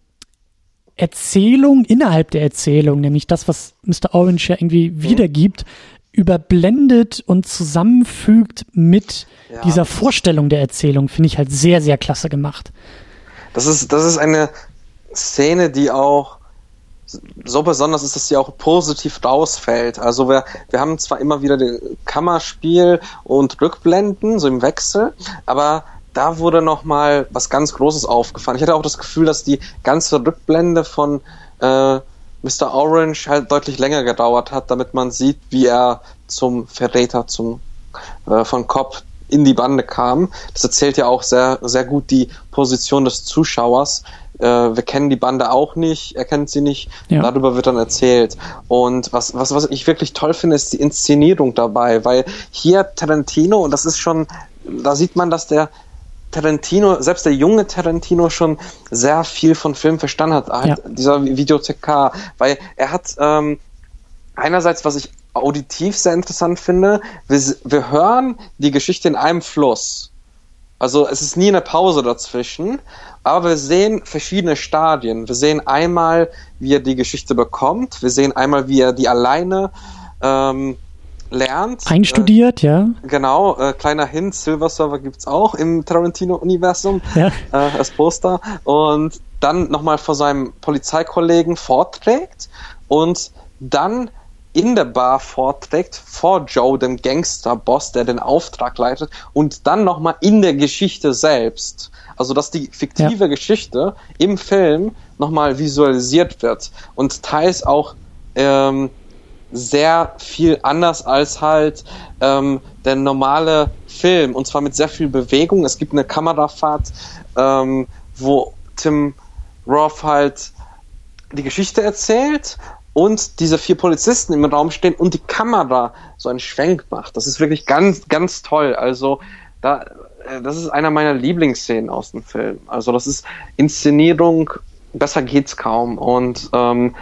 Erzählung innerhalb der Erzählung, nämlich das, was Mr. Orange ja irgendwie mhm. wiedergibt, überblendet und zusammenfügt mit ja. dieser Vorstellung der Erzählung, finde ich halt sehr, sehr klasse gemacht.
Das ist, das ist eine Szene, die auch so besonders ist, dass sie auch positiv rausfällt. Also wir, wir haben zwar immer wieder Kammerspiel und Rückblenden, so im Wechsel, aber da wurde nochmal was ganz Großes aufgefahren. Ich hatte auch das Gefühl, dass die ganze Rückblende von äh, Mr. Orange halt deutlich länger gedauert hat, damit man sieht, wie er zum Verräter, zum äh, von Cobb in die Bande kam. Das erzählt ja auch sehr, sehr gut die Position des Zuschauers. Äh, wir kennen die Bande auch nicht, er kennt sie nicht. Ja. Darüber wird dann erzählt. Und was, was, was ich wirklich toll finde, ist die Inszenierung dabei, weil hier Tarantino, und das ist schon, da sieht man, dass der Tarantino, selbst der junge Tarantino schon sehr viel von Film verstanden hat, halt ja. dieser Videothekar, weil er hat ähm, einerseits, was ich auditiv sehr interessant finde, wir, wir hören die Geschichte in einem Fluss. Also es ist nie eine Pause dazwischen, aber wir sehen verschiedene Stadien. Wir sehen einmal, wie er die Geschichte bekommt, wir sehen einmal, wie er die alleine ähm, lernt.
Einstudiert, äh, ja.
Genau, äh, kleiner Hint, Silver Server gibt's auch im Tarantino-Universum ja. äh, als Poster. Und dann nochmal vor seinem Polizeikollegen vorträgt und dann in der Bar vorträgt, vor Joe, dem Gangsterboss, der den Auftrag leitet, und dann nochmal in der Geschichte selbst. Also, dass die fiktive ja. Geschichte im Film nochmal visualisiert wird und teils auch ähm, sehr viel anders als halt ähm, der normale Film und zwar mit sehr viel Bewegung. Es gibt eine Kamerafahrt, ähm, wo Tim Roth halt die Geschichte erzählt und diese vier Polizisten im Raum stehen und die Kamera so einen Schwenk macht. Das ist wirklich ganz, ganz toll. Also da, äh, das ist einer meiner Lieblingsszenen aus dem Film. Also das ist Inszenierung, besser geht's kaum. Und ähm,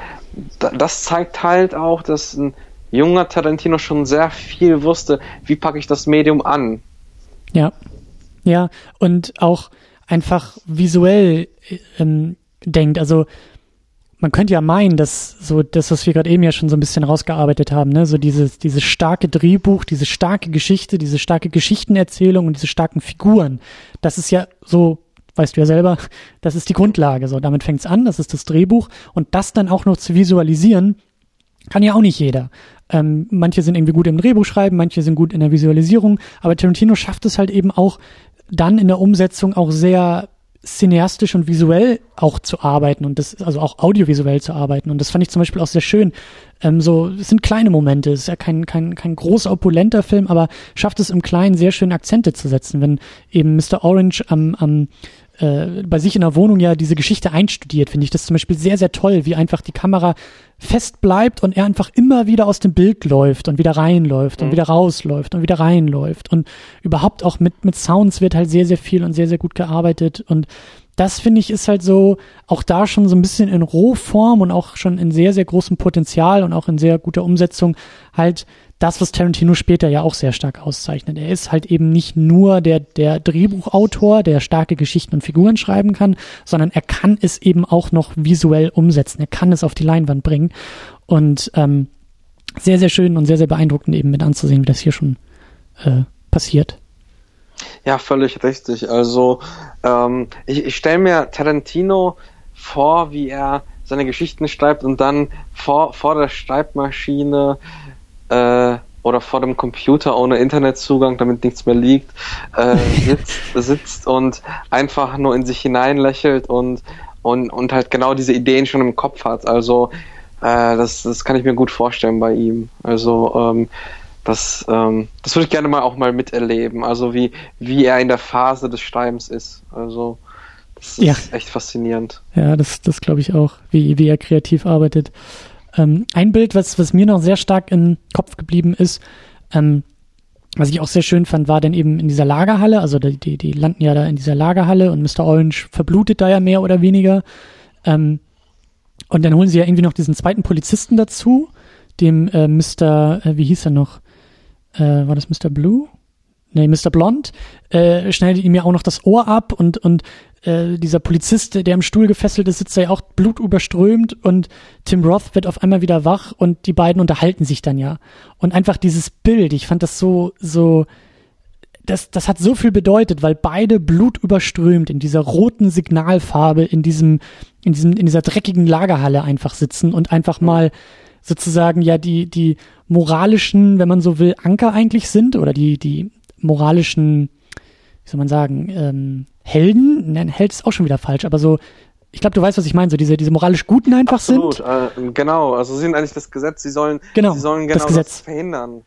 das zeigt halt auch, dass ein junger Tarantino schon sehr viel wusste, wie packe ich das Medium an.
Ja, ja, und auch einfach visuell ähm, denkt. Also man könnte ja meinen, dass so das, was wir gerade eben ja schon so ein bisschen rausgearbeitet haben, ne, so dieses, dieses starke Drehbuch, diese starke Geschichte, diese starke Geschichtenerzählung und diese starken Figuren, das ist ja so, weißt du ja selber, das ist die Grundlage. So, damit fängt's an, das ist das Drehbuch und das dann auch noch zu visualisieren, kann ja auch nicht jeder. Ähm, manche sind irgendwie gut im Drehbuch schreiben, manche sind gut in der Visualisierung, aber Tarantino schafft es halt eben auch dann in der Umsetzung auch sehr cineastisch und visuell auch zu arbeiten und das, also auch audiovisuell zu arbeiten. Und das fand ich zum Beispiel auch sehr schön. Ähm, so, es sind kleine Momente, es ist ja kein, kein, kein großer, opulenter Film, aber schafft es im Kleinen sehr schön Akzente zu setzen. Wenn eben Mr. Orange am, am äh, bei sich in der Wohnung ja diese Geschichte einstudiert, finde ich das zum Beispiel sehr, sehr toll, wie einfach die Kamera fest bleibt und er einfach immer wieder aus dem Bild läuft und wieder reinläuft mhm. und wieder rausläuft und wieder reinläuft und überhaupt auch mit, mit Sounds wird halt sehr, sehr viel und sehr, sehr gut gearbeitet und das finde ich ist halt so, auch da schon so ein bisschen in Rohform und auch schon in sehr, sehr großem Potenzial und auch in sehr guter Umsetzung halt das, was Tarantino später ja auch sehr stark auszeichnet. Er ist halt eben nicht nur der, der Drehbuchautor, der starke Geschichten und Figuren schreiben kann, sondern er kann es eben auch noch visuell umsetzen. Er kann es auf die Leinwand bringen. Und ähm, sehr, sehr schön und sehr, sehr beeindruckend eben mit anzusehen, wie das hier schon äh, passiert.
Ja, völlig richtig. Also ähm, ich, ich stelle mir Tarantino vor, wie er seine Geschichten schreibt und dann vor, vor der Schreibmaschine äh, oder vor dem Computer ohne Internetzugang, damit nichts mehr liegt, äh, sitzt, sitzt und einfach nur in sich hinein lächelt und, und, und halt genau diese Ideen schon im Kopf hat. Also äh, das, das kann ich mir gut vorstellen bei ihm. Also ähm, das, ähm, das würde ich gerne mal auch mal miterleben. Also wie, wie er in der Phase des Schreibens ist. Also das ist ja. echt faszinierend.
Ja, das, das glaube ich auch, wie, wie er kreativ arbeitet. Ähm, ein Bild, was, was mir noch sehr stark im Kopf geblieben ist, ähm, was ich auch sehr schön fand, war dann eben in dieser Lagerhalle, also die, die, die landen ja da in dieser Lagerhalle und Mr. Orange verblutet da ja mehr oder weniger. Ähm, und dann holen sie ja irgendwie noch diesen zweiten Polizisten dazu, dem äh, Mr., äh, wie hieß er noch? Äh, war das Mr. Blue? Nee, Mr. Blond, äh, schneidet ihm ja auch noch das Ohr ab und, und äh, dieser Polizist, der im Stuhl gefesselt ist, sitzt da ja auch blutüberströmt und Tim Roth wird auf einmal wieder wach und die beiden unterhalten sich dann ja. Und einfach dieses Bild, ich fand das so, so, das, das hat so viel bedeutet, weil beide blutüberströmt in dieser roten Signalfarbe in diesem, in diesem, in dieser dreckigen Lagerhalle einfach sitzen und einfach mal sozusagen ja die, die moralischen, wenn man so will, Anker eigentlich sind oder die, die moralischen, wie soll man sagen, ähm, Helden, nein, Held ist auch schon wieder falsch, aber so, ich glaube, du weißt, was ich meine, so diese, diese moralisch Guten einfach Absolut, sind.
Äh, genau, also sie sind eigentlich das Gesetz, sie sollen, genau, sie sollen genau das, Gesetz. das verhindern.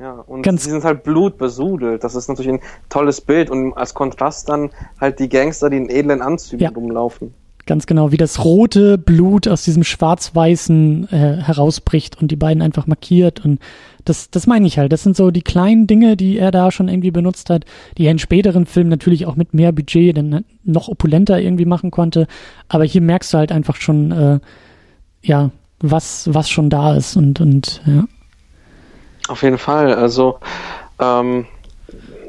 Ja, und Ganz sie sind halt blutbesudelt. Das ist natürlich ein tolles Bild und als Kontrast dann halt die Gangster, die in edlen Anzügen ja. rumlaufen.
Ganz genau, wie das rote Blut aus diesem schwarz-weißen äh, herausbricht und die beiden einfach markiert. Und das, das meine ich halt. Das sind so die kleinen Dinge, die er da schon irgendwie benutzt hat, die er in späteren Filmen natürlich auch mit mehr Budget dann noch opulenter irgendwie machen konnte. Aber hier merkst du halt einfach schon, äh, ja, was, was schon da ist und, und ja.
Auf jeden Fall. Also, ähm,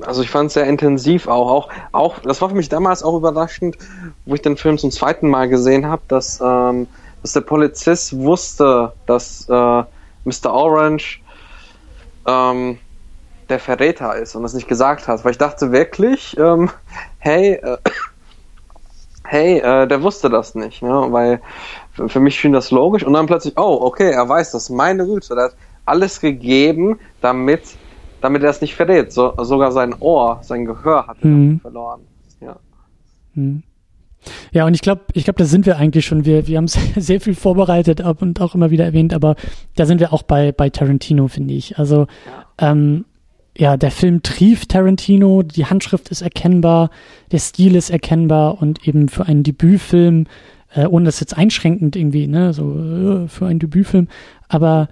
also ich fand es sehr intensiv auch, auch, auch, das war für mich damals auch überraschend, wo ich den Film zum zweiten Mal gesehen habe, dass, ähm, dass der Polizist wusste, dass äh, Mr. Orange ähm, der Verräter ist und das nicht gesagt hat, weil ich dachte wirklich, ähm, hey, äh, hey, äh, der wusste das nicht, ne? weil für, mich schien das logisch und dann plötzlich, oh, okay, er weiß das, meine Güte, der hat alles gegeben, damit damit er es nicht verrät. So, sogar sein Ohr, sein Gehör hat er mhm. verloren. Ja.
Mhm. Ja, und ich glaube, ich glaube, da sind wir eigentlich schon. Wir, wir haben sehr viel vorbereitet ab und auch immer wieder erwähnt, aber da sind wir auch bei, bei Tarantino, finde ich. Also, ja. Ähm, ja, der Film trieft Tarantino, die Handschrift ist erkennbar, der Stil ist erkennbar und eben für einen Debütfilm, äh, ohne das jetzt einschränkend irgendwie, ne, so äh, für einen Debütfilm, aber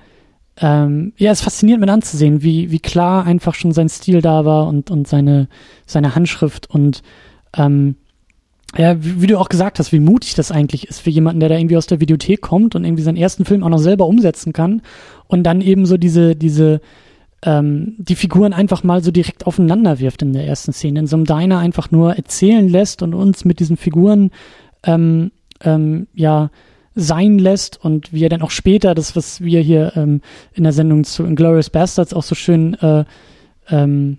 ähm, ja, es ist faszinierend mit anzusehen, wie, wie klar einfach schon sein Stil da war und, und seine, seine Handschrift und ähm, ja, wie, du auch gesagt hast, wie mutig das eigentlich ist für jemanden, der da irgendwie aus der Videothek kommt und irgendwie seinen ersten Film auch noch selber umsetzen kann und dann eben so diese, diese, ähm, die Figuren einfach mal so direkt aufeinander wirft in der ersten Szene, in so einem Diner einfach nur erzählen lässt und uns mit diesen Figuren ähm, ähm, ja sein lässt und wie er dann auch später, das, was wir hier ähm, in der Sendung zu Inglourious Bastards auch so schön äh, ähm,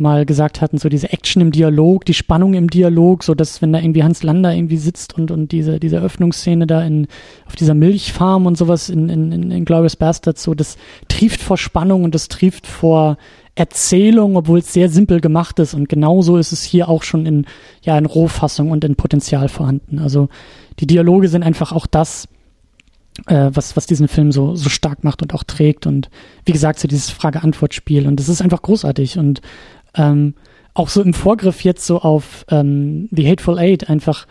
mal gesagt hatten, so diese Action im Dialog, die Spannung im Dialog, so dass wenn da irgendwie Hans Lander irgendwie sitzt und, und diese, diese Öffnungsszene da in, auf dieser Milchfarm und sowas in, in, in, in Glorious Bastards, so das trieft vor Spannung und das trieft vor Erzählung, obwohl es sehr simpel gemacht ist und genauso ist es hier auch schon in, ja, in Rohfassung und in Potenzial vorhanden. Also die Dialoge sind einfach auch das, äh, was, was diesen Film so, so stark macht und auch trägt. Und wie gesagt, so dieses Frage-Antwort-Spiel. Und das ist einfach großartig. Und ähm, auch so im Vorgriff jetzt so auf ähm, The Hateful Eight einfach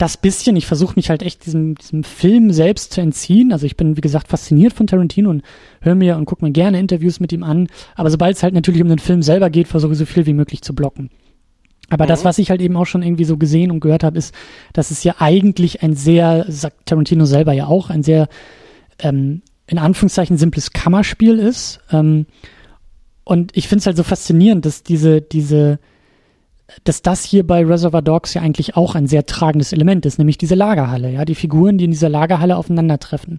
das bisschen, ich versuche mich halt echt diesem, diesem Film selbst zu entziehen. Also ich bin, wie gesagt, fasziniert von Tarantino und höre mir und gucke mir gerne Interviews mit ihm an. Aber sobald es halt natürlich um den Film selber geht, versuche ich so viel wie möglich zu blocken. Aber mhm. das, was ich halt eben auch schon irgendwie so gesehen und gehört habe, ist, dass es ja eigentlich ein sehr, sagt Tarantino selber ja auch, ein sehr ähm, in Anführungszeichen simples Kammerspiel ist. Ähm, und ich finde es halt so faszinierend, dass diese, diese, dass das hier bei Reservoir Dogs ja eigentlich auch ein sehr tragendes Element ist, nämlich diese Lagerhalle, ja, die Figuren, die in dieser Lagerhalle aufeinandertreffen.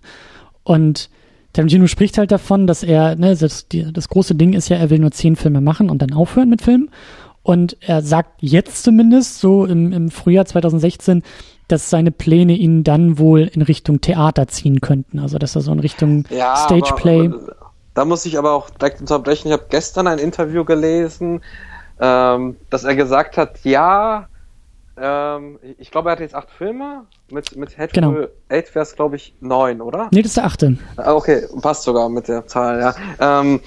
Und Tarantino spricht halt davon, dass er, ne, das, die, das große Ding ist ja, er will nur zehn Filme machen und dann aufhören mit Filmen. Und er sagt jetzt zumindest, so im, im Frühjahr 2016, dass seine Pläne ihn dann wohl in Richtung Theater ziehen könnten. Also dass er so in Richtung ja, Stageplay.
Aber, da muss ich aber auch direkt unterbrechen. Ich habe gestern ein Interview gelesen, ähm, dass er gesagt hat, ja, ähm, ich glaube, er hat jetzt acht Filme. Mit, mit Hateful genau. Eight wäre es, glaube ich, neun, oder?
Nee, das ist der achte.
Ah, okay, passt sogar mit der Zahl, ja. Ähm,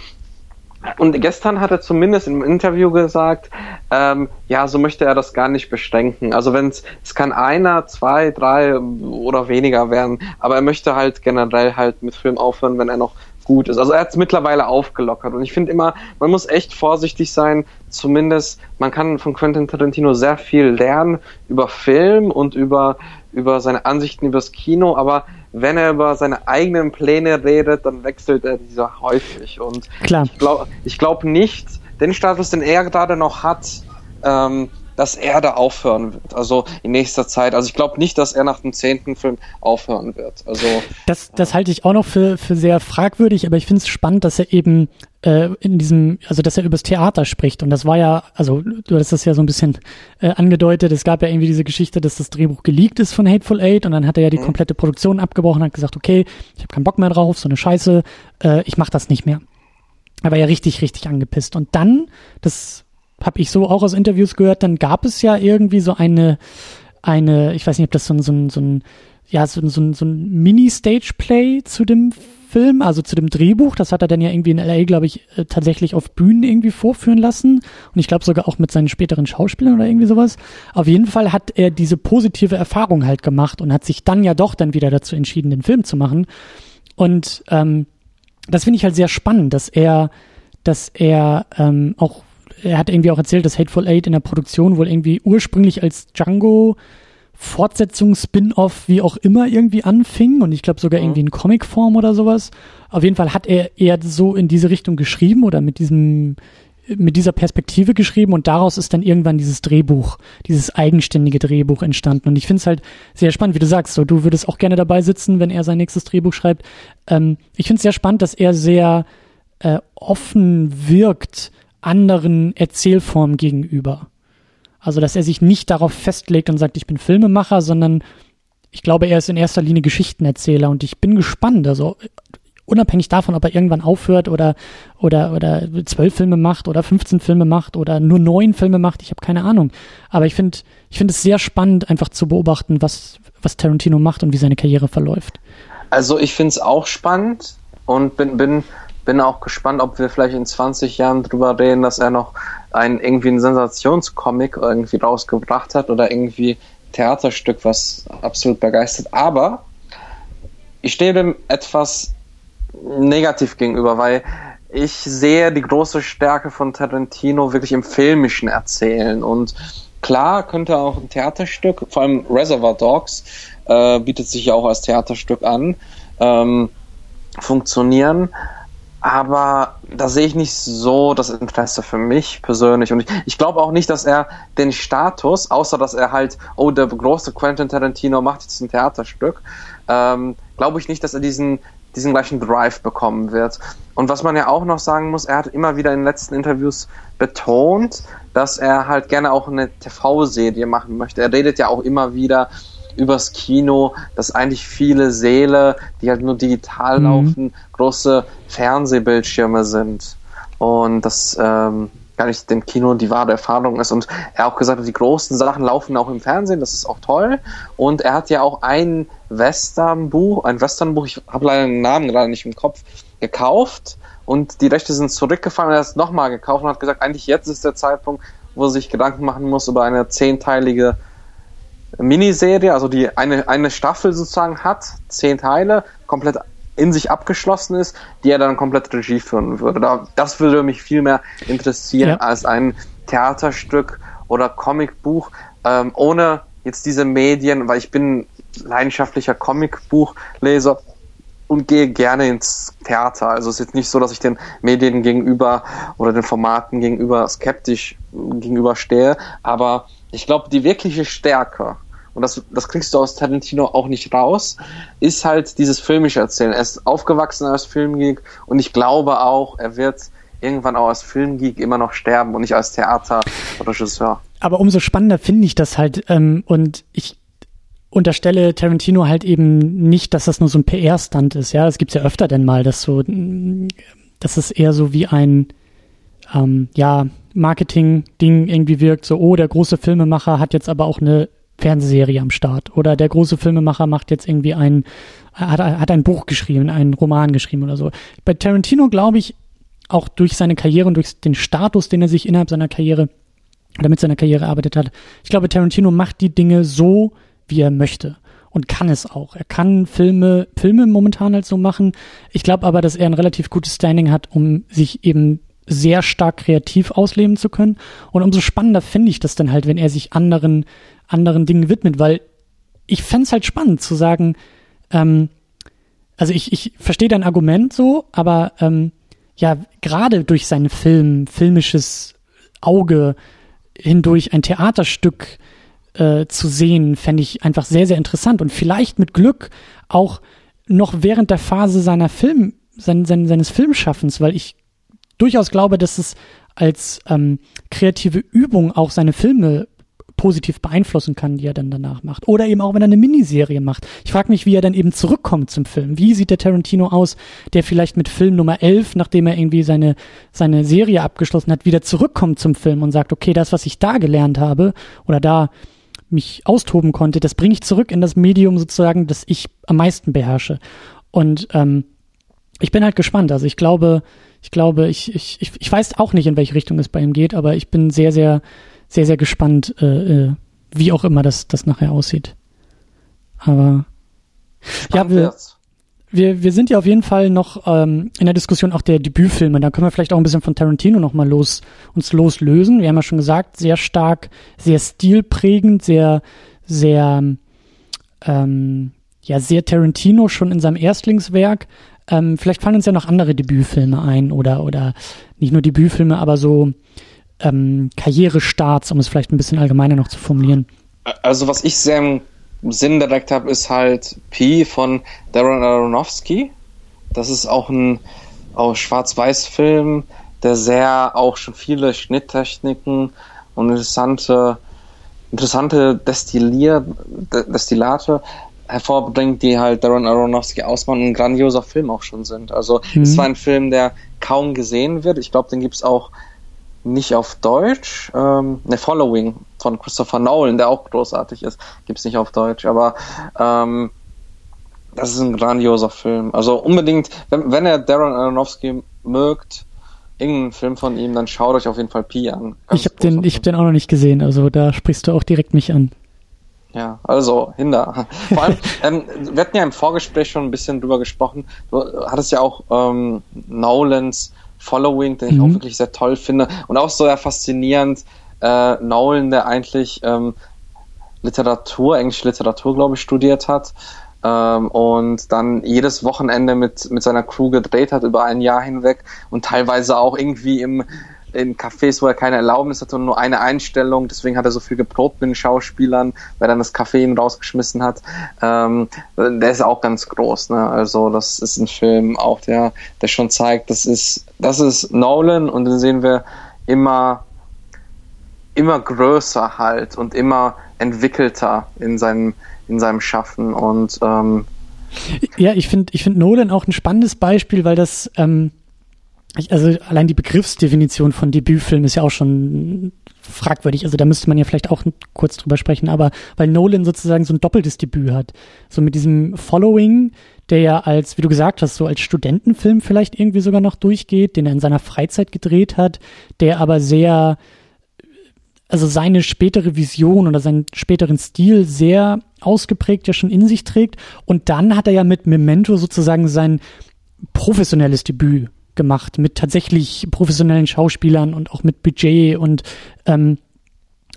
und gestern hat er zumindest im Interview gesagt, ähm, ja, so möchte er das gar nicht beschränken. Also wenn es, es kann einer, zwei, drei oder weniger werden, aber er möchte halt generell halt mit Film aufhören, wenn er noch gut ist. Also er hat es mittlerweile aufgelockert und ich finde immer, man muss echt vorsichtig sein. Zumindest, man kann von Quentin Tarantino sehr viel lernen über Film und über, über seine Ansichten übers Kino, aber wenn er über seine eigenen Pläne redet, dann wechselt er diese häufig. Und
Klar.
ich glaube ich glaub nicht, den Status, den er gerade noch hat, ähm, dass er da aufhören wird. Also in nächster Zeit. Also ich glaube nicht, dass er nach dem zehnten Film aufhören wird. Also
das, das halte ich auch noch für, für sehr fragwürdig, aber ich finde es spannend, dass er eben äh, in diesem, also dass er übers Theater spricht. Und das war ja, also du hast das ja so ein bisschen äh, angedeutet, es gab ja irgendwie diese Geschichte, dass das Drehbuch geleakt ist von Hateful Eight und dann hat er ja die mhm. komplette Produktion abgebrochen und hat gesagt, okay, ich habe keinen Bock mehr drauf, so eine Scheiße, äh, ich mach das nicht mehr. Er war ja richtig, richtig angepisst. Und dann, das habe ich so auch aus Interviews gehört, dann gab es ja irgendwie so eine, eine, ich weiß nicht, ob das so ein, so ein, so ein ja, so, so, so ein Mini-Stage-Play zu dem Film, also zu dem Drehbuch. Das hat er dann ja irgendwie in LA, glaube ich, äh, tatsächlich auf Bühnen irgendwie vorführen lassen. Und ich glaube sogar auch mit seinen späteren Schauspielern oder irgendwie sowas. Auf jeden Fall hat er diese positive Erfahrung halt gemacht und hat sich dann ja doch dann wieder dazu entschieden, den Film zu machen. Und ähm, das finde ich halt sehr spannend, dass er, dass er ähm, auch er hat irgendwie auch erzählt, dass Hateful Eight in der Produktion wohl irgendwie ursprünglich als Django Fortsetzung, Spin-off, wie auch immer irgendwie anfing und ich glaube sogar mhm. irgendwie in Comicform oder sowas. Auf jeden Fall hat er eher so in diese Richtung geschrieben oder mit diesem mit dieser Perspektive geschrieben und daraus ist dann irgendwann dieses Drehbuch, dieses eigenständige Drehbuch entstanden. Und ich finde es halt sehr spannend, wie du sagst, so du würdest auch gerne dabei sitzen, wenn er sein nächstes Drehbuch schreibt. Ähm, ich finde es sehr spannend, dass er sehr äh, offen wirkt anderen Erzählformen gegenüber. Also, dass er sich nicht darauf festlegt und sagt, ich bin Filmemacher, sondern ich glaube, er ist in erster Linie Geschichtenerzähler und ich bin gespannt. Also, unabhängig davon, ob er irgendwann aufhört oder, oder, oder zwölf Filme macht oder 15 Filme macht oder nur neun Filme macht, ich habe keine Ahnung. Aber ich finde, ich finde es sehr spannend, einfach zu beobachten, was, was Tarantino macht und wie seine Karriere verläuft.
Also, ich finde es auch spannend und bin, bin bin auch gespannt, ob wir vielleicht in 20 Jahren drüber reden, dass er noch ein irgendwie ein Sensationscomic irgendwie rausgebracht hat oder irgendwie Theaterstück, was absolut begeistert. Aber ich stehe dem etwas negativ gegenüber, weil ich sehe die große Stärke von Tarantino wirklich im filmischen Erzählen und klar könnte auch ein Theaterstück, vor allem Reservoir Dogs äh, bietet sich ja auch als Theaterstück an, ähm, funktionieren aber da sehe ich nicht so das Interesse für mich persönlich. Und ich, ich glaube auch nicht, dass er den Status, außer dass er halt, oh, der große Quentin Tarantino macht jetzt ein Theaterstück, ähm, glaube ich nicht, dass er diesen, diesen gleichen Drive bekommen wird. Und was man ja auch noch sagen muss, er hat immer wieder in den letzten Interviews betont, dass er halt gerne auch eine TV-Serie machen möchte. Er redet ja auch immer wieder übers Kino, dass eigentlich viele Seele, die halt nur digital mhm. laufen, große Fernsehbildschirme sind. Und das ähm, gar nicht dem Kino die wahre Erfahrung ist. Und er auch gesagt hat, die großen Sachen laufen auch im Fernsehen, das ist auch toll. Und er hat ja auch ein Westernbuch, ein Westernbuch, ich habe leider den Namen gerade nicht im Kopf, gekauft und die Rechte sind zurückgefallen und er hat es nochmal gekauft und hat gesagt, eigentlich jetzt ist der Zeitpunkt, wo er sich Gedanken machen muss über eine zehnteilige Miniserie, also die eine, eine Staffel sozusagen hat, zehn Teile, komplett in sich abgeschlossen ist, die er dann komplett Regie führen würde. Das würde mich viel mehr interessieren ja. als ein Theaterstück oder Comicbuch, ähm, ohne jetzt diese Medien, weil ich bin leidenschaftlicher Comicbuchleser und gehe gerne ins Theater. Also es ist jetzt nicht so, dass ich den Medien gegenüber oder den Formaten gegenüber skeptisch gegenüberstehe, aber ich glaube, die wirkliche Stärke und das, das kriegst du aus Tarantino auch nicht raus, ist halt dieses filmische Erzählen. Er ist aufgewachsen als Filmgeek und ich glaube auch, er wird irgendwann auch als Filmgeek immer noch sterben und nicht als Theaterregisseur.
Aber umso spannender finde ich das halt ähm, und ich unterstelle Tarantino halt eben nicht, dass das nur so ein PR-Stunt ist. Ja, das gibt's ja öfter denn mal, dass so, dass es eher so wie ein ähm, ja Marketing-Ding irgendwie wirkt. So, oh, der große Filmemacher hat jetzt aber auch eine Fernsehserie am Start oder der große Filmemacher macht jetzt irgendwie ein, hat, hat ein Buch geschrieben, einen Roman geschrieben oder so. Bei Tarantino glaube ich, auch durch seine Karriere und durch den Status, den er sich innerhalb seiner Karriere oder mit seiner Karriere erarbeitet hat, ich glaube, Tarantino macht die Dinge so, wie er möchte und kann es auch. Er kann Filme, Filme momentan halt so machen. Ich glaube aber, dass er ein relativ gutes Standing hat, um sich eben sehr stark kreativ ausleben zu können. Und umso spannender finde ich das dann halt, wenn er sich anderen anderen Dingen widmet, weil ich fände halt spannend zu sagen, ähm, also ich, ich verstehe dein Argument so, aber ähm, ja, gerade durch sein Film, filmisches Auge hindurch ein Theaterstück äh, zu sehen, fände ich einfach sehr, sehr interessant und vielleicht mit Glück auch noch während der Phase seiner Film, sein, sein, seines Filmschaffens, weil ich durchaus glaube, dass es als ähm, kreative Übung auch seine Filme positiv beeinflussen kann, die er dann danach macht. Oder eben auch, wenn er eine Miniserie macht. Ich frage mich, wie er dann eben zurückkommt zum Film. Wie sieht der Tarantino aus, der vielleicht mit Film Nummer 11, nachdem er irgendwie seine, seine Serie abgeschlossen hat, wieder zurückkommt zum Film und sagt, okay, das, was ich da gelernt habe oder da mich austoben konnte, das bringe ich zurück in das Medium sozusagen, das ich am meisten beherrsche. Und ähm, ich bin halt gespannt. Also ich glaube, ich glaube, ich, ich, ich, ich weiß auch nicht, in welche Richtung es bei ihm geht, aber ich bin sehr, sehr sehr, sehr gespannt, äh, äh, wie auch immer das, das nachher aussieht. Aber ja, wir, wir, wir sind ja auf jeden Fall noch ähm, in der Diskussion auch der Debütfilme. Da können wir vielleicht auch ein bisschen von Tarantino nochmal los, uns loslösen. Wir haben ja schon gesagt, sehr stark, sehr stilprägend, sehr, sehr, ähm, ja, sehr Tarantino schon in seinem Erstlingswerk. Ähm, vielleicht fallen uns ja noch andere Debütfilme ein oder, oder nicht nur Debütfilme, aber so ähm, Karrierestarts, um es vielleicht ein bisschen allgemeiner noch zu formulieren?
Also was ich sehr im Sinn direkt habe, ist halt Pi von Darren Aronofsky. Das ist auch ein auch Schwarz-Weiß-Film, der sehr auch schon viele Schnitttechniken und interessante, interessante Destillier, Destillate hervorbringt, die halt Darren Aronofsky ausmachen und ein grandioser Film auch schon sind. Also mhm. es war ein Film, der kaum gesehen wird. Ich glaube, den gibt es auch nicht auf Deutsch. Ähm, ne, Following von Christopher Nolan, der auch großartig ist, gibt's nicht auf Deutsch, aber ähm, das ist ein grandioser Film. Also unbedingt, wenn, wenn ihr Darren Aronofsky mögt, irgendeinen Film von ihm, dann schaut euch auf jeden Fall Pi an.
Ganz ich habe den, ich hab den auch noch nicht gesehen, also da sprichst du auch direkt mich an.
Ja, also hinder. Vor allem, ähm, wir hatten ja im Vorgespräch schon ein bisschen drüber gesprochen. Du hattest ja auch ähm, Nolans Following, den ich auch mhm. wirklich sehr toll finde. Und auch so ja faszinierend, äh, Nolan, der eigentlich ähm, Literatur, englische Literatur, glaube ich, studiert hat. Ähm, und dann jedes Wochenende mit, mit seiner Crew gedreht hat über ein Jahr hinweg und teilweise auch irgendwie im in Cafés, wo er keine Erlaubnis hatte und nur eine Einstellung. Deswegen hat er so viel geprobt mit den Schauspielern, weil dann das Café ihn rausgeschmissen hat. Ähm, der ist auch ganz groß. Ne? Also das ist ein Film auch, der, der schon zeigt, das ist, das ist Nolan und den sehen wir immer, immer größer halt und immer entwickelter in seinem, in seinem Schaffen und ähm,
ja, ich finde ich finde Nolan auch ein spannendes Beispiel, weil das ähm, also allein die Begriffsdefinition von Debütfilm ist ja auch schon fragwürdig. Also da müsste man ja vielleicht auch kurz drüber sprechen, aber weil Nolan sozusagen so ein doppeltes Debüt hat. So mit diesem Following, der ja als, wie du gesagt hast, so als Studentenfilm vielleicht irgendwie sogar noch durchgeht, den er in seiner Freizeit gedreht hat, der aber sehr also seine spätere Vision oder seinen späteren Stil sehr ausgeprägt ja schon in sich trägt. Und dann hat er ja mit Memento sozusagen sein professionelles Debüt gemacht, mit tatsächlich professionellen Schauspielern und auch mit Budget und ähm,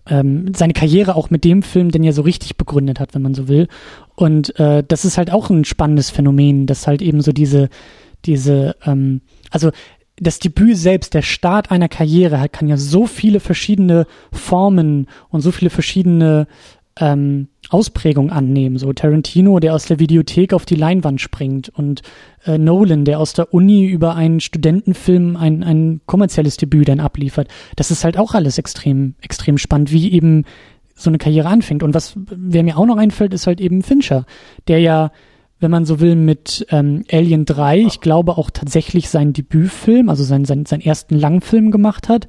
ähm, seine Karriere auch mit dem Film, den er so richtig begründet hat, wenn man so will. Und äh, das ist halt auch ein spannendes Phänomen, dass halt eben so diese, diese, ähm, also das Debüt selbst, der Start einer Karriere, kann ja so viele verschiedene Formen und so viele verschiedene ähm, Ausprägungen annehmen. So Tarantino, der aus der Videothek auf die Leinwand springt und äh, Nolan, der aus der Uni über einen Studentenfilm ein, ein kommerzielles Debüt dann abliefert. Das ist halt auch alles extrem, extrem spannend, wie eben so eine Karriere anfängt. Und was, wer mir auch noch einfällt, ist halt eben Fincher, der ja wenn man so will, mit ähm, Alien 3, ich glaube auch tatsächlich seinen Debütfilm, also seinen, seinen, seinen ersten Langfilm gemacht hat,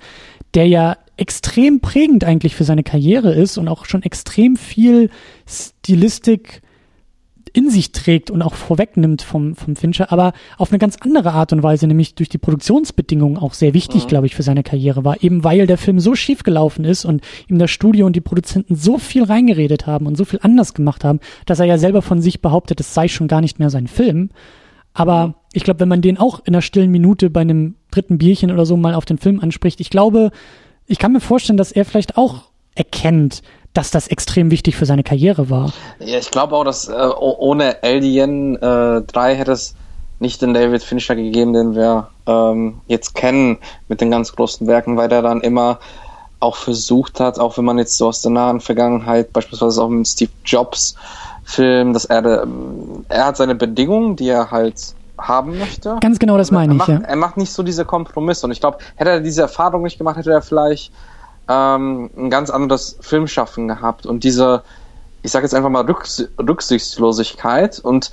der ja extrem prägend eigentlich für seine Karriere ist und auch schon extrem viel Stilistik in sich trägt und auch vorwegnimmt vom, vom Fincher, aber auf eine ganz andere Art und Weise, nämlich durch die Produktionsbedingungen auch sehr wichtig, mhm. glaube ich, für seine Karriere war. Eben weil der Film so schief gelaufen ist und ihm das Studio und die Produzenten so viel reingeredet haben und so viel anders gemacht haben, dass er ja selber von sich behauptet, es sei schon gar nicht mehr sein Film. Aber mhm. ich glaube, wenn man den auch in einer stillen Minute bei einem dritten Bierchen oder so mal auf den Film anspricht, ich glaube, ich kann mir vorstellen, dass er vielleicht auch erkennt, dass das extrem wichtig für seine Karriere war.
Ja, ich glaube auch, dass äh, ohne Alien äh, 3 hätte es nicht den David Fincher gegeben, den wir ähm, jetzt kennen mit den ganz großen Werken, weil der dann immer auch versucht hat, auch wenn man jetzt so aus der nahen Vergangenheit, beispielsweise auch mit Steve Jobs Film, dass er, er hat seine Bedingungen, die er halt haben möchte.
Ganz genau, das meine
ich. Macht,
ja.
Er macht nicht so diese Kompromisse und ich glaube, hätte er diese Erfahrung nicht gemacht, hätte er vielleicht ähm, ein ganz anderes Filmschaffen gehabt und diese, ich sage jetzt einfach mal Rücks Rücksichtslosigkeit und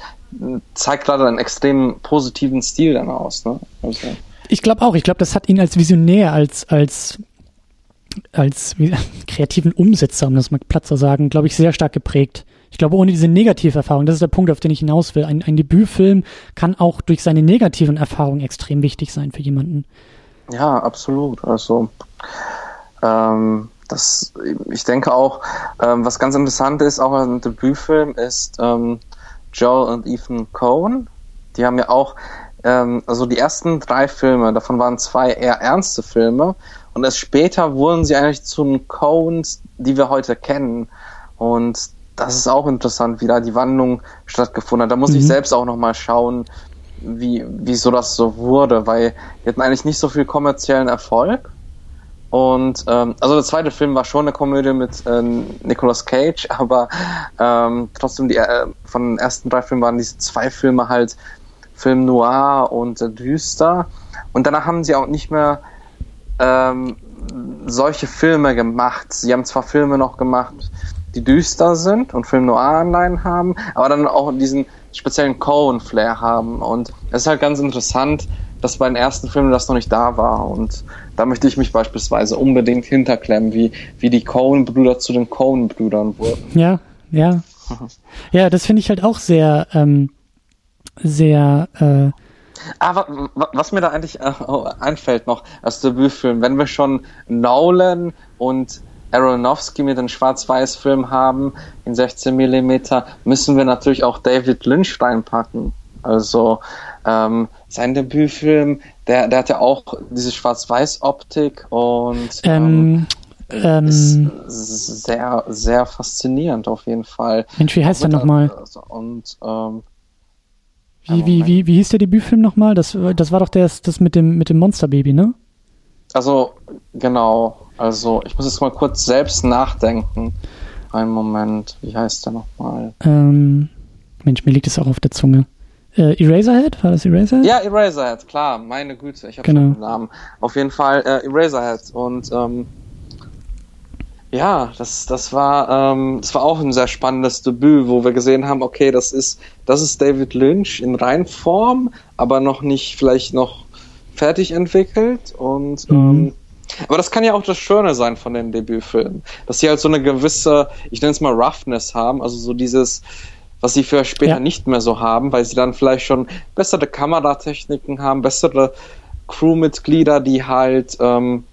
zeigt gerade einen extrem positiven Stil dann aus. Ne? Also.
Ich glaube auch. Ich glaube, das hat ihn als Visionär, als als als kreativen Umsetzer, um das mal platt zu sagen, glaube ich, sehr stark geprägt. Ich glaube, ohne diese Negativerfahrung, das ist der Punkt, auf den ich hinaus will. Ein, ein Debütfilm kann auch durch seine negativen Erfahrungen extrem wichtig sein für jemanden.
Ja, absolut. Also ähm, das, ich denke auch, ähm, was ganz interessant ist, auch ein Debütfilm, ist ähm, Joel und Ethan Cohen. Die haben ja auch, ähm, also die ersten drei Filme, davon waren zwei eher ernste Filme. Und erst später wurden sie eigentlich zu den Coens, die wir heute kennen. Und das ist auch interessant, wie da die Wandlung stattgefunden hat. Da muss mhm. ich selbst auch nochmal schauen, wie, wieso das so wurde, weil die hatten eigentlich nicht so viel kommerziellen Erfolg. Und ähm, also der zweite Film war schon eine Komödie mit ähm, Nicolas Cage, aber ähm, trotzdem die äh, von den ersten drei Filmen waren diese zwei Filme halt Film noir und äh, düster. Und danach haben sie auch nicht mehr ähm, solche Filme gemacht. Sie haben zwar Filme noch gemacht, die düster sind und Film Noir-Anleihen haben, aber dann auch diesen speziellen Cohen-Flair haben. Und es ist halt ganz interessant, dass bei den ersten Filmen das noch nicht da war. Und da möchte ich mich beispielsweise unbedingt hinterklemmen, wie, wie die Cohen-Brüder zu den Cohen-Brüdern wurden.
Ja, ja. ja, das finde ich halt auch sehr, ähm, sehr, äh,
aber was mir da eigentlich äh, einfällt noch als Debütfilm, wenn wir schon Nolan und Aronofsky mit einem Schwarz-Weiß-Film haben in 16 mm, müssen wir natürlich auch David Lynch reinpacken. Also ähm, sein Debütfilm, der, der hat ja auch diese Schwarz-Weiß-Optik und ähm, ähm, ist sehr, sehr faszinierend auf jeden Fall.
Mensch, wie heißt der nochmal?
Also, und ähm,
wie, wie, wie, wie hieß der Debütfilm nochmal? Das, das war doch das, das mit dem, mit dem Monsterbaby, ne?
Also, genau. Also, ich muss jetzt mal kurz selbst nachdenken. Einen Moment. Wie heißt der nochmal?
Ähm, Mensch, mir liegt es auch auf der Zunge. Äh, Eraserhead? War das Eraserhead?
Ja, Eraserhead, klar. Meine Güte, ich habe
genau.
den Namen. Auf jeden Fall äh, Eraserhead. Und ähm, ja, das, das war, ähm, das war auch ein sehr spannendes Debüt, wo wir gesehen haben, okay, das ist, das ist David Lynch in Reinform, aber noch nicht vielleicht noch fertig entwickelt und mhm. ähm, aber das kann ja auch das Schöne sein von den Debütfilmen, dass sie halt so eine gewisse, ich nenne es mal Roughness haben, also so dieses, was sie für später ja. nicht mehr so haben, weil sie dann vielleicht schon bessere Kameratechniken haben, bessere Crewmitglieder, die halt ähm,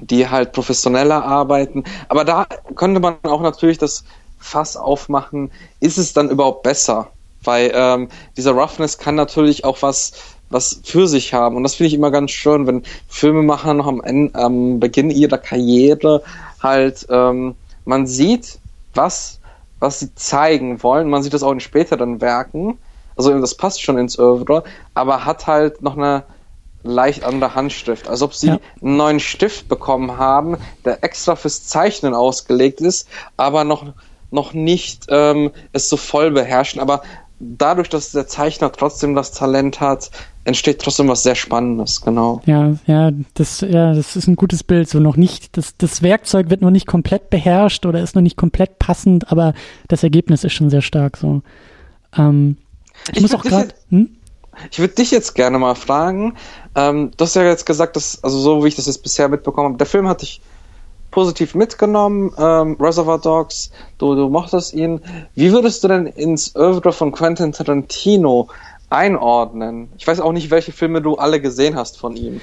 die halt professioneller arbeiten. Aber da könnte man auch natürlich das Fass aufmachen, ist es dann überhaupt besser? Weil ähm, dieser Roughness kann natürlich auch was was für sich haben. Und das finde ich immer ganz schön, wenn Filmemacher noch am, Ende, am Beginn ihrer Karriere halt, ähm, man sieht, was, was sie zeigen wollen. Man sieht das auch in späteren Werken. Also das passt schon ins Oeuvre, aber hat halt noch eine leicht andere Handstift. Als ob sie ja. einen neuen Stift bekommen haben, der extra fürs Zeichnen ausgelegt ist, aber noch, noch nicht ähm, es so voll beherrschen. Aber dadurch, dass der Zeichner trotzdem das Talent hat, entsteht trotzdem was sehr Spannendes, genau.
Ja, ja, das, ja, das ist ein gutes Bild. So noch nicht, das, das Werkzeug wird noch nicht komplett beherrscht oder ist noch nicht komplett passend, aber das Ergebnis ist schon sehr stark. So. Ähm, ich, ich muss auch gerade. Hm?
Ich würde dich jetzt gerne mal fragen. Ähm, du hast ja jetzt gesagt, dass, also so wie ich das jetzt bisher mitbekommen habe, der Film hat dich positiv mitgenommen, ähm, Reservoir Dogs, du, du mochtest ihn. Wie würdest du denn ins Oeuvre von Quentin Tarantino einordnen? Ich weiß auch nicht, welche Filme du alle gesehen hast von ihm.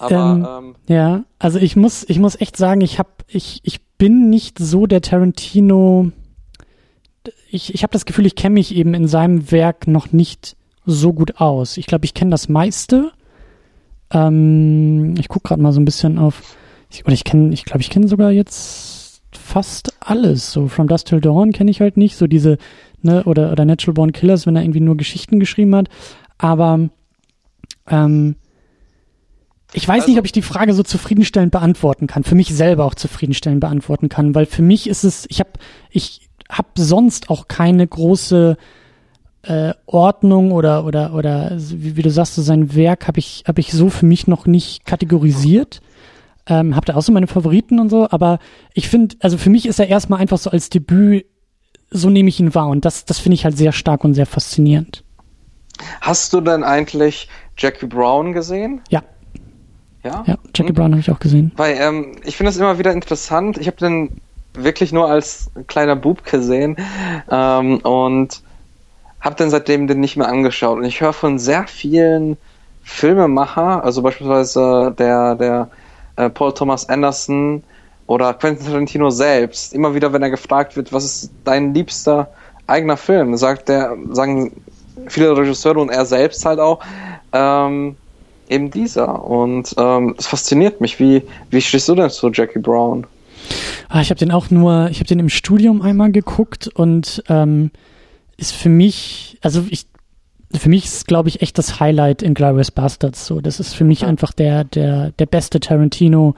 Aber, ähm, ähm, ja, also ich muss, ich muss echt sagen, ich habe, ich, ich bin nicht so der Tarantino. Ich, ich habe das Gefühl, ich kenne mich eben in seinem Werk noch nicht so gut aus. Ich glaube, ich kenne das meiste. Ähm, ich gucke gerade mal so ein bisschen auf ich, oder ich kenne, ich glaube, ich kenne sogar jetzt fast alles. So From Dust Till Dawn kenne ich halt nicht. So diese, ne, oder, oder Natural Born Killers, wenn er irgendwie nur Geschichten geschrieben hat. Aber ähm, ich weiß also, nicht, ob ich die Frage so zufriedenstellend beantworten kann. Für mich selber auch zufriedenstellend beantworten kann, weil für mich ist es, ich habe, ich habe sonst auch keine große äh, Ordnung oder oder oder wie, wie du sagst, so sein Werk habe ich habe ich so für mich noch nicht kategorisiert. Ähm, hab da auch so meine Favoriten und so, aber ich finde, also für mich ist er erstmal einfach so als Debüt, so nehme ich ihn wahr und das, das finde ich halt sehr stark und sehr faszinierend.
Hast du denn eigentlich Jackie Brown gesehen?
Ja. Ja, ja Jackie hm. Brown habe ich auch gesehen.
Weil ähm, ich finde das immer wieder interessant. Ich habe den wirklich nur als kleiner Bub gesehen ähm, und habe dann seitdem den nicht mehr angeschaut. Und ich höre von sehr vielen Filmemacher, also beispielsweise der, der äh, Paul Thomas Anderson oder Quentin Tarantino selbst, immer wieder, wenn er gefragt wird, was ist dein liebster eigener Film, sagt der, sagen viele Regisseure und er selbst halt auch, ähm, eben dieser. Und ähm, es fasziniert mich. Wie, wie stehst du denn zu Jackie Brown?
Ah, ich habe den auch nur, ich habe den im Studium einmal geguckt und ähm, ist für mich, also ich für mich ist, glaube ich, echt das Highlight in Glorious Bastards. So, das ist für mich einfach der, der, der beste Tarantino,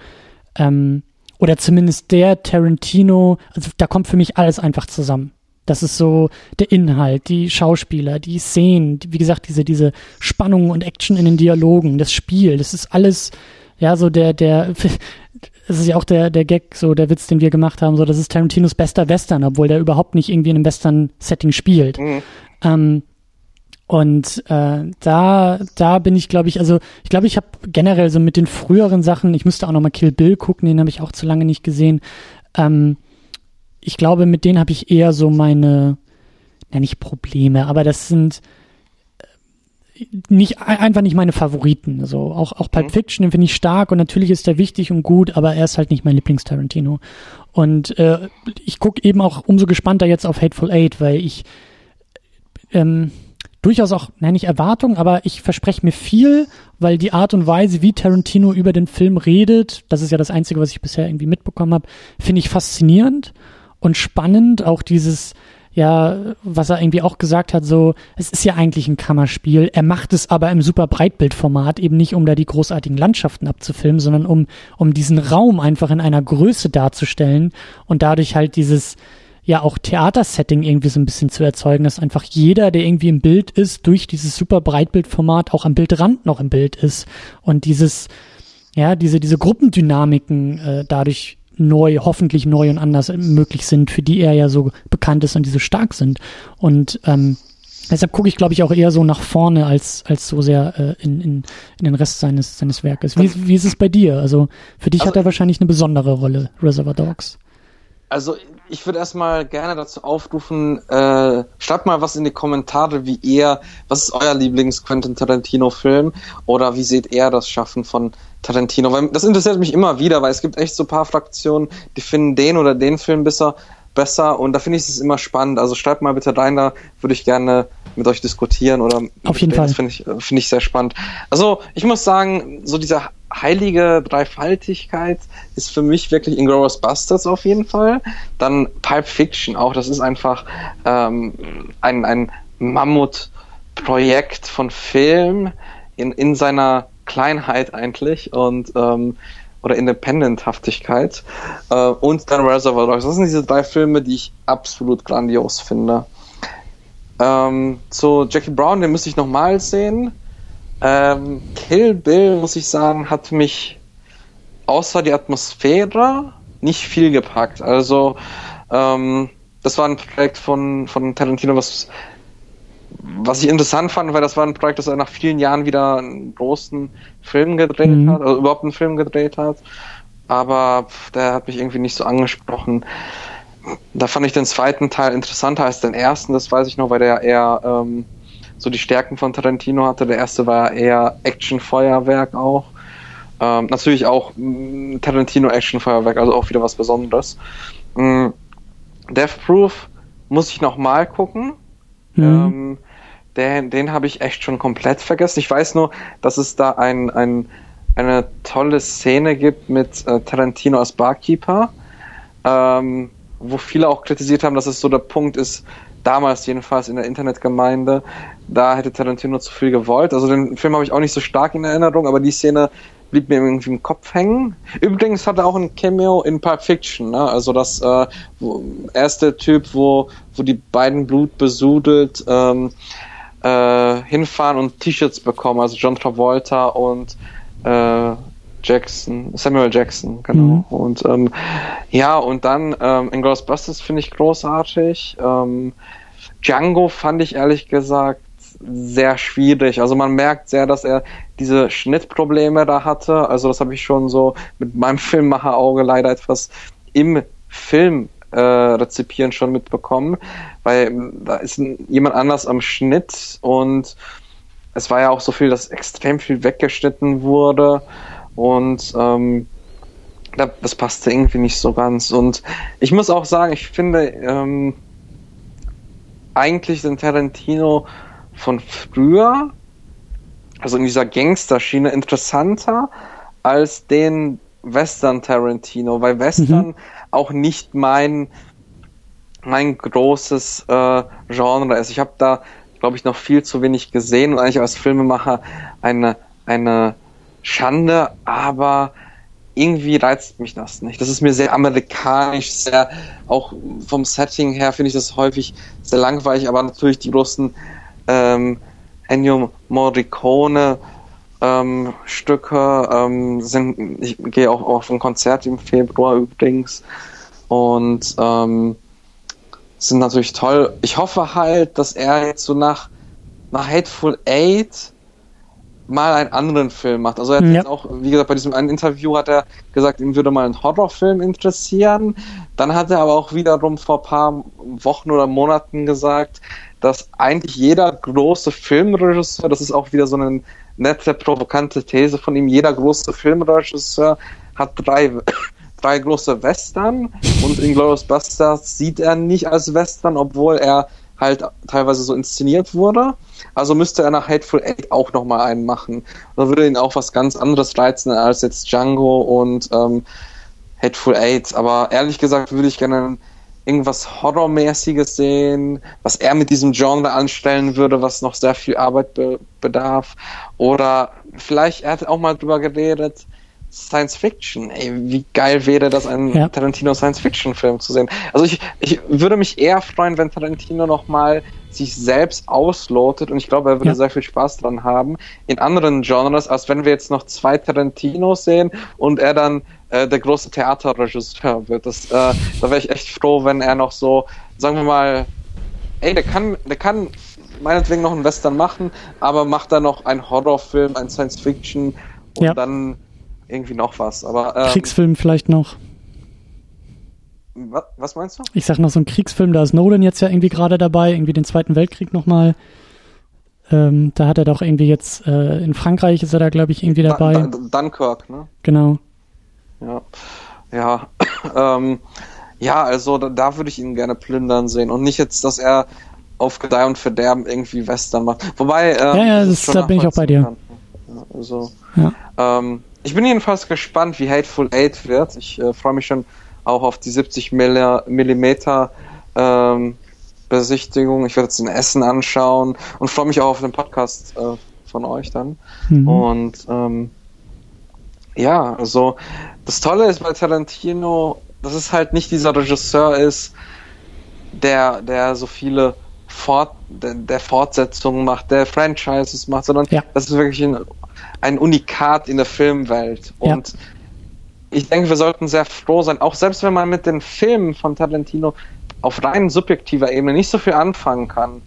ähm, oder zumindest der Tarantino, also da kommt für mich alles einfach zusammen. Das ist so der Inhalt, die Schauspieler, die Szenen, wie gesagt, diese, diese Spannung und Action in den Dialogen, das Spiel, das ist alles, ja, so der, der, das ist ja auch der, der Gag, so der Witz, den wir gemacht haben, so, das ist Tarantinos bester Western, obwohl der überhaupt nicht irgendwie in einem Western-Setting spielt. Mhm. Ähm, und äh, da, da bin ich, glaube ich, also ich glaube, ich habe generell so mit den früheren Sachen, ich müsste auch noch mal Kill Bill gucken, den habe ich auch zu lange nicht gesehen. Ähm, ich glaube, mit denen habe ich eher so meine, ja nicht Probleme, aber das sind äh, nicht einfach nicht meine Favoriten. So auch auch Pulp mhm. Fiction den finde ich stark und natürlich ist er wichtig und gut, aber er ist halt nicht mein Lieblings Tarantino. Und äh, ich gucke eben auch umso gespannter jetzt auf Hateful Eight, weil ich ähm, durchaus auch, nenne ich Erwartung, aber ich verspreche mir viel, weil die Art und Weise, wie Tarantino über den Film redet, das ist ja das Einzige, was ich bisher irgendwie mitbekommen habe, finde ich faszinierend und spannend. Auch dieses, ja, was er irgendwie auch gesagt hat, so, es ist ja eigentlich ein Kammerspiel. Er macht es aber im super Breitbildformat, eben nicht um da die großartigen Landschaften abzufilmen, sondern um, um diesen Raum einfach in einer Größe darzustellen und dadurch halt dieses, ja auch Theatersetting irgendwie so ein bisschen zu erzeugen, dass einfach jeder, der irgendwie im Bild ist, durch dieses super Breitbildformat auch am Bildrand noch im Bild ist und dieses, ja, diese, diese Gruppendynamiken äh, dadurch neu, hoffentlich neu und anders möglich sind, für die er ja so bekannt ist und die so stark sind. Und ähm, deshalb gucke ich, glaube ich, auch eher so nach vorne als, als so sehr äh, in, in, in den Rest seines, seines Werkes. Wie, wie ist es bei dir? Also für dich also, hat er wahrscheinlich eine besondere Rolle, Reservoir Dogs.
Also ich würde erstmal gerne dazu aufrufen, äh, schreibt mal was in die Kommentare, wie ihr, was ist euer Lieblings-Quentin Tarantino-Film oder wie seht ihr das Schaffen von Tarantino? Weil das interessiert mich immer wieder, weil es gibt echt so ein paar Fraktionen, die finden den oder den Film besser, besser und da finde ich es immer spannend. Also schreibt mal bitte rein, da würde ich gerne mit euch diskutieren oder
auf jeden
Fall. Das finde ich, finde ich sehr spannend. Also ich muss sagen, so dieser heilige Dreifaltigkeit ist für mich wirklich Inglourious Bastards auf jeden Fall. Dann Pulp Fiction auch, das ist einfach ähm, ein, ein Mammutprojekt von Film in, in seiner Kleinheit eigentlich und ähm, oder Independent-Haftigkeit. Äh, und dann Reservoir Dogs. Das sind diese drei Filme, die ich absolut grandios finde. Ähm, zu Jackie Brown, den müsste ich nochmal sehen. Ähm, Kill Bill, muss ich sagen, hat mich außer die Atmosphäre nicht viel gepackt. Also, ähm, das war ein Projekt von, von Tarantino, was, was ich interessant fand, weil das war ein Projekt, das er nach vielen Jahren wieder einen großen Film gedreht mhm. hat, also überhaupt einen Film gedreht hat. Aber pff, der hat mich irgendwie nicht so angesprochen. Da fand ich den zweiten Teil interessanter als den ersten, das weiß ich noch, weil der eher ähm, so die Stärken von Tarantino hatte. Der erste war eher Action-Feuerwerk auch. Ähm, natürlich auch mm, Tarantino Action-Feuerwerk, also auch wieder was Besonderes. Ähm, Death Proof muss ich nochmal gucken. Mhm. Ähm, den den habe ich echt schon komplett vergessen. Ich weiß nur, dass es da ein, ein, eine tolle Szene gibt mit äh, Tarantino als Barkeeper, ähm, wo viele auch kritisiert haben, dass es so der Punkt ist, damals jedenfalls in der Internetgemeinde, da hätte Tarantino zu viel gewollt. Also den Film habe ich auch nicht so stark in Erinnerung, aber die Szene blieb mir irgendwie im Kopf hängen. Übrigens hat er auch ein Cameo in Pulp Fiction, ne? also das äh, wo, erste Typ, wo, wo die beiden blutbesudelt ähm, äh, hinfahren und T-Shirts bekommen, also John Travolta und äh, Jackson, Samuel Jackson, genau. Mhm. Und ähm, ja, und dann ähm, in Ghostbusters finde ich großartig. Ähm, Django fand ich ehrlich gesagt sehr schwierig. Also man merkt sehr, dass er diese Schnittprobleme da hatte. Also das habe ich schon so mit meinem Filmmacherauge leider etwas im Film äh, rezipieren schon mitbekommen, weil da ist jemand anders am Schnitt und es war ja auch so viel, dass extrem viel weggeschnitten wurde und ähm, das passte irgendwie nicht so ganz. Und ich muss auch sagen, ich finde ähm, eigentlich den Tarantino von früher, also in dieser Gangster-Schiene, interessanter als den Western Tarantino, weil Western mhm. auch nicht mein mein großes äh, Genre ist. Ich habe da, glaube ich, noch viel zu wenig gesehen und eigentlich als Filmemacher eine eine Schande, aber irgendwie reizt mich das nicht. Das ist mir sehr amerikanisch, sehr, auch vom Setting her finde ich das häufig sehr langweilig, aber natürlich die großen ähm, Ennio Morricone ähm, Stücke ähm, sind, ich gehe auch auf ein Konzert im Februar übrigens und ähm, sind natürlich toll. Ich hoffe halt, dass er jetzt so nach, nach Hateful Eight mal einen anderen Film macht. Also er hat ja. jetzt auch, wie gesagt, bei diesem einen Interview hat er gesagt, ihm würde mal ein Horrorfilm interessieren. Dann hat er aber auch wiederum vor ein paar Wochen oder Monaten gesagt, dass eigentlich jeder große Filmregisseur, das ist auch wieder so eine nette, provokante These von ihm, jeder große Filmregisseur hat drei, drei große Western und Inglourious Basterds sieht er nicht als Western, obwohl er halt teilweise so inszeniert wurde. Also müsste er nach Hateful Eight auch nochmal einen machen. Da würde ihn auch was ganz anderes reizen als jetzt Django und ähm, Hateful Eight. Aber ehrlich gesagt würde ich gerne irgendwas Horrormäßiges sehen, was er mit diesem Genre anstellen würde, was noch sehr viel Arbeit be bedarf. Oder vielleicht, er hat auch mal drüber geredet, Science Fiction. Ey, wie geil wäre das, einen ja. Tarantino Science Fiction Film zu sehen. Also ich, ich würde mich eher freuen, wenn Tarantino nochmal sich selbst auslotet und ich glaube, er würde ja. sehr viel Spaß dran haben in anderen Genres, als wenn wir jetzt noch zwei Tarantinos sehen und er dann äh, der große Theaterregisseur wird. Das, äh, da wäre ich echt froh, wenn er noch so, sagen wir mal, ey, der kann, der kann meinetwegen noch einen Western machen, aber macht dann noch einen Horrorfilm, einen Science Fiction und ja. dann irgendwie noch was. Aber,
ähm, Kriegsfilm vielleicht noch.
Was meinst du?
Ich sag noch so ein Kriegsfilm, da ist Nolan jetzt ja irgendwie gerade dabei, irgendwie den Zweiten Weltkrieg nochmal. Ähm, da hat er doch irgendwie jetzt, äh, in Frankreich ist er da, glaube ich, irgendwie dabei.
Dun Dunkirk, ne?
Genau.
Ja. Ja. ähm, ja, also da, da würde ich ihn gerne plündern sehen und nicht jetzt, dass er auf Gedeih und Verderben irgendwie Western macht. Wobei,
ähm, ja, ja, das, da bin ich auch bei dir.
Ja, also, ja. Ähm, ich bin jedenfalls gespannt, wie Hateful Eight wird. Ich äh, freue mich schon auch auf die 70 Millimeter ähm, Besichtigung. Ich werde jetzt ein Essen anschauen und freue mich auch auf den Podcast äh, von euch dann. Mhm. Und ähm, ja, also das Tolle ist bei Tarantino, dass es halt nicht dieser Regisseur ist, der, der so viele Fort, der, der Fortsetzungen macht, der Franchises macht, sondern ja. das ist wirklich ein, ein Unikat in der Filmwelt. Und ja. ich denke, wir sollten sehr froh sein, auch selbst wenn man mit den Filmen von Tarantino auf rein subjektiver Ebene nicht so viel anfangen kann,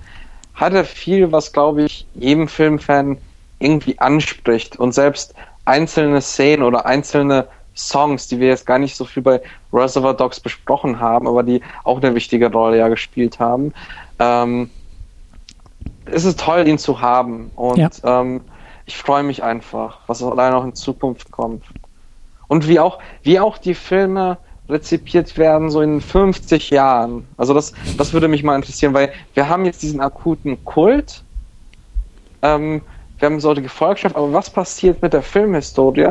hat er viel, was, glaube ich, jedem Filmfan irgendwie anspricht. Und selbst einzelne Szenen oder einzelne Songs, die wir jetzt gar nicht so viel bei Reservoir Dogs besprochen haben, aber die auch eine wichtige Rolle ja gespielt haben. Ähm, es ist toll, ihn zu haben. Und ja. ähm, ich freue mich einfach, was allein noch in Zukunft kommt. Und wie auch, wie auch die Filme rezipiert werden, so in 50 Jahren. Also das, das würde mich mal interessieren, weil wir haben jetzt diesen akuten Kult, ähm, wir haben so die Gefolgschaft, aber was passiert mit der Filmhistorie?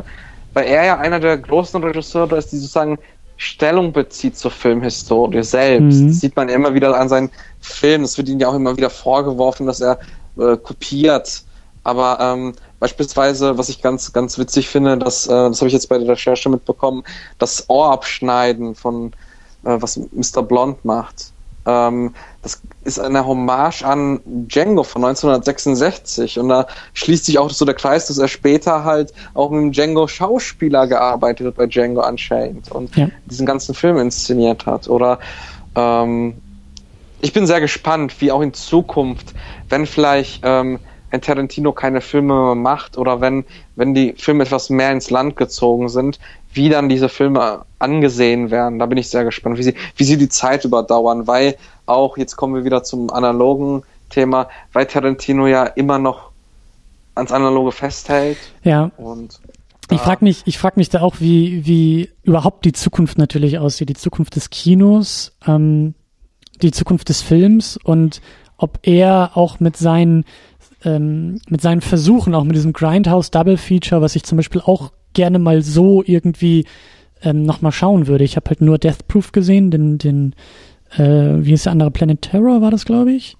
Weil er ja einer der großen Regisseure ist, die sozusagen Stellung bezieht zur Filmhistorie selbst. Mhm. Das sieht man immer wieder an seinen Filmen. Es wird ihm ja auch immer wieder vorgeworfen, dass er äh, kopiert. Aber ähm, beispielsweise, was ich ganz, ganz witzig finde, dass, äh, das habe ich jetzt bei der Recherche mitbekommen, das Ohrabschneiden von äh, was Mr. Blond macht. Ähm, das ist eine Hommage an Django von 1966 und da schließt sich auch so der Kreis, dass er später halt auch mit dem Django Schauspieler gearbeitet hat bei Django Unchained und ja. diesen ganzen Film inszeniert hat. Oder ähm, ich bin sehr gespannt, wie auch in Zukunft, wenn vielleicht ähm, wenn Tarantino keine Filme mehr macht oder wenn, wenn die Filme etwas mehr ins Land gezogen sind, wie dann diese Filme angesehen werden. Da bin ich sehr gespannt, wie sie, wie sie die Zeit überdauern, weil auch, jetzt kommen wir wieder zum analogen Thema, weil Tarantino ja immer noch ans Analoge festhält.
Ja. Und ich frage mich, ich frage mich da auch, wie, wie überhaupt die Zukunft natürlich aussieht, die Zukunft des Kinos, ähm, die Zukunft des Films und ob er auch mit seinen ähm, mit seinen Versuchen, auch mit diesem Grindhouse Double Feature, was ich zum Beispiel auch gerne mal so irgendwie ähm, nochmal schauen würde. Ich habe halt nur Death Proof gesehen, den, den äh, wie ist der andere, Planet Terror war das, glaube ich.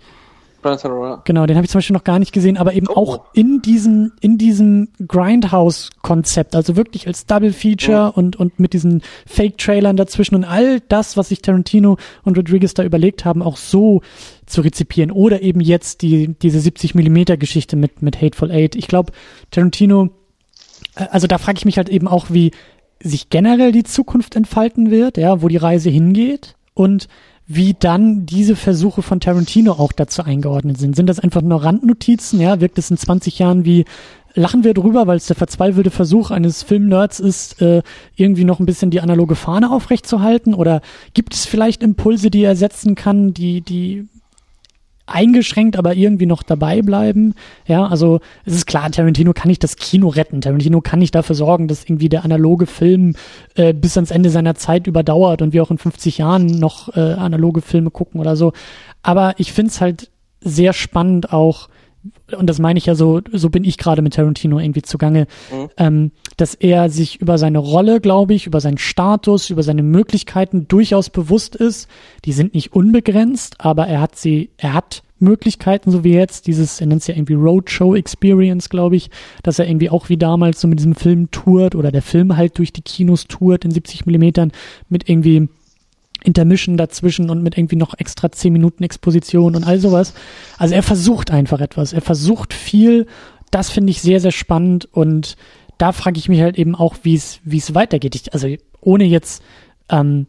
Planet Terror, ja. Genau, den habe ich zum Beispiel noch gar nicht gesehen, aber eben oh. auch in diesem, in diesem Grindhouse-Konzept, also wirklich als Double Feature mhm. und, und mit diesen Fake-Trailern dazwischen und all das, was sich Tarantino und Rodriguez da überlegt haben, auch so zu rezipieren. Oder eben jetzt die, diese 70 Millimeter Geschichte mit, mit Hateful Eight. Ich glaube, Tarantino, äh, also da frage ich mich halt eben auch, wie sich generell die Zukunft entfalten wird, ja, wo die Reise hingeht und wie dann diese Versuche von Tarantino auch dazu eingeordnet sind. Sind das einfach nur Randnotizen? Ja, wirkt es in 20 Jahren wie lachen wir drüber, weil es der verzweifelte Versuch eines Filmnerds ist, äh, irgendwie noch ein bisschen die analoge Fahne aufrechtzuerhalten? Oder gibt es vielleicht Impulse, die er setzen kann, die, die eingeschränkt, aber irgendwie noch dabei bleiben. Ja, also es ist klar, Tarantino kann nicht das Kino retten. Tarantino kann nicht dafür sorgen, dass irgendwie der analoge Film äh, bis ans Ende seiner Zeit überdauert und wir auch in 50 Jahren noch äh, analoge Filme gucken oder so. Aber ich finde es halt sehr spannend auch, und das meine ich ja so, so bin ich gerade mit Tarantino irgendwie zugange, mhm. ähm, dass er sich über seine Rolle, glaube ich, über seinen Status, über seine Möglichkeiten durchaus bewusst ist. Die sind nicht unbegrenzt, aber er hat sie, er hat Möglichkeiten, so wie jetzt, dieses, er nennt es ja irgendwie Roadshow Experience, glaube ich, dass er irgendwie auch wie damals so mit diesem Film tourt oder der Film halt durch die Kinos tourt in 70 Millimetern mit irgendwie Intermission dazwischen und mit irgendwie noch extra 10 Minuten Exposition und all sowas. Also er versucht einfach etwas. Er versucht viel. Das finde ich sehr, sehr spannend und da frage ich mich halt eben auch, wie es, wie es weitergeht. Ich, also ohne jetzt, ähm,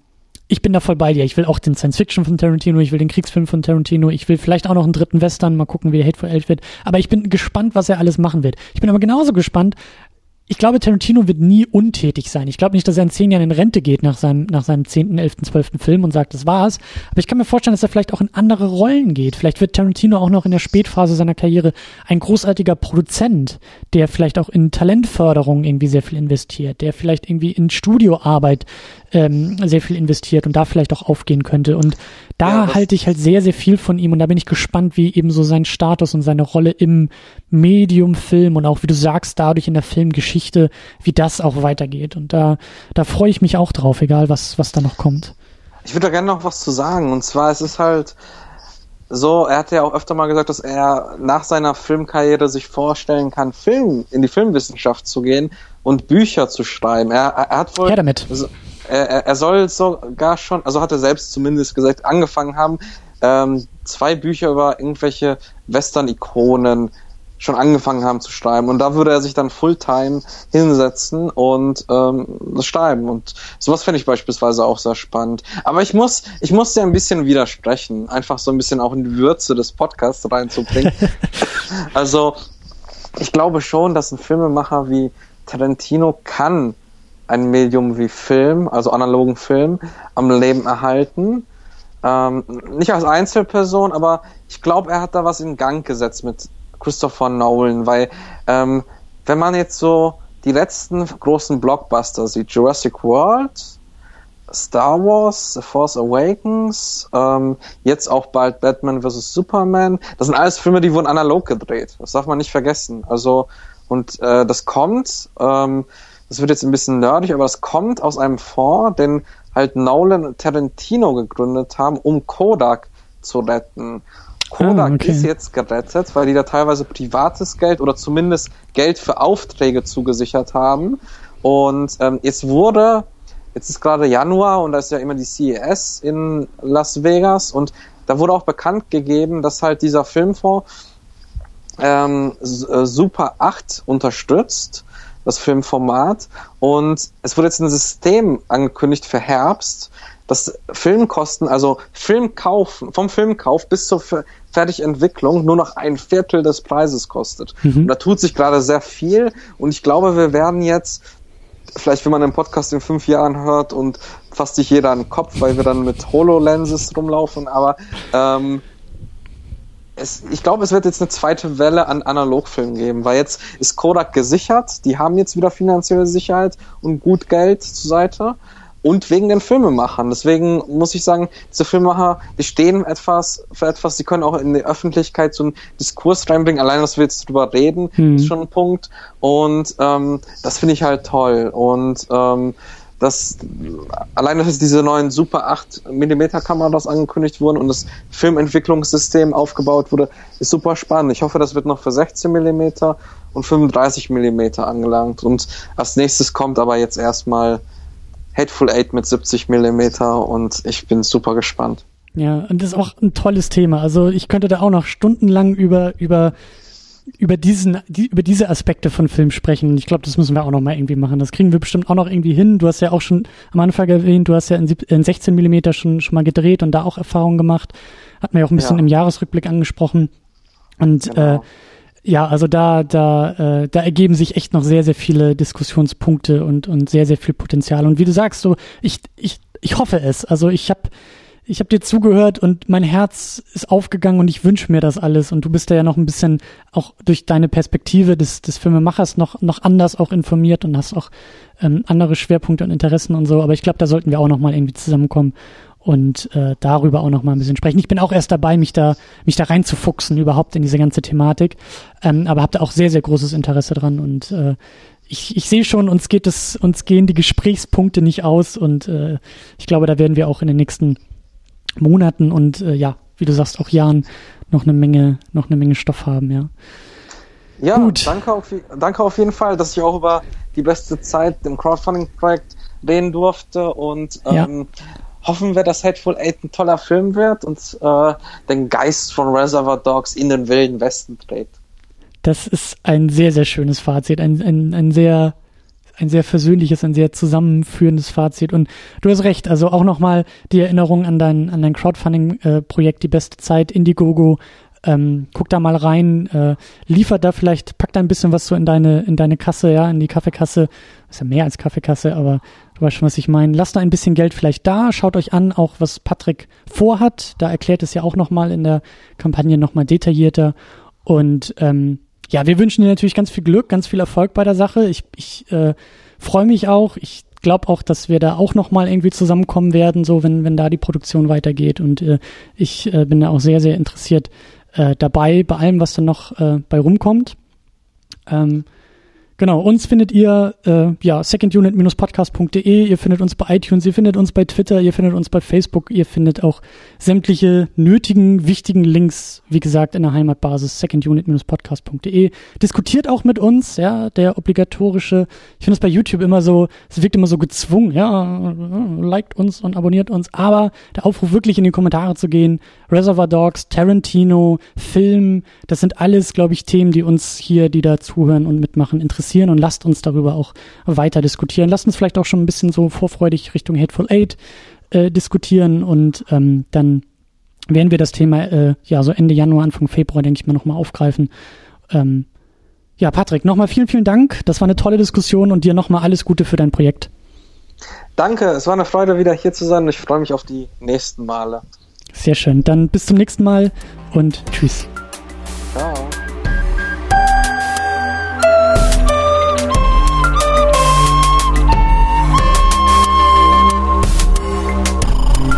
ich bin da voll bei dir. Ich will auch den Science Fiction von Tarantino, ich will den Kriegsfilm von Tarantino, ich will vielleicht auch noch einen dritten Western, mal gucken, wie der Hateful Eight wird. Aber ich bin gespannt, was er alles machen wird. Ich bin aber genauso gespannt, ich glaube, Tarantino wird nie untätig sein. Ich glaube nicht, dass er in zehn Jahren in Rente geht nach seinem, nach seinem zehnten, elften, zwölften Film und sagt, das war's. Aber ich kann mir vorstellen, dass er vielleicht auch in andere Rollen geht. Vielleicht wird Tarantino auch noch in der Spätphase seiner Karriere ein großartiger Produzent, der vielleicht auch in Talentförderung irgendwie sehr viel investiert, der vielleicht irgendwie in Studioarbeit ähm, sehr viel investiert und da vielleicht auch aufgehen könnte. Und da ja, halte ich halt sehr, sehr viel von ihm und da bin ich gespannt, wie eben so sein Status und seine Rolle im Medium-Film und auch, wie du sagst, dadurch in der Filmgeschichte, wie das auch weitergeht. Und da, da freue ich mich auch drauf, egal was, was da noch kommt.
Ich würde da gerne noch was zu sagen. Und zwar, es ist halt so, er hat ja auch öfter mal gesagt, dass er nach seiner Filmkarriere sich vorstellen kann, Film, in die Filmwissenschaft zu gehen und Bücher zu schreiben. Er, er hat wohl.
Ja, damit.
Also, er, er soll sogar schon, also hat er selbst zumindest gesagt, angefangen haben, ähm, zwei Bücher über irgendwelche Western-Ikonen schon angefangen haben zu schreiben. Und da würde er sich dann Fulltime hinsetzen und ähm, schreiben. Und sowas fände ich beispielsweise auch sehr spannend. Aber ich muss, ich muss dir ein bisschen widersprechen, einfach so ein bisschen auch in die Würze des Podcasts reinzubringen. also, ich glaube schon, dass ein Filmemacher wie Tarantino kann ein Medium wie Film, also analogen Film, am Leben erhalten. Ähm, nicht als Einzelperson, aber ich glaube, er hat da was in Gang gesetzt mit Christopher Nolan, weil ähm, wenn man jetzt so die letzten großen Blockbuster sieht, Jurassic World, Star Wars, The Force Awakens, ähm, jetzt auch bald Batman vs. Superman, das sind alles Filme, die wurden analog gedreht. Das darf man nicht vergessen. Also, und äh, das kommt, ähm, das wird jetzt ein bisschen nerdig, aber das kommt aus einem Fonds, den halt Nolan und Tarantino gegründet haben, um Kodak zu retten. Kodak ah, okay. ist jetzt gerettet, weil die da teilweise privates Geld oder zumindest Geld für Aufträge zugesichert haben. Und ähm, jetzt wurde, jetzt ist gerade Januar und da ist ja immer die CES in Las Vegas und da wurde auch bekannt gegeben, dass halt dieser Filmfonds ähm, äh, Super 8 unterstützt das Filmformat. Und es wurde jetzt ein System angekündigt für Herbst, dass Filmkosten, also Filmkauf, vom Filmkauf bis zur Fertigentwicklung nur noch ein Viertel des Preises kostet. Mhm. Und da tut sich gerade sehr viel und ich glaube, wir werden jetzt vielleicht wenn man den Podcast in fünf Jahren hört und fasst sich jeder an den Kopf, weil wir dann mit HoloLenses rumlaufen, aber ähm, es, ich glaube, es wird jetzt eine zweite Welle an Analogfilmen geben, weil jetzt ist Kodak gesichert, die haben jetzt wieder finanzielle Sicherheit und gut Geld zur Seite und wegen den Filmemachern. Deswegen muss ich sagen, diese Filmemacher, die stehen etwas für etwas, die können auch in die Öffentlichkeit so einen Diskurs reinbringen. Allein, dass wir jetzt drüber reden, hm. ist schon ein Punkt. Und ähm, das finde ich halt toll. Und ähm, dass allein, dass diese neuen Super 8 mm Kameras angekündigt wurden und das Filmentwicklungssystem aufgebaut wurde, ist super spannend. Ich hoffe, das wird noch für 16 mm und 35 mm angelangt. Und als nächstes kommt aber jetzt erstmal Hateful Eight mit 70 mm und ich bin super gespannt.
Ja, und das ist auch ein tolles Thema. Also ich könnte da auch noch stundenlang über, über über diesen, die, über diese Aspekte von Film sprechen. Ich glaube, das müssen wir auch noch mal irgendwie machen. Das kriegen wir bestimmt auch noch irgendwie hin. Du hast ja auch schon am Anfang erwähnt, du hast ja in, in 16 Millimeter schon, schon mal gedreht und da auch Erfahrungen gemacht. Hat man ja auch ein bisschen ja. im Jahresrückblick angesprochen. Und genau. äh, ja, also da, da, äh, da ergeben sich echt noch sehr, sehr viele Diskussionspunkte und, und sehr, sehr viel Potenzial. Und wie du sagst, so, ich, ich, ich hoffe es. Also ich habe ich habe dir zugehört und mein Herz ist aufgegangen und ich wünsche mir das alles. Und du bist da ja noch ein bisschen auch durch deine Perspektive des, des Filmemachers noch, noch anders auch informiert und hast auch ähm, andere Schwerpunkte und Interessen und so. Aber ich glaube, da sollten wir auch noch mal irgendwie zusammenkommen und äh, darüber auch noch mal ein bisschen sprechen. Ich bin auch erst dabei, mich da mich da reinzufuchsen überhaupt in diese ganze Thematik, ähm, aber habe da auch sehr sehr großes Interesse dran und äh, ich, ich sehe schon, uns geht es uns gehen die Gesprächspunkte nicht aus und äh, ich glaube, da werden wir auch in den nächsten Monaten und äh, ja, wie du sagst, auch Jahren noch eine Menge, noch eine Menge Stoff haben, ja.
Ja, Gut. Danke, auf, danke auf jeden Fall, dass ich auch über die beste Zeit im Crowdfunding-Projekt reden durfte und ähm, ja. hoffen wir, dass Hateful Eight ein toller Film wird und äh, den Geist von Reservoir Dogs in den wilden Westen trägt.
Das ist ein sehr, sehr schönes Fazit, ein, ein, ein sehr ein sehr versöhnliches, ein sehr zusammenführendes Fazit. Und du hast recht, also auch nochmal die Erinnerung an dein, an dein Crowdfunding-Projekt, die beste Zeit, Indiegogo. Ähm, guck da mal rein, äh, liefert da vielleicht, pack da ein bisschen was so in deine, in deine Kasse, ja, in die Kaffeekasse. Ist ja mehr als Kaffeekasse, aber du weißt schon, was ich meine. Lasst da ein bisschen Geld vielleicht da, schaut euch an, auch was Patrick vorhat. Da erklärt es ja auch nochmal in der Kampagne nochmal detaillierter. Und ähm, ja, wir wünschen dir natürlich ganz viel Glück, ganz viel Erfolg bei der Sache. Ich, ich äh, freue mich auch. Ich glaube auch, dass wir da auch noch mal irgendwie zusammenkommen werden, so wenn wenn da die Produktion weitergeht. Und äh, ich äh, bin da auch sehr sehr interessiert äh, dabei bei allem, was dann noch äh, bei rumkommt. Ähm, Genau, uns findet ihr äh, ja secondunit-podcast.de, ihr findet uns bei iTunes, ihr findet uns bei Twitter, ihr findet uns bei Facebook, ihr findet auch sämtliche nötigen, wichtigen Links, wie gesagt, in der Heimatbasis secondunit-podcast.de. Diskutiert auch mit uns, ja, der obligatorische, ich finde es bei YouTube immer so, es wirkt immer so gezwungen, ja, liked uns und abonniert uns, aber der Aufruf wirklich in die Kommentare zu gehen, Reservoir Dogs, Tarantino, Film, das sind alles, glaube ich, Themen, die uns hier, die da zuhören und mitmachen, interessieren und lasst uns darüber auch weiter diskutieren. Lasst uns vielleicht auch schon ein bisschen so vorfreudig Richtung Hateful Eight äh, diskutieren und ähm, dann werden wir das Thema äh, ja so Ende Januar, Anfang Februar, denke ich mal, nochmal aufgreifen. Ähm, ja, Patrick, nochmal vielen, vielen Dank. Das war eine tolle Diskussion und dir nochmal alles Gute für dein Projekt.
Danke, es war eine Freude, wieder hier zu sein ich freue mich auf die nächsten Male.
Sehr schön. Dann bis zum nächsten Mal und tschüss. Ciao.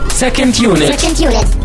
Second unit. Second unit.